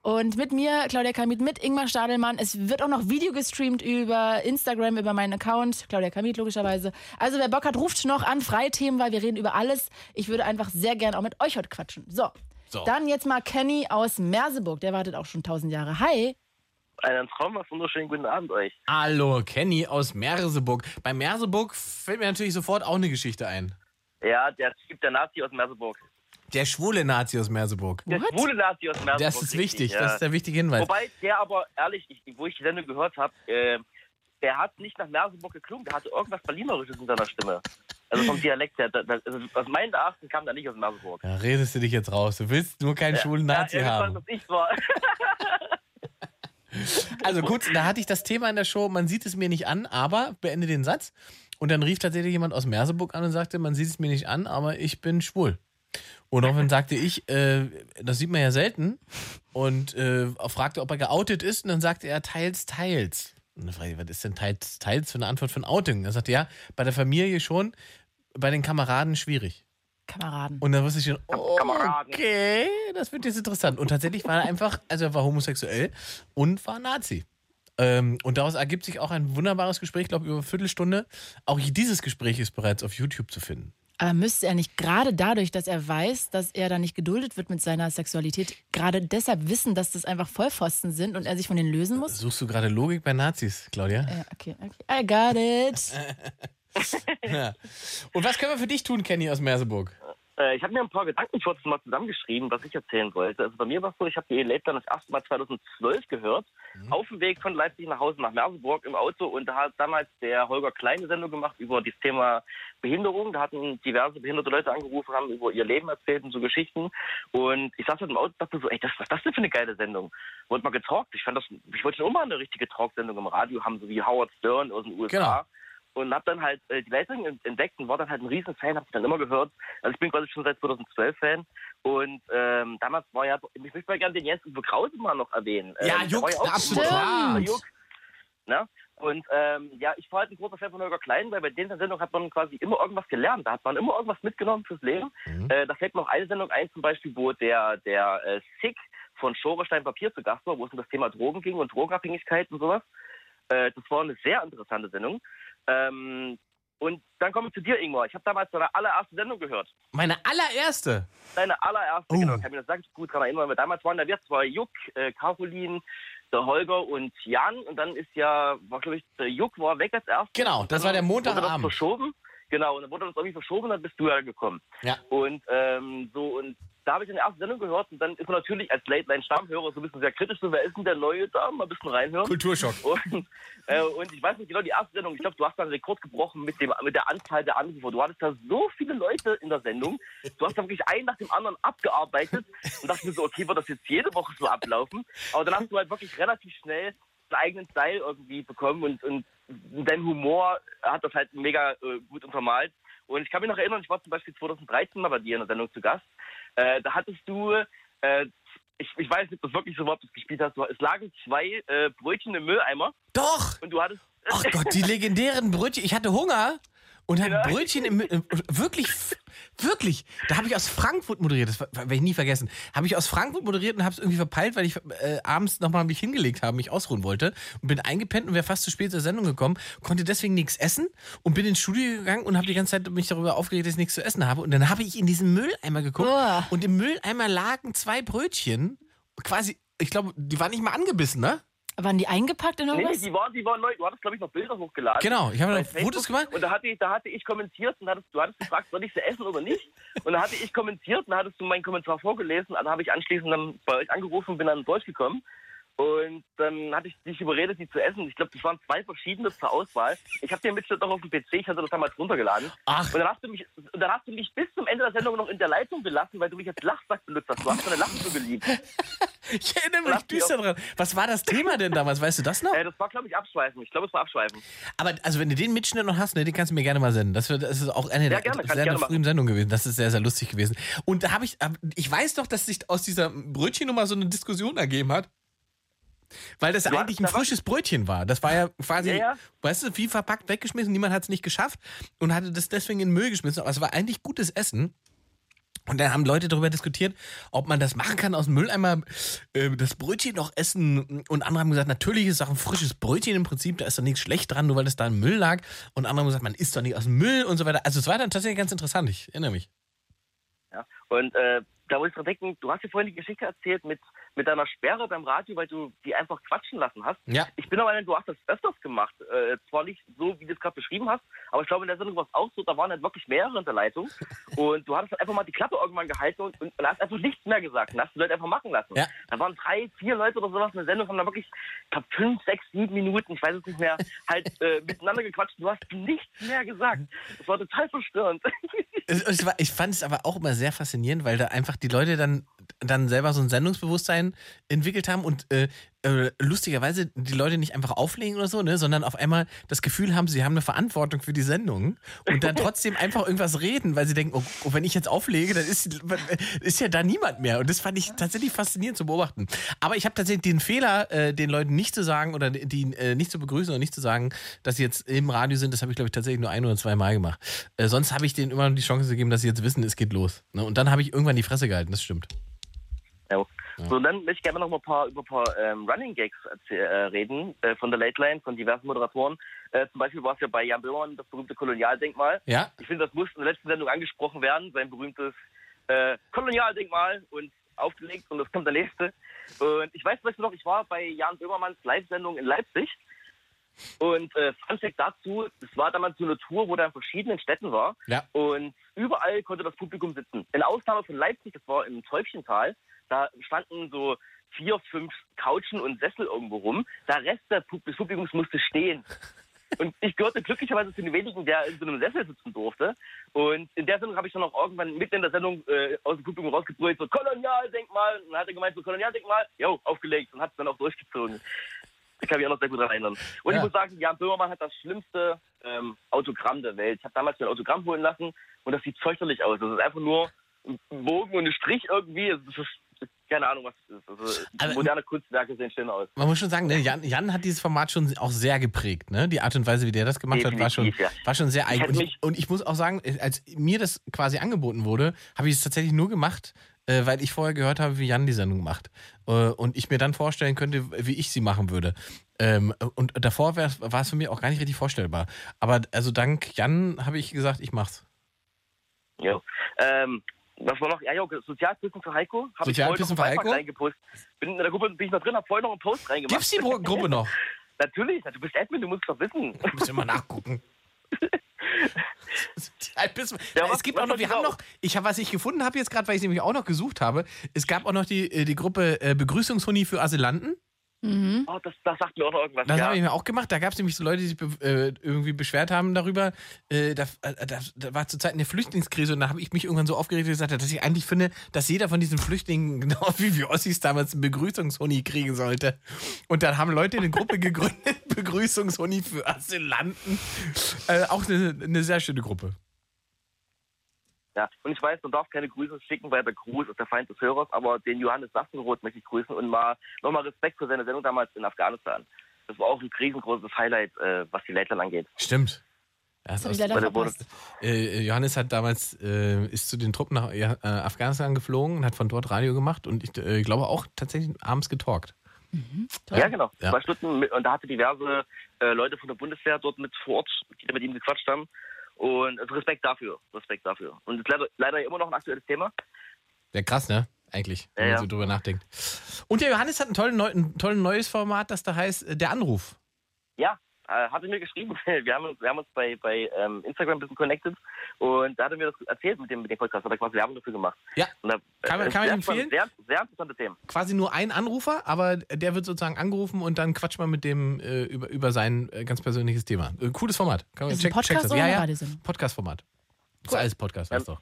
Und mit mir, Claudia Kamit, mit Ingmar Stadelmann. Es wird auch noch Video gestreamt über Instagram, über meinen Account. Claudia Kamit, logischerweise. Also, wer Bock hat, ruft noch an. Freie Themen, weil wir reden über alles. Ich würde einfach sehr gern auch mit euch heute quatschen. So. So. Dann jetzt mal Kenny aus Merseburg. Der wartet auch schon tausend Jahre. Hi. Einen traumhaft wunderschönen guten Abend euch. Hallo, Kenny aus Merseburg. Bei Merseburg fällt mir natürlich sofort auch eine Geschichte ein. Ja, der Typ, der Nazi aus Merseburg. Der schwule Nazi aus Merseburg. Der schwule Nazi aus Merseburg. Das ist richtig, wichtig, ja. das ist der wichtige Hinweis. Wobei der aber, ehrlich, ich, wo ich die Sendung gehört habe, äh, der hat nicht nach Merseburg geklungen, der hatte irgendwas Berlinerisches in seiner Stimme. Also vom Dialekt her, also aus meinen Erachtens kam da nicht aus Merseburg. Da redest du dich jetzt raus. Du willst nur keinen schwulen Nazi ja, haben. was ich war. Also kurz, da hatte ich das Thema in der Show, man sieht es mir nicht an, aber beende den Satz. Und dann rief tatsächlich jemand aus Merseburg an und sagte, man sieht es mir nicht an, aber ich bin schwul. Und daraufhin sagte ich, äh, das sieht man ja selten. Und äh, fragte, ob er geoutet ist. Und dann sagte er, teils, teils. Und dann fragte ich, was ist denn teils, teils für eine Antwort ein Outing? Er sagte, ja, bei der Familie schon, bei den Kameraden schwierig. Kameraden. Und dann wusste ich schon, oh, okay, das wird jetzt interessant. Und tatsächlich war er einfach, also er war homosexuell und war Nazi. Ähm, und daraus ergibt sich auch ein wunderbares Gespräch, ich glaube über eine Viertelstunde. Auch dieses Gespräch ist bereits auf YouTube zu finden. Aber müsste er nicht gerade dadurch, dass er weiß, dass er da nicht geduldet wird mit seiner Sexualität, gerade deshalb wissen, dass das einfach Vollpfosten sind und er sich von denen lösen muss? Suchst du gerade Logik bei Nazis, Claudia? Ja, okay, okay. I got it. Ja. Und was können wir für dich tun, Kenny aus Merseburg? Äh, ich habe mir ein paar Gedanken kurz mal zusammengeschrieben, was ich erzählen wollte. Also bei mir war es so, ich habe die Elite dann das erste Mal 2012 gehört, auf dem Weg von Leipzig nach Hause nach Merseburg im Auto und da hat damals der Holger Kleine Sendung gemacht über das Thema Behinderung. Da hatten diverse behinderte Leute angerufen, haben über ihr Leben erzählt und so Geschichten. Und ich saß halt im Auto und dachte so, ey, das, was ist das denn für eine geile Sendung? Wurde mal getalkt. Ich fand das, ich wollte schon immer eine richtige Talksendung im Radio haben, so wie Howard Stern aus den USA. Genau. Und habe dann halt äh, die Leitung ent- entdeckt und war dann halt ein riesen Fan, habe ich dann immer gehört. Also ich bin quasi schon seit 2012 Fan. Und ähm, damals war ja, ich möchte mal gerne den Jens Uwe Krause mal noch erwähnen. Ja, ähm, Juck, ja absolut klar. Juck. Ne? Und ähm, ja, ich war halt ein großer Fan von Holger Klein, weil bei dieser Sendung hat man quasi immer irgendwas gelernt. Da hat man immer irgendwas mitgenommen fürs Leben. Äh, da fällt mir noch eine Sendung ein, zum Beispiel, wo der, der äh, Sick von Schorestein Papier zu Gast war, wo es um das Thema Drogen ging und Drogenabhängigkeit und sowas. Äh, das war eine sehr interessante Sendung. Ähm, und dann komme ich zu dir, Ingmar. Ich habe damals deine allererste Sendung gehört. Meine allererste. Deine allererste, Oh. genau. Ich kann mich das sehr gut daran erinnern, weil damals waren da wir zwei Juck, äh, Caroline, der Holger und Jan. Und dann ist ja, war glaube ich, der Juck war weg als erstes. Genau, das war der Wurde das Montagabend. verschoben. Genau, und dann wurde das irgendwie verschoben, dann bist du ja gekommen. Ja. Und ähm, so, und da habe ich dann die erste Sendung gehört und dann ist man natürlich als Late Line Stammhörer so ein bisschen sehr kritisch, so wer ist denn der Neue da? Mal ein bisschen reinhören. Kulturschock. Und, äh, und ich weiß nicht genau, die erste Sendung, ich glaube, du hast da einen Rekord gebrochen mit, dem, mit der Anzahl der Anrufer. Du hattest da so viele Leute in der Sendung. Du hast da wirklich einen nach dem anderen abgearbeitet und dachte mir so, okay, wird das jetzt jede Woche so ablaufen? Aber dann hast du halt wirklich relativ schnell einen eigenen Style irgendwie bekommen und, und dein Humor hat das halt mega äh, gut untermalt. Und ich kann mich noch erinnern, ich war zum Beispiel 2013 mal bei dir in der Sendung zu Gast. Äh, da hattest du, äh, ich, ich weiß nicht, ob das wirklich so du es gespielt hast, du, es lagen zwei äh, Brötchen im Mülleimer. Doch! Und du hattest. Ach Gott, die legendären Brötchen. Ich hatte Hunger und habe Brötchen im, im wirklich wirklich. Da habe ich aus Frankfurt moderiert. Das werde ich nie vergessen. Habe ich aus Frankfurt moderiert und habe es irgendwie verpeilt, weil ich äh, abends nochmal mich hingelegt habe, mich ausruhen wollte und bin eingepennt und wäre fast zu spät zur Sendung gekommen, konnte deswegen nichts essen und bin ins Studio gegangen und habe die ganze Zeit mich darüber aufgeregt, dass ich nichts zu essen habe. Und dann habe ich in diesen Mülleimer geguckt Uah. und im Mülleimer lagen zwei Brötchen, quasi. Ich glaube, die waren nicht mal angebissen, ne? Waren die eingepackt in Nee, nee, irgendwas? die waren, die waren neu. Du hattest, glaube ich, noch Bilder hochgeladen. Genau, ich habe noch. Fotos gemacht. Und da hatte, ich, da hatte ich kommentiert und hattest, du hattest gefragt, soll ich sie essen oder nicht? Und da hatte ich kommentiert und da hattest du meinen Kommentar vorgelesen. Und dann habe ich anschließend dann bei euch angerufen und bin dann durchgekommen. Und dann hatte ich dich überredet, die zu essen. Ich glaube, das waren zwei verschiedene zur Auswahl. Ich habe den Mitschnitt noch auf dem PC, ich hatte das damals runtergeladen. Ach. Und dann hast du mich, dann hast du mich bis zum Ende der Sendung noch in der Leitung gelassen, weil du mich als Lachsack benutzt hast. Du hast deine Lachen so geliebt. Ich erinnere mich düster dran. Was war das Thema denn damals? Weißt du das noch? Äh, das war, glaube ich, Abschweifen. Ich glaube, es war Abschweifen. Aber also wenn du den Mitschnitt noch hast, ne, den kannst du mir gerne mal senden. Das, wird, das ist auch eine Ja, der gerne, sehr gerne frühen Sendungen gewesen. Das ist sehr, sehr lustig gewesen. Und da habe ich, ich weiß doch, dass sich aus dieser Brötchennummer so eine Diskussion ergeben hat. Weil das Du eigentlich ein da frisches Brötchen war. Das war ja quasi, Ja, ja. weißt du, wie verpackt weggeschmissen. Niemand hat es nicht geschafft und hatte das deswegen in den Müll geschmissen. Aber es war eigentlich gutes Essen. Und dann haben Leute darüber diskutiert, ob man das machen kann aus dem Mülleimer, äh, das Brötchen noch essen. Und andere haben gesagt, natürlich ist es auch ein frisches Brötchen im Prinzip, da ist doch nichts schlecht dran, nur weil es da im Müll lag. Und andere haben gesagt, man isst doch nicht aus dem Müll und so weiter. Also es war dann tatsächlich ganz interessant, ich erinnere mich. Ja. Und äh, da muss ich dran denken, du hast dir vorhin die Geschichte erzählt mit, mit deiner Sperre beim Radio, weil du die einfach quatschen lassen hast. Ja. Ich bin aber Meinung, du hast das öfters gemacht. Äh, zwar nicht so, wie du es gerade beschrieben hast, aber ich glaube, in der Sendung war es auch so, da waren halt wirklich mehrere in der Leitung. Und du hattest halt einfach mal die Klappe irgendwann gehalten und, und, und hast einfach nichts mehr gesagt und hast die Leute einfach machen lassen. Ja. Da waren drei, vier Leute oder sowas in der Sendung, haben da wirklich, ich glaube, fünf, sechs, sieben Minuten, ich weiß es nicht mehr, halt äh, miteinander gequatscht. Du hast nichts mehr gesagt. Das war total verstörend. Ich fand es aber auch immer sehr faszinierend, weil da einfach die Leute dann, dann selber so ein Sendungsbewusstsein entwickelt haben und äh, äh, lustigerweise die Leute nicht einfach auflegen oder so, ne, sondern auf einmal das Gefühl haben, sie haben eine Verantwortung für die Sendung und dann trotzdem einfach irgendwas reden, weil sie denken, oh, oh, wenn ich jetzt auflege, dann ist, ist ja da niemand mehr. Und das fand ich tatsächlich faszinierend zu beobachten. Aber ich habe tatsächlich den Fehler, äh, den Leuten nicht zu sagen oder die äh, nicht zu begrüßen oder nicht zu sagen, dass sie jetzt im Radio sind, das habe ich, glaube ich, tatsächlich nur ein oder zwei Mal gemacht. Äh, sonst habe ich denen immer die Chance gegeben, dass sie jetzt wissen, es geht los. Ne? Und dann habe ich irgendwann die Fresse gehalten, das stimmt. So, dann möchte ich gerne noch mal paar, über ein paar ähm, Running Gags äh, reden äh, von der Late Line, von diversen Moderatoren. Äh, zum Beispiel war es ja bei Jan Böhmermann das berühmte Kolonialdenkmal. Ja. Ich finde, das muss in der letzten Sendung angesprochen werden, sein berühmtes äh, Kolonialdenkmal und aufgelegt und das kommt der nächste. Und ich weiß zum Beispiel noch, ich war bei Jan Böhmermanns Live-Sendung in Leipzig und äh, Fun Fact dazu, es war damals so eine Tour, wo der in verschiedenen Städten war Ja. und überall konnte das Publikum sitzen. In Ausnahme von Leipzig, das war im Täubchental, da standen so vier, fünf Couchen und Sessel irgendwo rum. Der Rest des Publikums musste stehen. Und ich gehörte glücklicherweise zu den wenigen, der in so einem Sessel sitzen durfte. Und in der Sendung habe ich dann auch irgendwann mitten in der Sendung äh, aus dem Publikum rausgebrüllt, so Kolonialdenkmal. Und dann hat er gemeint, so Kolonialdenkmal, jo, aufgelegt und hat es dann auch durchgezogen. Da kann ich mich auch noch sehr gut daran erinnern. Und Ja. ich muss sagen, Jan Böhmermann hat das schlimmste ähm, Autogramm der Welt. Ich habe damals mir ein Autogramm holen lassen und das sieht fürchterlich aus. Das ist einfach nur ein Bogen und ein Strich irgendwie. Es ist, keine Ahnung, was es ist. Also, Aber- moderne Kunstwerke sehen schön aus. Man muss schon sagen, ne, Jan, Jan hat dieses Format schon auch sehr geprägt. Ne? Die Art und Weise, wie der das gemacht hat, war schon, Definitiv, ja. war schon sehr eigen. Und ich, und ich muss auch sagen, als mir das quasi angeboten wurde, habe ich es tatsächlich nur gemacht, äh, weil ich vorher gehört habe, wie Jan die Sendung macht. Äh, und ich mir dann vorstellen könnte, wie ich sie machen würde. Ähm, und davor war es für mich auch gar nicht richtig vorstellbar. Aber also dank Jan habe ich gesagt, ich mach's. Ja. Ähm, was war noch? Ja, ja, Sozialwissen für Heiko. Hab ich vorhin Sozialwissen noch für Heiko? Reingepostet. Bin in der Gruppe bin ich noch drin, habe vorhin noch einen Post reingemacht. Gibt's die Gru- Gruppe noch? Natürlich, du bist Admin, du musst doch wissen. Ich muss immer nachgucken. Ja, es gibt was auch noch, wir haben Sau? noch, ich habe, was ich gefunden habe jetzt gerade, weil ich es nämlich auch noch gesucht habe, es gab auch noch die, äh, die Gruppe äh, Begrüßungshuni für Asylanten. Mhm. Oh, das, das sagt mir auch noch irgendwas. Das ja. habe ich mir auch gemacht. Da gab es nämlich so Leute, die sich be äh, irgendwie beschwert haben darüber. Äh, da, äh, da, da war zur Zeit eine Flüchtlingskrise und da habe ich mich irgendwann so aufgeregt und gesagt, dass ich eigentlich finde, dass jeder von diesen Flüchtlingen, genau wie wir Ossis damals, einen Begrüßungshuni kriegen sollte. Und dann haben Leute eine Gruppe gegründet, Begrüßungshuni für Asylanten. Äh, auch eine, eine sehr schöne Gruppe. Ja, und ich weiß, man darf keine Grüße schicken, weil der Gruß ist der Feind des Hörers, aber den Johannes Sassenroth möchte ich grüßen und mal nochmal Respekt für seine Sendung damals in Afghanistan. Das war auch ein riesengroßes Highlight, äh, was die Leitland angeht. Stimmt. Das Das wurde- verpasst. Äh, Johannes hat damals äh, ist zu den Truppen nach äh, Afghanistan geflogen und hat von dort Radio gemacht und ich äh, glaube auch tatsächlich abends getalkt. Toll. Ja, genau. Ja. Zwei Stunden mit, und da hatte diverse äh, Leute von der Bundeswehr dort mit vor Ort, die da mit ihm gequatscht haben. Und also Respekt dafür, Respekt dafür. Und ist leider, leider immer noch ein aktuelles Thema. Ja, krass, ne? Eigentlich, wenn Ja, man ja. so drüber nachdenkt. Und der Johannes hat ein, tollen, neu, ein tolles neues Format, das da heißt äh, Der Anruf. Ja, äh, hatte mir geschrieben. Wir haben uns, wir haben uns bei, bei ähm, Instagram ein bisschen connected und da hat er mir das erzählt mit dem, mit dem Podcast. Hat er quasi Werbung dafür gemacht. Ja. Und da, Kann man- äh, kann man sehr empfehlen? Sehr, sehr interessante Themen. Quasi nur ein Anrufer, aber der wird sozusagen angerufen und dann quatscht man mit dem äh, über, über sein äh, ganz persönliches Thema. Äh, cooles Format. Kann man Ist es ein Podcast das. oder Ja, ja. Podcast-Format. Ist alles Podcast, weißt du.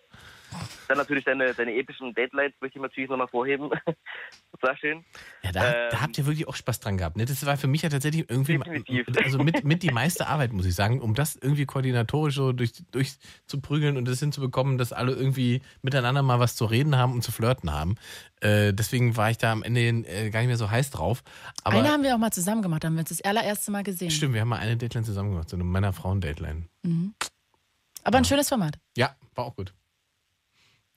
Dann natürlich deine, deine epischen Datelines möchte ich natürlich nochmal vorheben. Sehr schön. Ja, da, da Ähm, habt ihr wirklich auch Spaß dran gehabt. Ne? Das war für mich ja tatsächlich irgendwie Definitiv. also mit, mit die meiste Arbeit, muss ich sagen, um das irgendwie koordinatorisch so durch, durch zu prügeln und das hinzubekommen, dass alle irgendwie miteinander mal was zu reden haben und zu flirten haben. Äh, deswegen war ich da am Ende äh, gar nicht mehr so heiß drauf. Aber Eine haben wir auch mal zusammen gemacht, haben wir uns das allererste Mal gesehen. stimmt, wir haben mal eine Dateline zusammen gemacht, so eine Männer-Frauen-Dateline. Mhm. Aber ein schönes Format. Ja, war auch gut.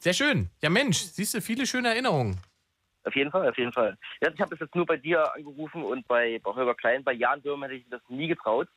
Sehr schön. Ja, Mensch, siehst du, viele schöne Erinnerungen. Auf jeden Fall, auf jeden Fall. Ja, ich habe das jetzt nur bei dir angerufen und bei, bei Holger Klein, bei Jan Dürm hätte ich das nie getraut.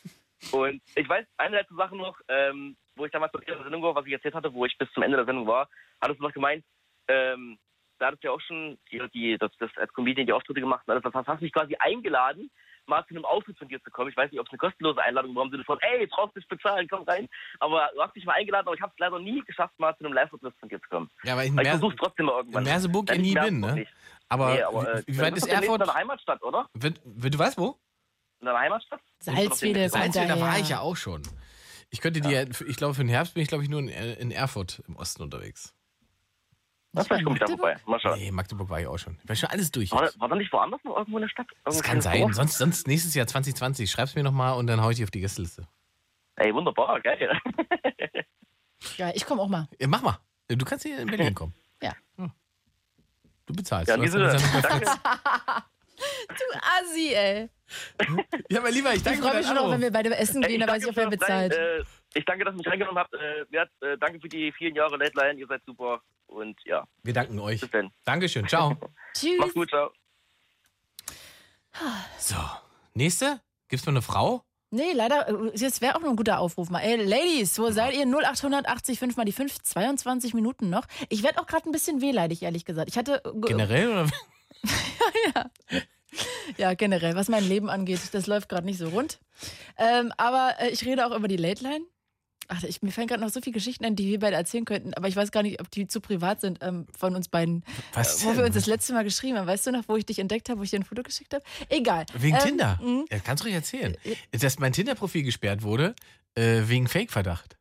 Und ich weiß, eine letzte Sache noch, ähm, wo ich damals bei der Sendung war, was ich erzählt hatte, wo ich bis zum Ende der Sendung war, hattest du noch gemeint, ähm, da hattest du ja auch schon die, die, das, das als Comedian die Auftritte gemacht und alles. Das hast mich quasi eingeladen, mal zu einem Auftritt von dir zu kommen. Ich weiß nicht, ob es eine kostenlose Einladung war im Sinne von, ey, brauchst nicht bezahlen, komm rein. Aber du hast mich mal eingeladen, aber ich habe es leider nie geschafft, mal zu einem Live-Auftritt von dir zu kommen. Ja, weil ich in Aber ich versuch's trotzdem mal irgendwann. in Merseburg ja nie bin, ne? Aber, nee, aber äh, wie, wie weit ist Erfurt? in deiner Heimatstadt, oder? Wenn, wenn, du weißt wo? In deiner Heimatstadt? Salzwedel Salzwedel, da war ich ja auch schon. Ich könnte dir, ich glaube, für den Herbst bin ich, glaube ich, nur in, in Erfurt im Osten unterwegs. Na, vielleicht komme ich da vorbei. Mal schauen. Nee, Magdeburg war ich auch schon. Ich war schon alles durch. War, war da nicht woanders noch irgendwo in der Stadt? Das Irgendwo kann in sein. Dorf? Sonst, sonst nächstes Jahr 2020. Schreib's mir nochmal und dann hau ich dich auf die Gästeliste. Ey, wunderbar, geil. Ja, ich komme auch mal. Ja, mach mal. Du kannst hier in Berlin kommen. Ja. Du bezahlst. Ja, Du danke. Du Assi, ey. Ja, mein Lieber, ich Ich danke freue für mich schon auch, wenn wir beide essen gehen, ich da weiß ich auch, wer das bezahlt. Rein, äh, ich danke, dass ihr mich reingenommen habt. Äh, danke für die vielen Jahre Late Line. Ihr seid super. Und ja, Wir danken euch. bis dann. Dankeschön. Ciao. Tschüss. Macht's gut, ciao. So, nächste. Gibt's noch eine Frau? Nee, leider, äh, jetzt wäre auch noch ein guter Aufruf mal. Ey, Ladies, wo seid ihr? 0880 5 mal die 5, 22 Minuten noch. Ich werde auch gerade ein bisschen wehleidig, ehrlich gesagt. Ich hatte. äh, ge- Generell oder? Ja, generell, was mein Leben angeht, das läuft gerade nicht so rund. Ähm, aber äh, ich rede auch über die Late Line. Ach, ich, mir fallen gerade noch so viele Geschichten ein, die wir beide erzählen könnten, aber ich weiß gar nicht, ob die zu privat sind ähm, von uns beiden. Was Äh, wo wir uns das letzte Mal geschrieben haben. Weißt du noch, wo ich dich entdeckt habe, wo ich dir ein Foto geschickt habe? Egal. Wegen Ähm, Tinder. mh. Ja, kannst du ruhig erzählen. Dass mein Tinder-Profil gesperrt wurde, äh, wegen Fake-Verdacht.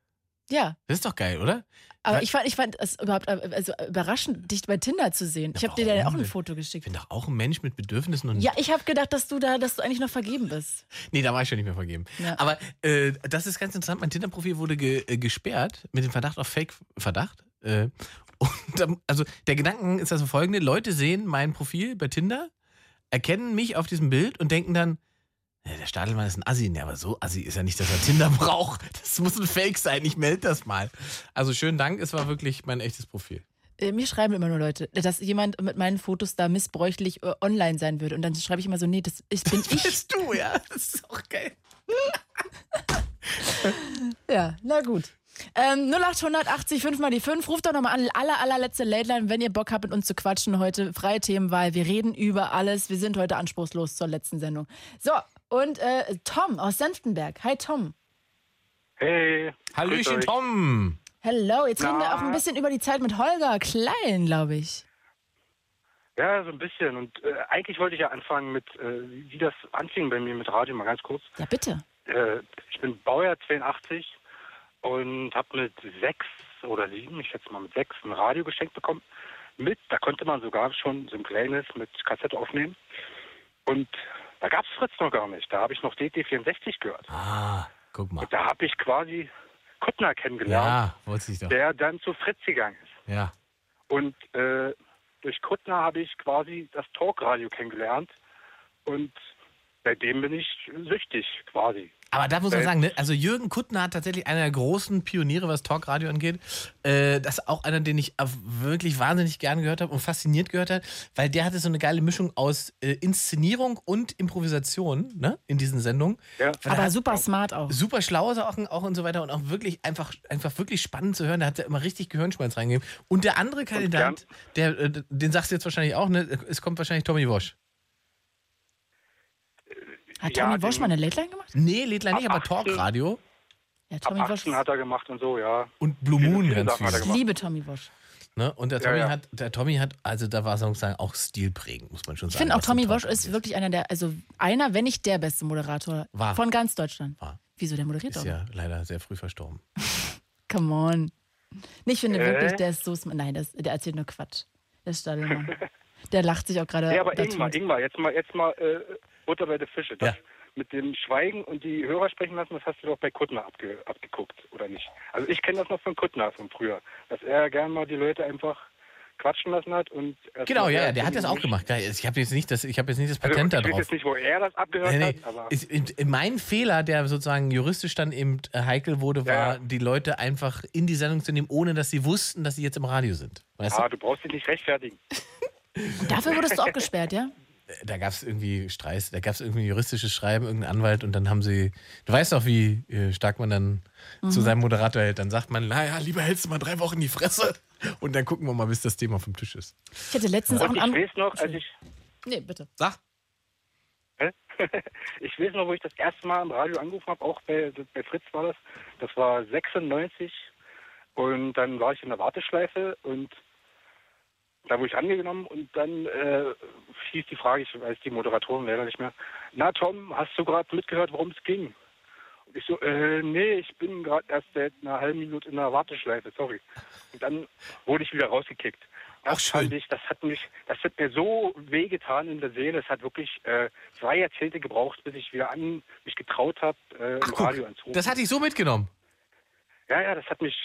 Ja, Das ist doch geil, oder? Aber Weil- ich fand, ich fand es überhaupt äh, also überraschend, dich bei Tinder zu sehen. Ich habe dir da ja auch ein? Foto Ich geschickt. bin doch auch ein Mensch mit Bedürfnissen und. Ja, ich habe gedacht, dass du da, dass du eigentlich noch vergeben bist. Nee, da war ich schon nicht mehr vergeben. Ja. Aber äh, das ist ganz interessant. Mein Tinder-Profil wurde ge äh, gesperrt mit dem Verdacht auf Fake-Verdacht. Äh, und also der Gedanken ist also folgende: Leute sehen mein Profil bei Tinder, erkennen mich auf diesem Bild und denken dann, ja, der Stadelmann ist ein Assi. Nee, aber so Assi ist ja nicht, dass er Tinder braucht. Das muss ein Fake sein. Ich melde das mal. Also schönen Dank, es war wirklich mein echtes Profil. Äh, Mir schreiben immer nur Leute, dass jemand mit meinen Fotos da missbräuchlich äh, online sein würde. Und dann schreibe ich immer so, nee, das ich, bin ich. Bist du, ja? Das ist auch geil. Ja, na gut. Ähm, 0880 5 mal die 5. Ruft doch nochmal an. Aller, allerletzte Late Line, wenn ihr Bock habt, mit uns zu quatschen heute. Freie Themenwahl. Wir reden über alles. Wir sind heute anspruchslos zur letzten Sendung. So, und äh, Tom aus Senftenberg. Hi, Tom. Hey. Hallöchen. Tom. Hello. Jetzt reden wir Na? auch ein bisschen über die Zeit mit Holger Klein, glaube ich. Ja, so ein bisschen. Und äh, eigentlich wollte ich ja anfangen mit, äh, wie das anfing bei mir mit Radio, mal ganz kurz. Ja, bitte. Äh, ich bin Baujahr 82 und habe mit sechs oder sieben, ich schätze mal mit sechs, ein Radio geschenkt bekommen. Mit, da konnte man sogar schon so ein kleines mit Kassette aufnehmen. Und da gab es Fritz noch gar nicht. Da habe ich noch DT64 gehört. Ah, guck mal. Und da habe ich quasi Kuttner kennengelernt, Ja, wollte ich doch. der dann zu Fritz gegangen ist. Ja. Und äh, durch Kuttner habe ich quasi das Talkradio kennengelernt. Und seitdem bin ich süchtig quasi. Aber da muss man Äh, sagen, ne? also Jürgen Kuttner hat tatsächlich einer der großen Pioniere, was Talkradio angeht. Äh, das ist auch einer, den ich wirklich wahnsinnig gern gehört habe und fasziniert gehört habe, weil der hatte so eine geile Mischung aus äh, Inszenierung und Improvisation ne? in diesen Sendungen. Er Aber super smart auch. Super schlaue Sachen auch und so weiter und auch wirklich einfach, einfach wirklich spannend zu hören. Da hat er immer richtig Gehirnschmalz reingegeben. Und der andere Kandidat, der, äh, den sagst du jetzt wahrscheinlich auch, ne? es kommt wahrscheinlich Tommy Wosch. Hat Ja, Tommy den- Wosch mal eine Late gemacht? Nee, Lädler nicht, Ab aber 18. Talkradio. Ja, Tommy Wosch. 18 hat er gemacht und so, ja. Und Blue Moon viele ganz viel. Ich liebe Tommy Wosch. Ne? Und der Ja, Tommy ja. hat, der Tommy hat, also da war sozusagen auch stilprägend, muss man schon Ich sagen. finde auch Tommy Wosch ist wirklich einer der, also einer, wenn nicht der beste Moderator War. von ganz Deutschland. War. Wieso der moderiert Ist auch? ja leider sehr früh verstorben. Come on. Nee, ich finde Äh? wirklich, der ist so smart. Nein, das, der erzählt nur Quatsch. Der Stadelmann. der lacht sich auch gerade. Ja, aber. Ingmar, Ingmar, jetzt mal, jetzt mal äh, Butter bei der Fische. Das Ja. mit dem Schweigen und die Hörer sprechen lassen, das hast du doch bei Kuttner abge, abgeguckt, oder nicht? Also ich kenne das noch von Kuttner von früher, dass er gern mal die Leute einfach quatschen lassen hat und Genau, ja, ja, der hat das auch gemacht. Ich habe jetzt nicht das, ich habe jetzt nicht das Also, Patent ich da weiß drauf. jetzt nicht, wo er das abgehört Nee, nee. hat, aber Ist- in- in- Mein Fehler, der sozusagen juristisch dann eben äh, heikel wurde, war, Ja, die Leute einfach in die Sendung zu nehmen, ohne dass sie wussten, dass sie jetzt im Radio sind. Weißt ah, du brauchst dich nicht rechtfertigen. Und dafür wurdest du auch gesperrt, ja? Da gab es irgendwie Streis, da gab es irgendwie juristisches Schreiben, irgendein Anwalt und dann haben sie, du weißt doch, wie äh, stark man dann Mhm. zu seinem Moderator hält. Dann sagt man, naja, lieber hältst du mal drei Wochen die Fresse und dann gucken wir mal, bis das Thema vom Tisch ist. Ich hatte letztens auch Und einen ich weiß noch, als ich, Nee, bitte. Sag. ich weiß noch, wo ich das erste Mal im Radio angerufen habe, auch bei, bei Fritz war das. Das war 96 und dann war ich in der Warteschleife und da wurde ich angenommen und dann äh, hieß die Frage, ich weiß die Moderatorin leider nicht mehr, na Tom, hast du gerade mitgehört, worum es ging? Und ich so, äh, nee, ich bin gerade erst seit einer halben Minute in der Warteschleife, sorry. Und dann wurde ich wieder rausgekickt. Das fand ich, das hat mich, das hat mir so wehgetan in der Seele. Es hat wirklich äh, zwei Jahrzehnte gebraucht, bis ich wieder an mich getraut habe, äh, im Radio anzurufen. Das hat dich so mitgenommen. Ja, ja, das hat mich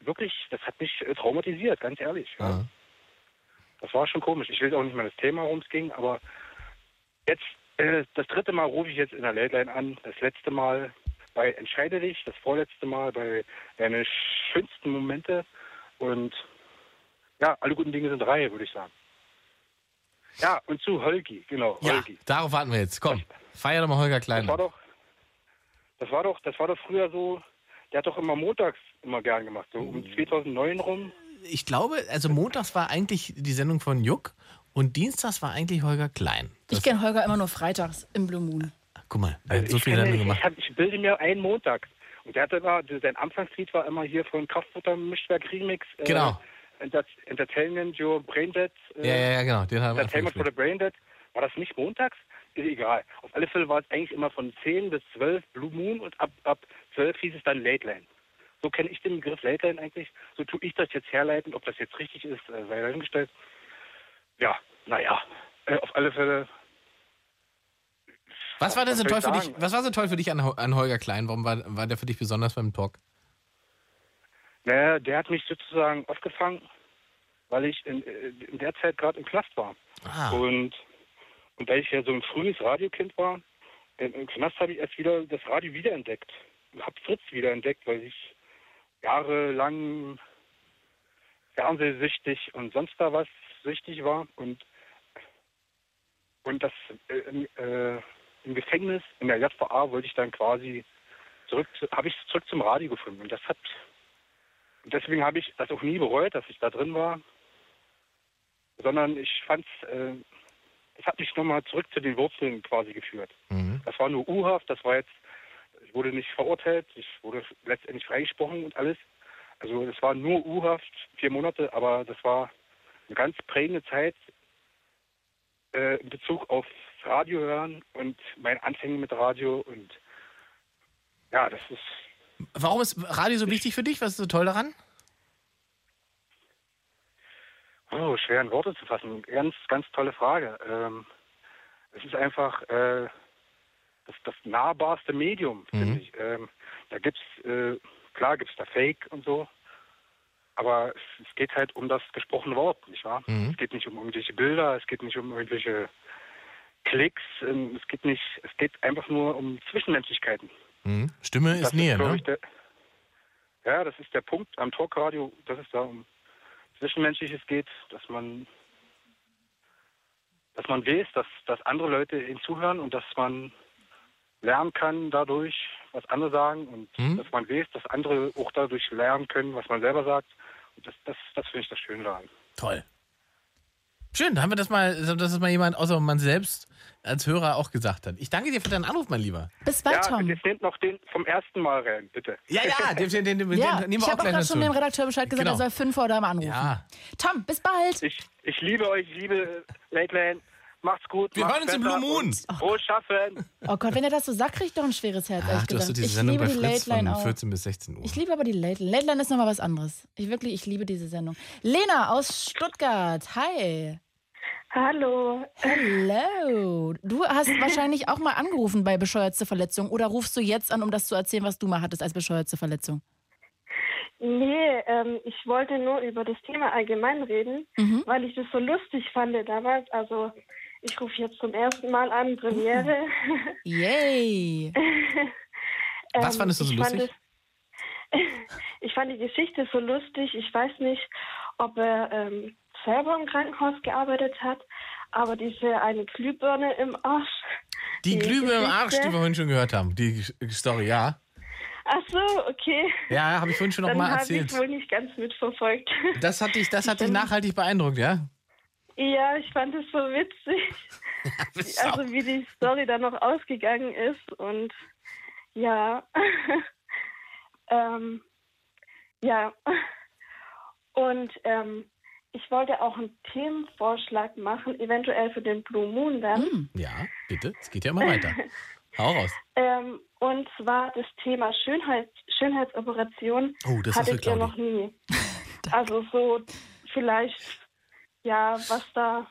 wirklich, das hat mich äh, traumatisiert, ganz ehrlich. Ja. Das war schon komisch. Ich will auch nicht mehr das Thema, worum es ging, aber jetzt, äh, das dritte Mal rufe ich jetzt in der Late Line an. Das letzte Mal bei Entscheide dich, das vorletzte Mal bei deine schönsten Momente und ja, alle guten Dinge sind drei, würde ich sagen. Ja, und zu Holgi, genau, Ja, Holgi. darauf warten wir jetzt. Komm, feier doch mal Holger Klein. Das war doch, das war doch, das war doch früher so, der hat doch immer montags immer gern gemacht, so um 2009 rum. Ich glaube, also montags war eigentlich die Sendung von Juck und dienstags war eigentlich Holger Klein. Ich kenne Holger immer nur freitags im Blue Moon. Guck mal, er hat so ich, viele kenne- Sendungen ich, gemacht. hab, ich bilde mir einen Montag. Und der hatte immer, sein Anfangslied war immer hier von Kraftfutter Mischwerk Remix. Äh, Genau. Enter Entertainment Your Braindead. Äh, Ja, ja, ja, genau. Den haben Entertainment for the Braindead. War das nicht montags? Ist egal. Auf alle Fälle war es eigentlich immer von 10 bis 12 Blue Moon und ab, ab 12 hieß es dann Late Line. So kenne ich den Begriff Late Line eigentlich. So tue ich das jetzt herleiten. Ob das jetzt richtig ist, äh, sei dahingestellt. Ja, naja. Äh, auf alle Fälle Was war denn so toll für ich dich? Was war so toll für dich an, an Holger Klein? Warum war, war der für dich besonders beim Talk? Naja, der hat mich sozusagen aufgefangen, weil ich in, äh, in der Zeit gerade im Knast war. Ah. Und, und weil ich ja so ein frühes Radiokind war, im, Knast habe ich erst wieder das Radio wiederentdeckt. Habe Fritz wiederentdeckt, weil ich jahrelang fernsehsüchtig und sonst da was süchtig war. Und, und das äh, im, äh, im Gefängnis, in der JVA, wollte ich dann quasi zurück, zu- habe ich zurück zum Radio gefunden. Und das hat und deswegen habe ich das auch nie bereut, dass ich da drin war, sondern ich fand es, äh, es hat mich nochmal zurück zu den Wurzeln quasi geführt. Das war nur U-Haft, das war jetzt, wurde nicht verurteilt, ich wurde letztendlich freigesprochen und alles. Also es war nur U-Haft, vier Monate, aber das war eine ganz prägende Zeit äh, in Bezug auf Radio hören und mein Anfängen mit Radio und ja, das ist Warum ist Radio so wichtig für dich? Was ist so toll daran? Oh, schwer in Worte zu fassen. Ganz, ganz tolle Frage. Ähm, es ist einfach äh, das, das nahbarste Medium, finde ich. Ähm, da gibt's, äh, klar gibt's da Fake und so, aber es, es geht halt um das gesprochene Wort, nicht wahr? Mhm. Es geht nicht um irgendwelche Bilder, es geht nicht um irgendwelche Klicks, ähm, es geht nicht, es geht einfach nur um Zwischenmenschlichkeiten. Mhm. Stimme ist Das Nähe, glaub ne? ich, der, ja, das ist der Punkt am Talkradio, dass es da um Zwischenmenschliches geht, dass man, dass man weiß, dass, dass andere Leute ihnen zuhören und dass man lernen kann dadurch, was andere sagen und Hm? dass man weiß, dass andere auch dadurch lernen können, was man selber sagt. Und das, das, das finde ich das Schöne daran. Toll. Schön, da haben wir das mal, dass es mal jemand außer man selbst als Hörer auch gesagt hat. Ich danke dir für deinen Anruf, mein Lieber. Bis ja, und jetzt nehmt noch den vom ersten Mal rein, bitte. Ja, ja, den, den, den, den, Ja, den nehmen ich wir auch habe auch gerade schon dem Redakteur Bescheid gesagt, Genau. er soll fünf vor deinem anrufen. Ja. Tom, bis bald. Ich, ich liebe euch, ich liebe Late Lane. Macht's gut. Wir macht's hören uns im Blue Moon. und Frohes Schaffen. Oh Gott, wenn er das so sagt, krieg ich doch ein schweres Herz, Ach, du hast diese ich Sendung liebe bei die Fritz Line von auch. 14 bis 16 Uhr. Ich liebe aber die Late Line. Late Line ist nochmal was anderes. Ich wirklich, ich liebe diese Sendung. Lena aus Stuttgart, hi. Hallo. Hello. Du hast wahrscheinlich auch mal angerufen bei bescheuertste Verletzung oder rufst du jetzt an, um das zu erzählen, was du mal hattest als bescheuertste Verletzung? Nee, ähm, ich wollte nur über das Thema allgemein reden, Mhm. weil ich das so lustig fand damals. Also ich rufe jetzt zum ersten Mal an, Premiere. Yay. Was Ähm, fandest du so ich fand lustig? es- ich fand die Geschichte so lustig. Ich weiß nicht, ob er ähm, selber im Krankenhaus gearbeitet hat, aber diese eine Glühbirne im Arsch. Die Glühbirne im Arsch, die wir vorhin schon gehört haben. Die Story, ja. Ach so, okay. Ja, habe ich vorhin schon noch Dann mal habe erzählt. ich wohl nicht ganz mitverfolgt. Das hat dich, das hat dich nachhaltig beeindruckt, ja? Ja, ich fand es so witzig. also wie die Story dann noch ausgegangen ist und ja. ähm, ja. Und ähm, ich wollte auch einen Themenvorschlag machen, eventuell für den Blue Moon dann. Ja, bitte. Es geht ja immer weiter. Hau raus. Ähm, und zwar das Thema Schönheit, Schönheitsoperation Oh, das hattet ihr noch nie. also so vielleicht, ja, was da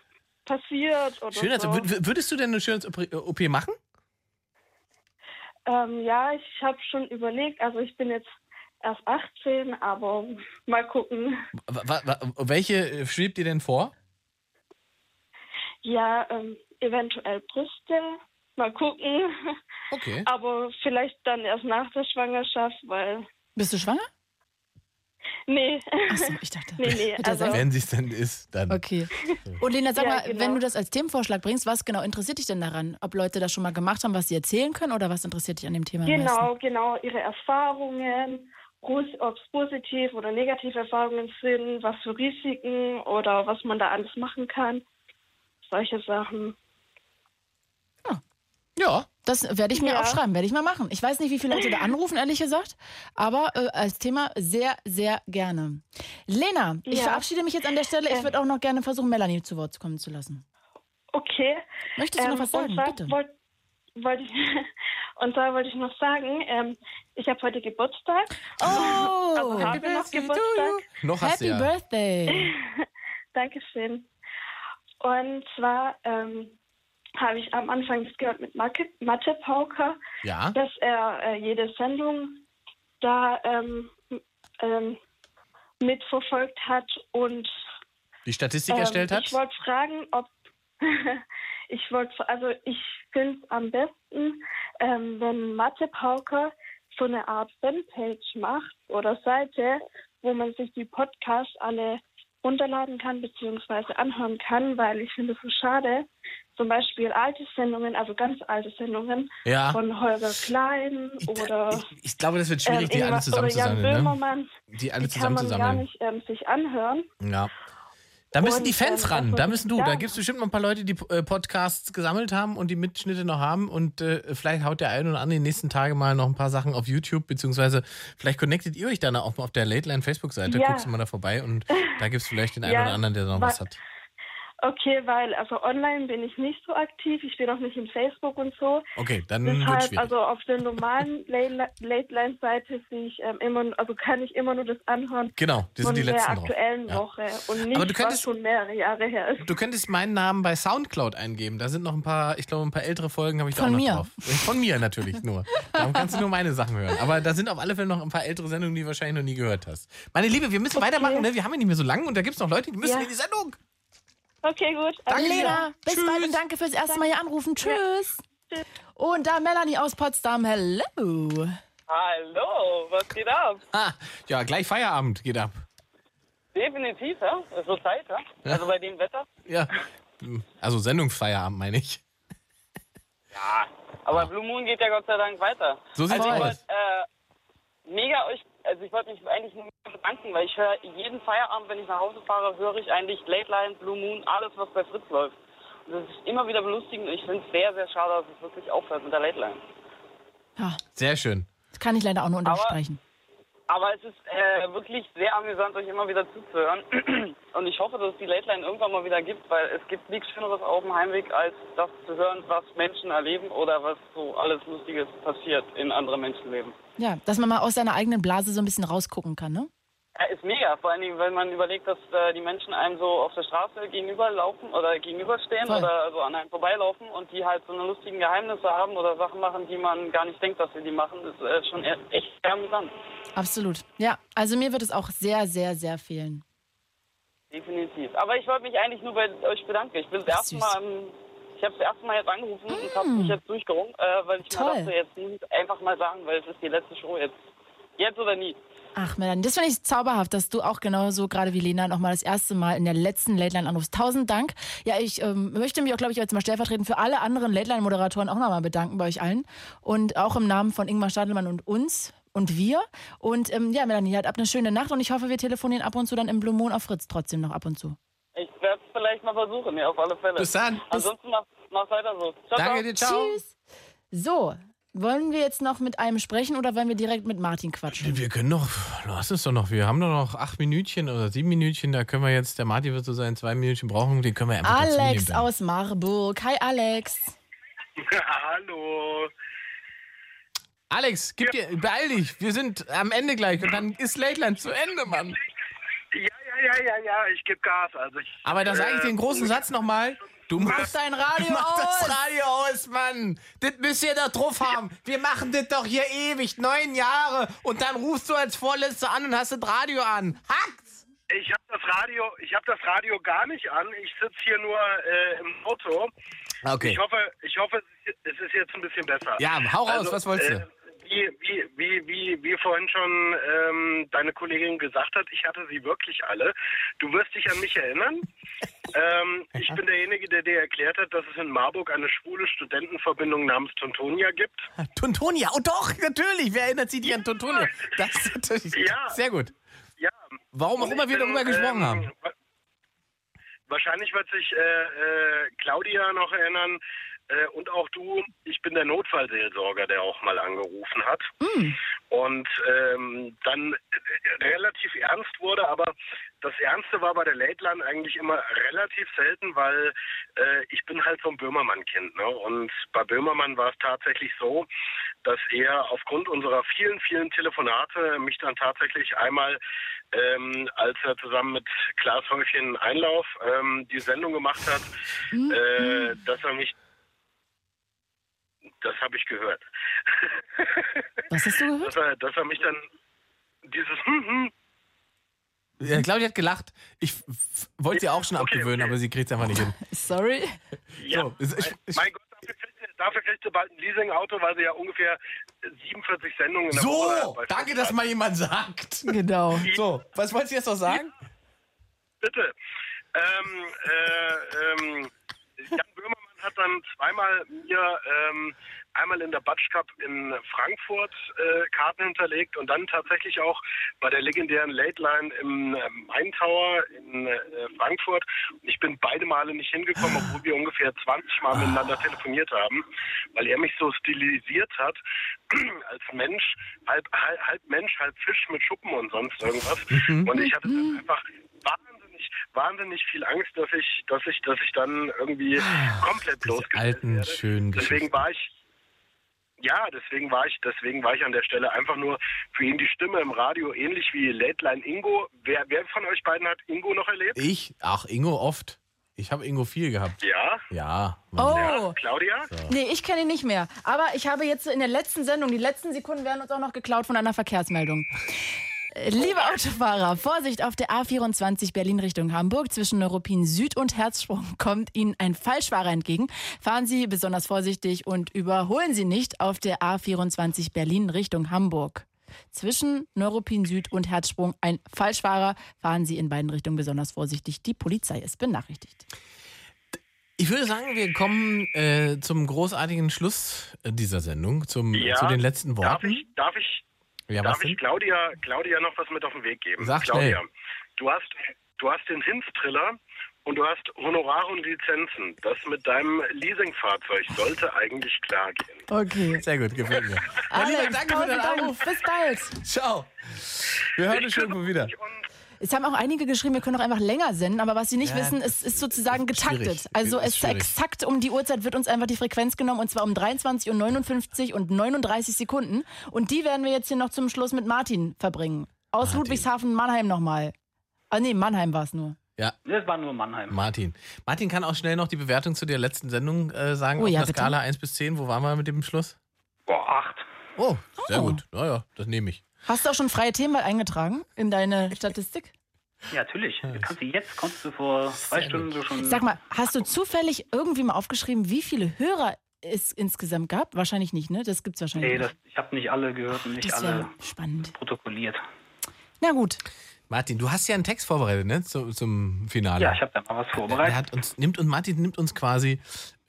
passiert oder Schön, also so. wür- würdest du denn eine Schönheits-OP machen? Ähm, ja, ich habe schon überlegt, also ich bin jetzt erst 18, aber mal gucken. Wa- welche äh, schwebt dir denn vor? Ja, ähm, eventuell Brüste, mal gucken. Okay. Aber vielleicht dann erst nach der Schwangerschaft, weil... Bist du schwanger? Nee. Achso, ich dachte. Nee, nee, also... Wenn sie es denn ist, dann. Okay. Und Lena, sag Ja, mal, genau. wenn du das als Themenvorschlag bringst, was genau interessiert dich denn daran? Ob Leute das schon mal gemacht haben, was sie erzählen können oder was interessiert dich an dem Thema? Genau, genau, ihre Erfahrungen, ob es positiv oder negative Erfahrungen sind, was für Risiken oder was man da alles machen kann. Solche Sachen. Ja. Das werde ich mir Ja. aufschreiben, werde ich mal machen. Ich weiß nicht, wie viele Leute da anrufen, ehrlich gesagt, aber äh, als Thema sehr, sehr gerne. Lena, ich Ja. verabschiede mich jetzt an der Stelle. Ich Ähm. würde auch noch gerne versuchen, Melanie zu Wort kommen zu lassen. Okay. Möchtest du noch was sagen? Und zwar Bitte. wollt- wollte ich, und zwar wollte ich noch sagen, ähm, ich habe heute Geburtstag. Oh, also habe noch Geburtstag. Noch hast Happy du ja. Birthday. Dankeschön. Und zwar ähm, habe ich am Anfang gehört mit Mathe, Mathe Pauker, Ja. dass er äh, jede Sendung da ähm, ähm, mitverfolgt hat und Die Statistik ähm, erstellt hat? Ich wollte fragen, ob ich wollte, also ich finde es am besten, ähm, wenn Mathe Pauker so eine Art Fanpage macht oder Seite, wo man sich die Podcasts alle runterladen kann bzw. anhören kann, weil ich finde es so schade. Zum Beispiel alte Sendungen, also ganz alte Sendungen Ja. von Holger Klein oder Ich glaube, das wird schwierig, ähm, die alle zusammen zu sammeln. Ne? Die alle die zusammen kann man gar nicht ähm, sich anhören. Ja. Da müssen Und, die Fans ähm, ran. also, Da müssen du. ja. Da gibt es bestimmt noch ein paar Leute, die äh, Podcasts gesammelt haben und die Mitschnitte noch haben. Und äh, vielleicht haut der eine oder andere die nächsten Tage mal noch ein paar Sachen auf YouTube, beziehungsweise vielleicht connectet ihr euch dann auch auf der Late Line Facebook-Seite. Ja. Guckst du mal da vorbei und da gibt es vielleicht den einen oder anderen, der noch wa- was hat. Okay, weil also online bin ich nicht so aktiv. Ich bin auch nicht im Facebook und so. Okay, dann Deshalb, also auf der normalen Late-Line-Seite sehe ich ähm, immer, also kann ich immer nur das anhören Genau, die sind von die der letzten drauf. aktuellen Ja. Woche und nicht Aber du könntest- was schon mehrere Jahre her ist. Du könntest meinen Namen bei Soundcloud eingeben. Da sind noch ein paar, ich glaube, ein paar ältere Folgen habe ich da Von auch noch mir. drauf. Von mir natürlich nur. Darum kannst du nur meine Sachen hören. Aber da sind auf alle Fälle noch ein paar ältere Sendungen, die du wahrscheinlich noch nie gehört hast. Meine Liebe, wir müssen Okay. weitermachen, ne? Wir haben ja nicht mehr so lange und da gibt es noch Leute, die müssen Ja. in die Sendung. Okay, gut. Danke. Lena, bis bald und danke fürs erste Mal hier anrufen. Tschüss. Und da Melanie aus Potsdam. Hello. Hallo, was geht ab? Ah, ja, gleich Feierabend geht ab. Definitiv, ja. Ist so Zeit, ja. Ja. Also bei dem Wetter. Ja. Also Sendungsfeierabend, meine ich. Ja. Aber Blue Moon geht ja Gott sei Dank weiter. So sieht's also aus. wollte äh, mega euch, also ich wollte mich eigentlich nur bedanken, weil ich höre jeden Feierabend, wenn ich nach Hause fahre, höre ich eigentlich Late Line, Blue Moon, alles was bei Fritz läuft. Und das ist immer wieder belustigend und ich finde es sehr, sehr schade, dass es wirklich aufhört mit der Late Line. Ja, Sehr schön. das kann ich leider auch nur unterstreichen. Aber es ist äh, wirklich sehr amüsant, euch immer wieder zuzuhören. Und ich hoffe, dass es die Late Line irgendwann mal wieder gibt, weil es gibt nichts Schöneres auf dem Heimweg, als das zu hören, was Menschen erleben oder was so alles Lustiges passiert in anderen Menschenleben. Ja, dass man mal aus seiner eigenen Blase so ein bisschen rausgucken kann, ne? Ja, ist mega, vor allen Dingen, wenn man überlegt, dass äh, die Menschen einem so auf der Straße gegenüberlaufen oder gegenüberstehen Voll. oder so an einem vorbeilaufen und die halt so eine lustigen Geheimnisse haben oder Sachen machen, die man gar nicht denkt, dass sie die machen, ist äh, schon e- echt sehr amüsant. Absolut. Ja, also mir wird es auch sehr, sehr, sehr fehlen. Definitiv. Aber ich wollte mich eigentlich nur bei euch bedanken. Ich bin das erste Mal, am- ich habe das erste Mal jetzt angerufen und habe mich jetzt durchgerungen, äh, weil ich Toll. mir dachte, jetzt muss ich einfach mal sagen, weil es ist die letzte Show jetzt. Jetzt oder nie. Ach, Melanie, das finde ich zauberhaft, dass du auch genauso gerade wie Lena nochmal das erste Mal in der letzten Late Line anrufst. Tausend Dank. Ja, ich ähm, möchte mich auch, glaube ich, jetzt mal stellvertretend für alle anderen Late Line-Moderatoren auch nochmal bedanken bei euch allen. Und auch im Namen von Ingmar Stadelmann und uns und wir. Und ähm, ja, Melanie, halt ab eine schöne Nacht und ich hoffe, wir telefonieren ab und zu dann im Blue Moon auf Fritz trotzdem noch ab und zu. Ich werde es vielleicht mal versuchen, ja, auf alle Fälle. Bis dann. Ansonsten mach, mach weiter so. Ciao, ciao. Tschüss. So, wollen wir jetzt noch mit einem sprechen oder wollen wir direkt mit Martin quatschen? Wir können doch, lass es doch noch, wir haben doch noch acht Minütchen oder sieben Minütchen, da können wir jetzt, der Martin wird so seine zwei Minütchen brauchen, den können wir einfach Alex aus Marburg. Hi, Alex. Hallo. Alex, gib dir, beeil dich, wir sind am Ende gleich und dann ist Lateland zu Ende, Mann. Ja, ja, ja, ja, ja, ich gebe Gas. Also ich, Aber da sage ich den großen Satz nochmal. Du Mach musst- dein Radio Mach das aus. Radio aus, Mann. Das müsst ihr da drauf haben. Wir machen das doch hier ewig, neun Jahre. Und dann rufst du als Vorletzter an und hast das Radio an. Hackt's! Ich habe das Radio, ich habe das Radio gar nicht an. Ich sitze hier nur äh, im Auto. Okay. Ich hoffe, ich hoffe, es ist jetzt ein bisschen besser. Ja, hau raus, Also, was wolltest du? äh, Wie, wie, wie, wie, wie vorhin schon ähm, deine Kollegin gesagt hat, ich hatte sie wirklich alle. Du wirst dich an mich erinnern. ähm, ich bin derjenige, der dir erklärt hat, dass es in Marburg eine schwule Studentenverbindung namens Tontonia gibt. Tontonia, oh doch, natürlich. Wer erinnert sich nicht an Tontonia? Das ist natürlich Ja. sehr gut. Ja. Warum auch immer wir darüber gesprochen ähm, haben. wa- Wahrscheinlich wird sich äh, äh, Claudia noch erinnern äh, und auch du. Ich bin der Notfallseelsorger, der auch mal angerufen hat und ähm, dann äh, relativ ernst wurde. Aber das Ernste war bei der Late Line eigentlich immer relativ selten, weil äh, ich bin halt so ein Böhmermann-Kind. Ne? Und bei Böhmermann war es tatsächlich so, dass er aufgrund unserer vielen, vielen Telefonate mich dann tatsächlich einmal, ähm, als er zusammen mit Klaas Häufchen Einlauf ähm, die Sendung gemacht hat, äh, dass er mich das habe ich gehört. Was hast du gehört? Dass er, dass er mich dann dieses hm, hm, Ja, Claudia hat gelacht. Ich wollte sie auch schon abgewöhnen, aber sie kriegt es einfach nicht hin. Sorry. Ja, So, es ist- mein, mein Gott, dafür kriegt, sie, dafür kriegt sie bald ein Leasing-Auto, weil sie ja ungefähr 47 Sendungen in der Woche So, danke, dass mal jemand sagt. Genau. So, was wolltest du jetzt noch sagen? Bitte. Ähm, äh, ähm, Jan Böhmermann hat dann zweimal mir ähm, einmal in der Batsch Cup in Frankfurt äh, Karten hinterlegt und dann tatsächlich auch bei der legendären Late Line im äh, Main Tower in äh, Frankfurt. Und ich bin beide Male nicht hingekommen, obwohl wir ungefähr 20 Mal miteinander telefoniert haben, weil er mich so stilisiert hat als Mensch, halb, halb, halb Mensch, halb Fisch mit Schuppen und sonst irgendwas. Mhm. Und ich hatte dann einfach wahnsinnig, wahnsinnig viel Angst, dass ich, dass ich, dass ich dann irgendwie komplett bloßgestellt Alten, schönen Deswegen war ich, ja, deswegen war ich, deswegen war ich an der Stelle einfach nur für ihn die Stimme im Radio, ähnlich wie Late Line Ingo. Wer, wer von euch beiden hat Ingo noch erlebt? Ich? Ach, Ingo oft. Ich habe Ingo viel gehabt. Ja. Ja. Oh. Claudia? Nee, ich kenne ihn nicht mehr. Aber ich habe jetzt in der letzten Sendung, die letzten Sekunden werden uns auch noch geklaut von einer Verkehrsmeldung. Liebe Autofahrer, Vorsicht auf der A24 Berlin Richtung Hamburg. Zwischen Neuruppin Süd und Herzsprung kommt Ihnen ein Falschfahrer entgegen. Fahren Sie besonders vorsichtig und überholen Sie nicht auf der A24 Berlin Richtung Hamburg. Zwischen Neuruppin Süd und Herzsprung ein Falschfahrer. Fahren Sie in beiden Richtungen besonders vorsichtig. Die Polizei ist benachrichtigt. Ich würde sagen, wir kommen äh, zum großartigen Schluss äh, dieser Sendung, zum, Ja. zu den letzten Darf Worten. ich, darf ich, Ja, darf ich Claudia, Claudia noch was mit auf den Weg geben? Sag Claudia, schnell. du hast, du hast den Hinz-Triller und du hast Honorare und Lizenzen. Das mit deinem Leasingfahrzeug sollte eigentlich klar gehen. Okay. Sehr gut, gefällt mir. Lieber, Alex, danke für Dank. Anruf. Bis bald. Ciao. Wir hören uns schon irgendwo wieder. Es haben auch einige geschrieben, wir können auch einfach länger senden, aber was sie nicht Ja, wissen, es ist sozusagen getaktet. schwierig. Also Ist es schwierig. exakt um die Uhrzeit wird uns einfach die Frequenz genommen und zwar um 23 und 59 und 39 Sekunden. Und die werden wir jetzt hier noch zum Schluss mit Martin verbringen. Aus Ludwigshafen, Mannheim nochmal. Ah nee, Mannheim war es nur. Ja. Das war nur Mannheim. Martin. Martin kann auch schnell noch die Bewertung zu der letzten Sendung äh, sagen. Oh auf ja, bitte. Skala 1 bis 10. Wo waren wir mit dem Schluss? Boah, acht. Oh, sehr Oh. gut. Naja, das nehme ich. Hast du auch schon freie Themen mal eingetragen in deine Statistik? Ja, natürlich. Kannst du jetzt, konntest du vor zwei Stunden so schon. Sag mal, hast du zufällig irgendwie mal aufgeschrieben, wie viele Hörer es insgesamt gab? Wahrscheinlich nicht, ne? Das gibt's wahrscheinlich Nee, nicht. das, ich habe nicht alle gehört und nicht Das alle spannend. protokolliert. Na gut. Martin, du hast ja einen Text vorbereitet, ne? Zu, zum Finale. Ja, ich habe da mal was vorbereitet. Der hat uns, nimmt, und Martin nimmt uns quasi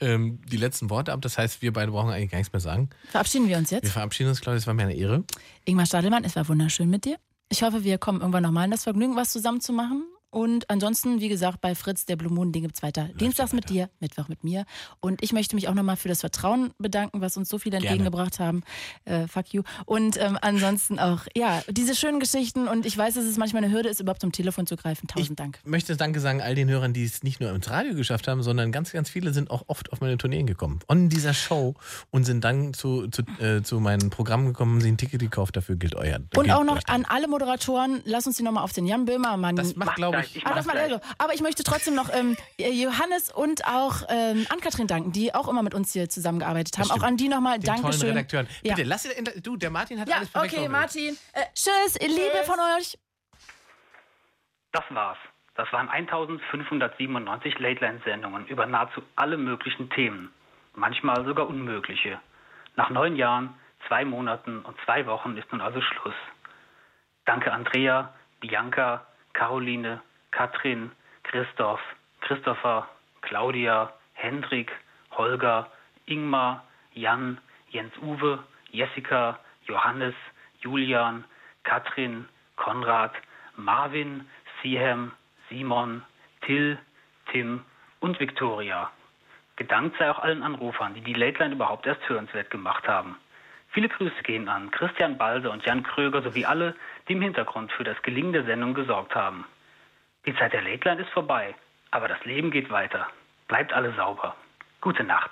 ähm, die letzten Worte ab. Das heißt, wir beide brauchen eigentlich gar nichts mehr sagen. Verabschieden wir uns Wir jetzt. verabschieden uns, Claudia. Es war mir eine Ehre. Ingmar Stadelmann, es war wunderschön mit dir. Ich hoffe, wir kommen irgendwann nochmal in das Vergnügen, was zusammen zu machen. Und ansonsten, wie gesagt, bei Fritz, der Blue Moon, den gibt's weiter. Dienstags mit dir, Mittwoch mit mir. Und ich möchte mich auch nochmal für das Vertrauen bedanken, was uns so viele entgegengebracht haben. Äh, fuck you. Und ähm, ansonsten auch, ja, diese schönen Geschichten. Und ich weiß, dass es manchmal eine Hürde ist, überhaupt zum Telefon zu greifen. Tausend Dank. Ich möchte Danke sagen all den Hörern, die es nicht nur ins Radio geschafft haben, sondern ganz, ganz viele sind auch oft auf meine Tourneen gekommen. On dieser Show und sind dann zu, zu, äh, zu meinen Programmen gekommen, sich ein Ticket gekauft. Dafür gilt euer. Und gilt auch noch an alle Moderatoren, lass uns die nochmal auf den Jan Böhmermann. Das macht, glaube ich- Ah, das macht er so. Aber ich möchte trotzdem noch ähm, Johannes und auch ähm, Ann-Kathrin danken, die auch immer mit uns hier zusammengearbeitet haben. Auch an die nochmal Den tollen Dankeschön. Redakteuren. Ja. Bitte, lass dir, du, der Martin hat Ja, alles perfekt okay. Martin. Äh, tschüss, Liebe von euch. Das war's. Das waren 1597 Late-Line-Sendungen über nahezu alle möglichen Themen. Manchmal sogar unmögliche. Nach neun Jahren, zwei Monaten und zwei Wochen ist nun also Schluss. Danke Andrea, Bianca, Caroline, Katrin, Christoph, Christopher, Claudia, Hendrik, Holger, Ingmar, Jan, Jens-Uwe, Jessica, Johannes, Julian, Katrin, Konrad, Marvin, Sihem, Simon, Till, Tim und Viktoria. Gedankt sei auch allen Anrufern, die die Late Line überhaupt erst hörenswert gemacht haben. Viele Grüße gehen an Christian Balse und Jan Kröger sowie alle, die im Hintergrund für das Gelingen der Sendung gesorgt haben. Die Zeit der Late Line ist vorbei, aber das Leben geht weiter. Bleibt alle sauber. Gute Nacht.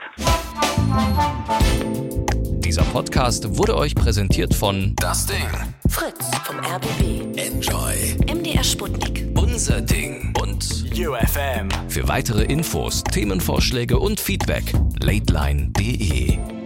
Dieser Podcast wurde euch präsentiert von Das Ding. Fritz vom RBB. Enjoy. MDR Sputnik. Unser Ding. Und UFM. Für weitere Infos, Themenvorschläge und Feedback, lateline.de.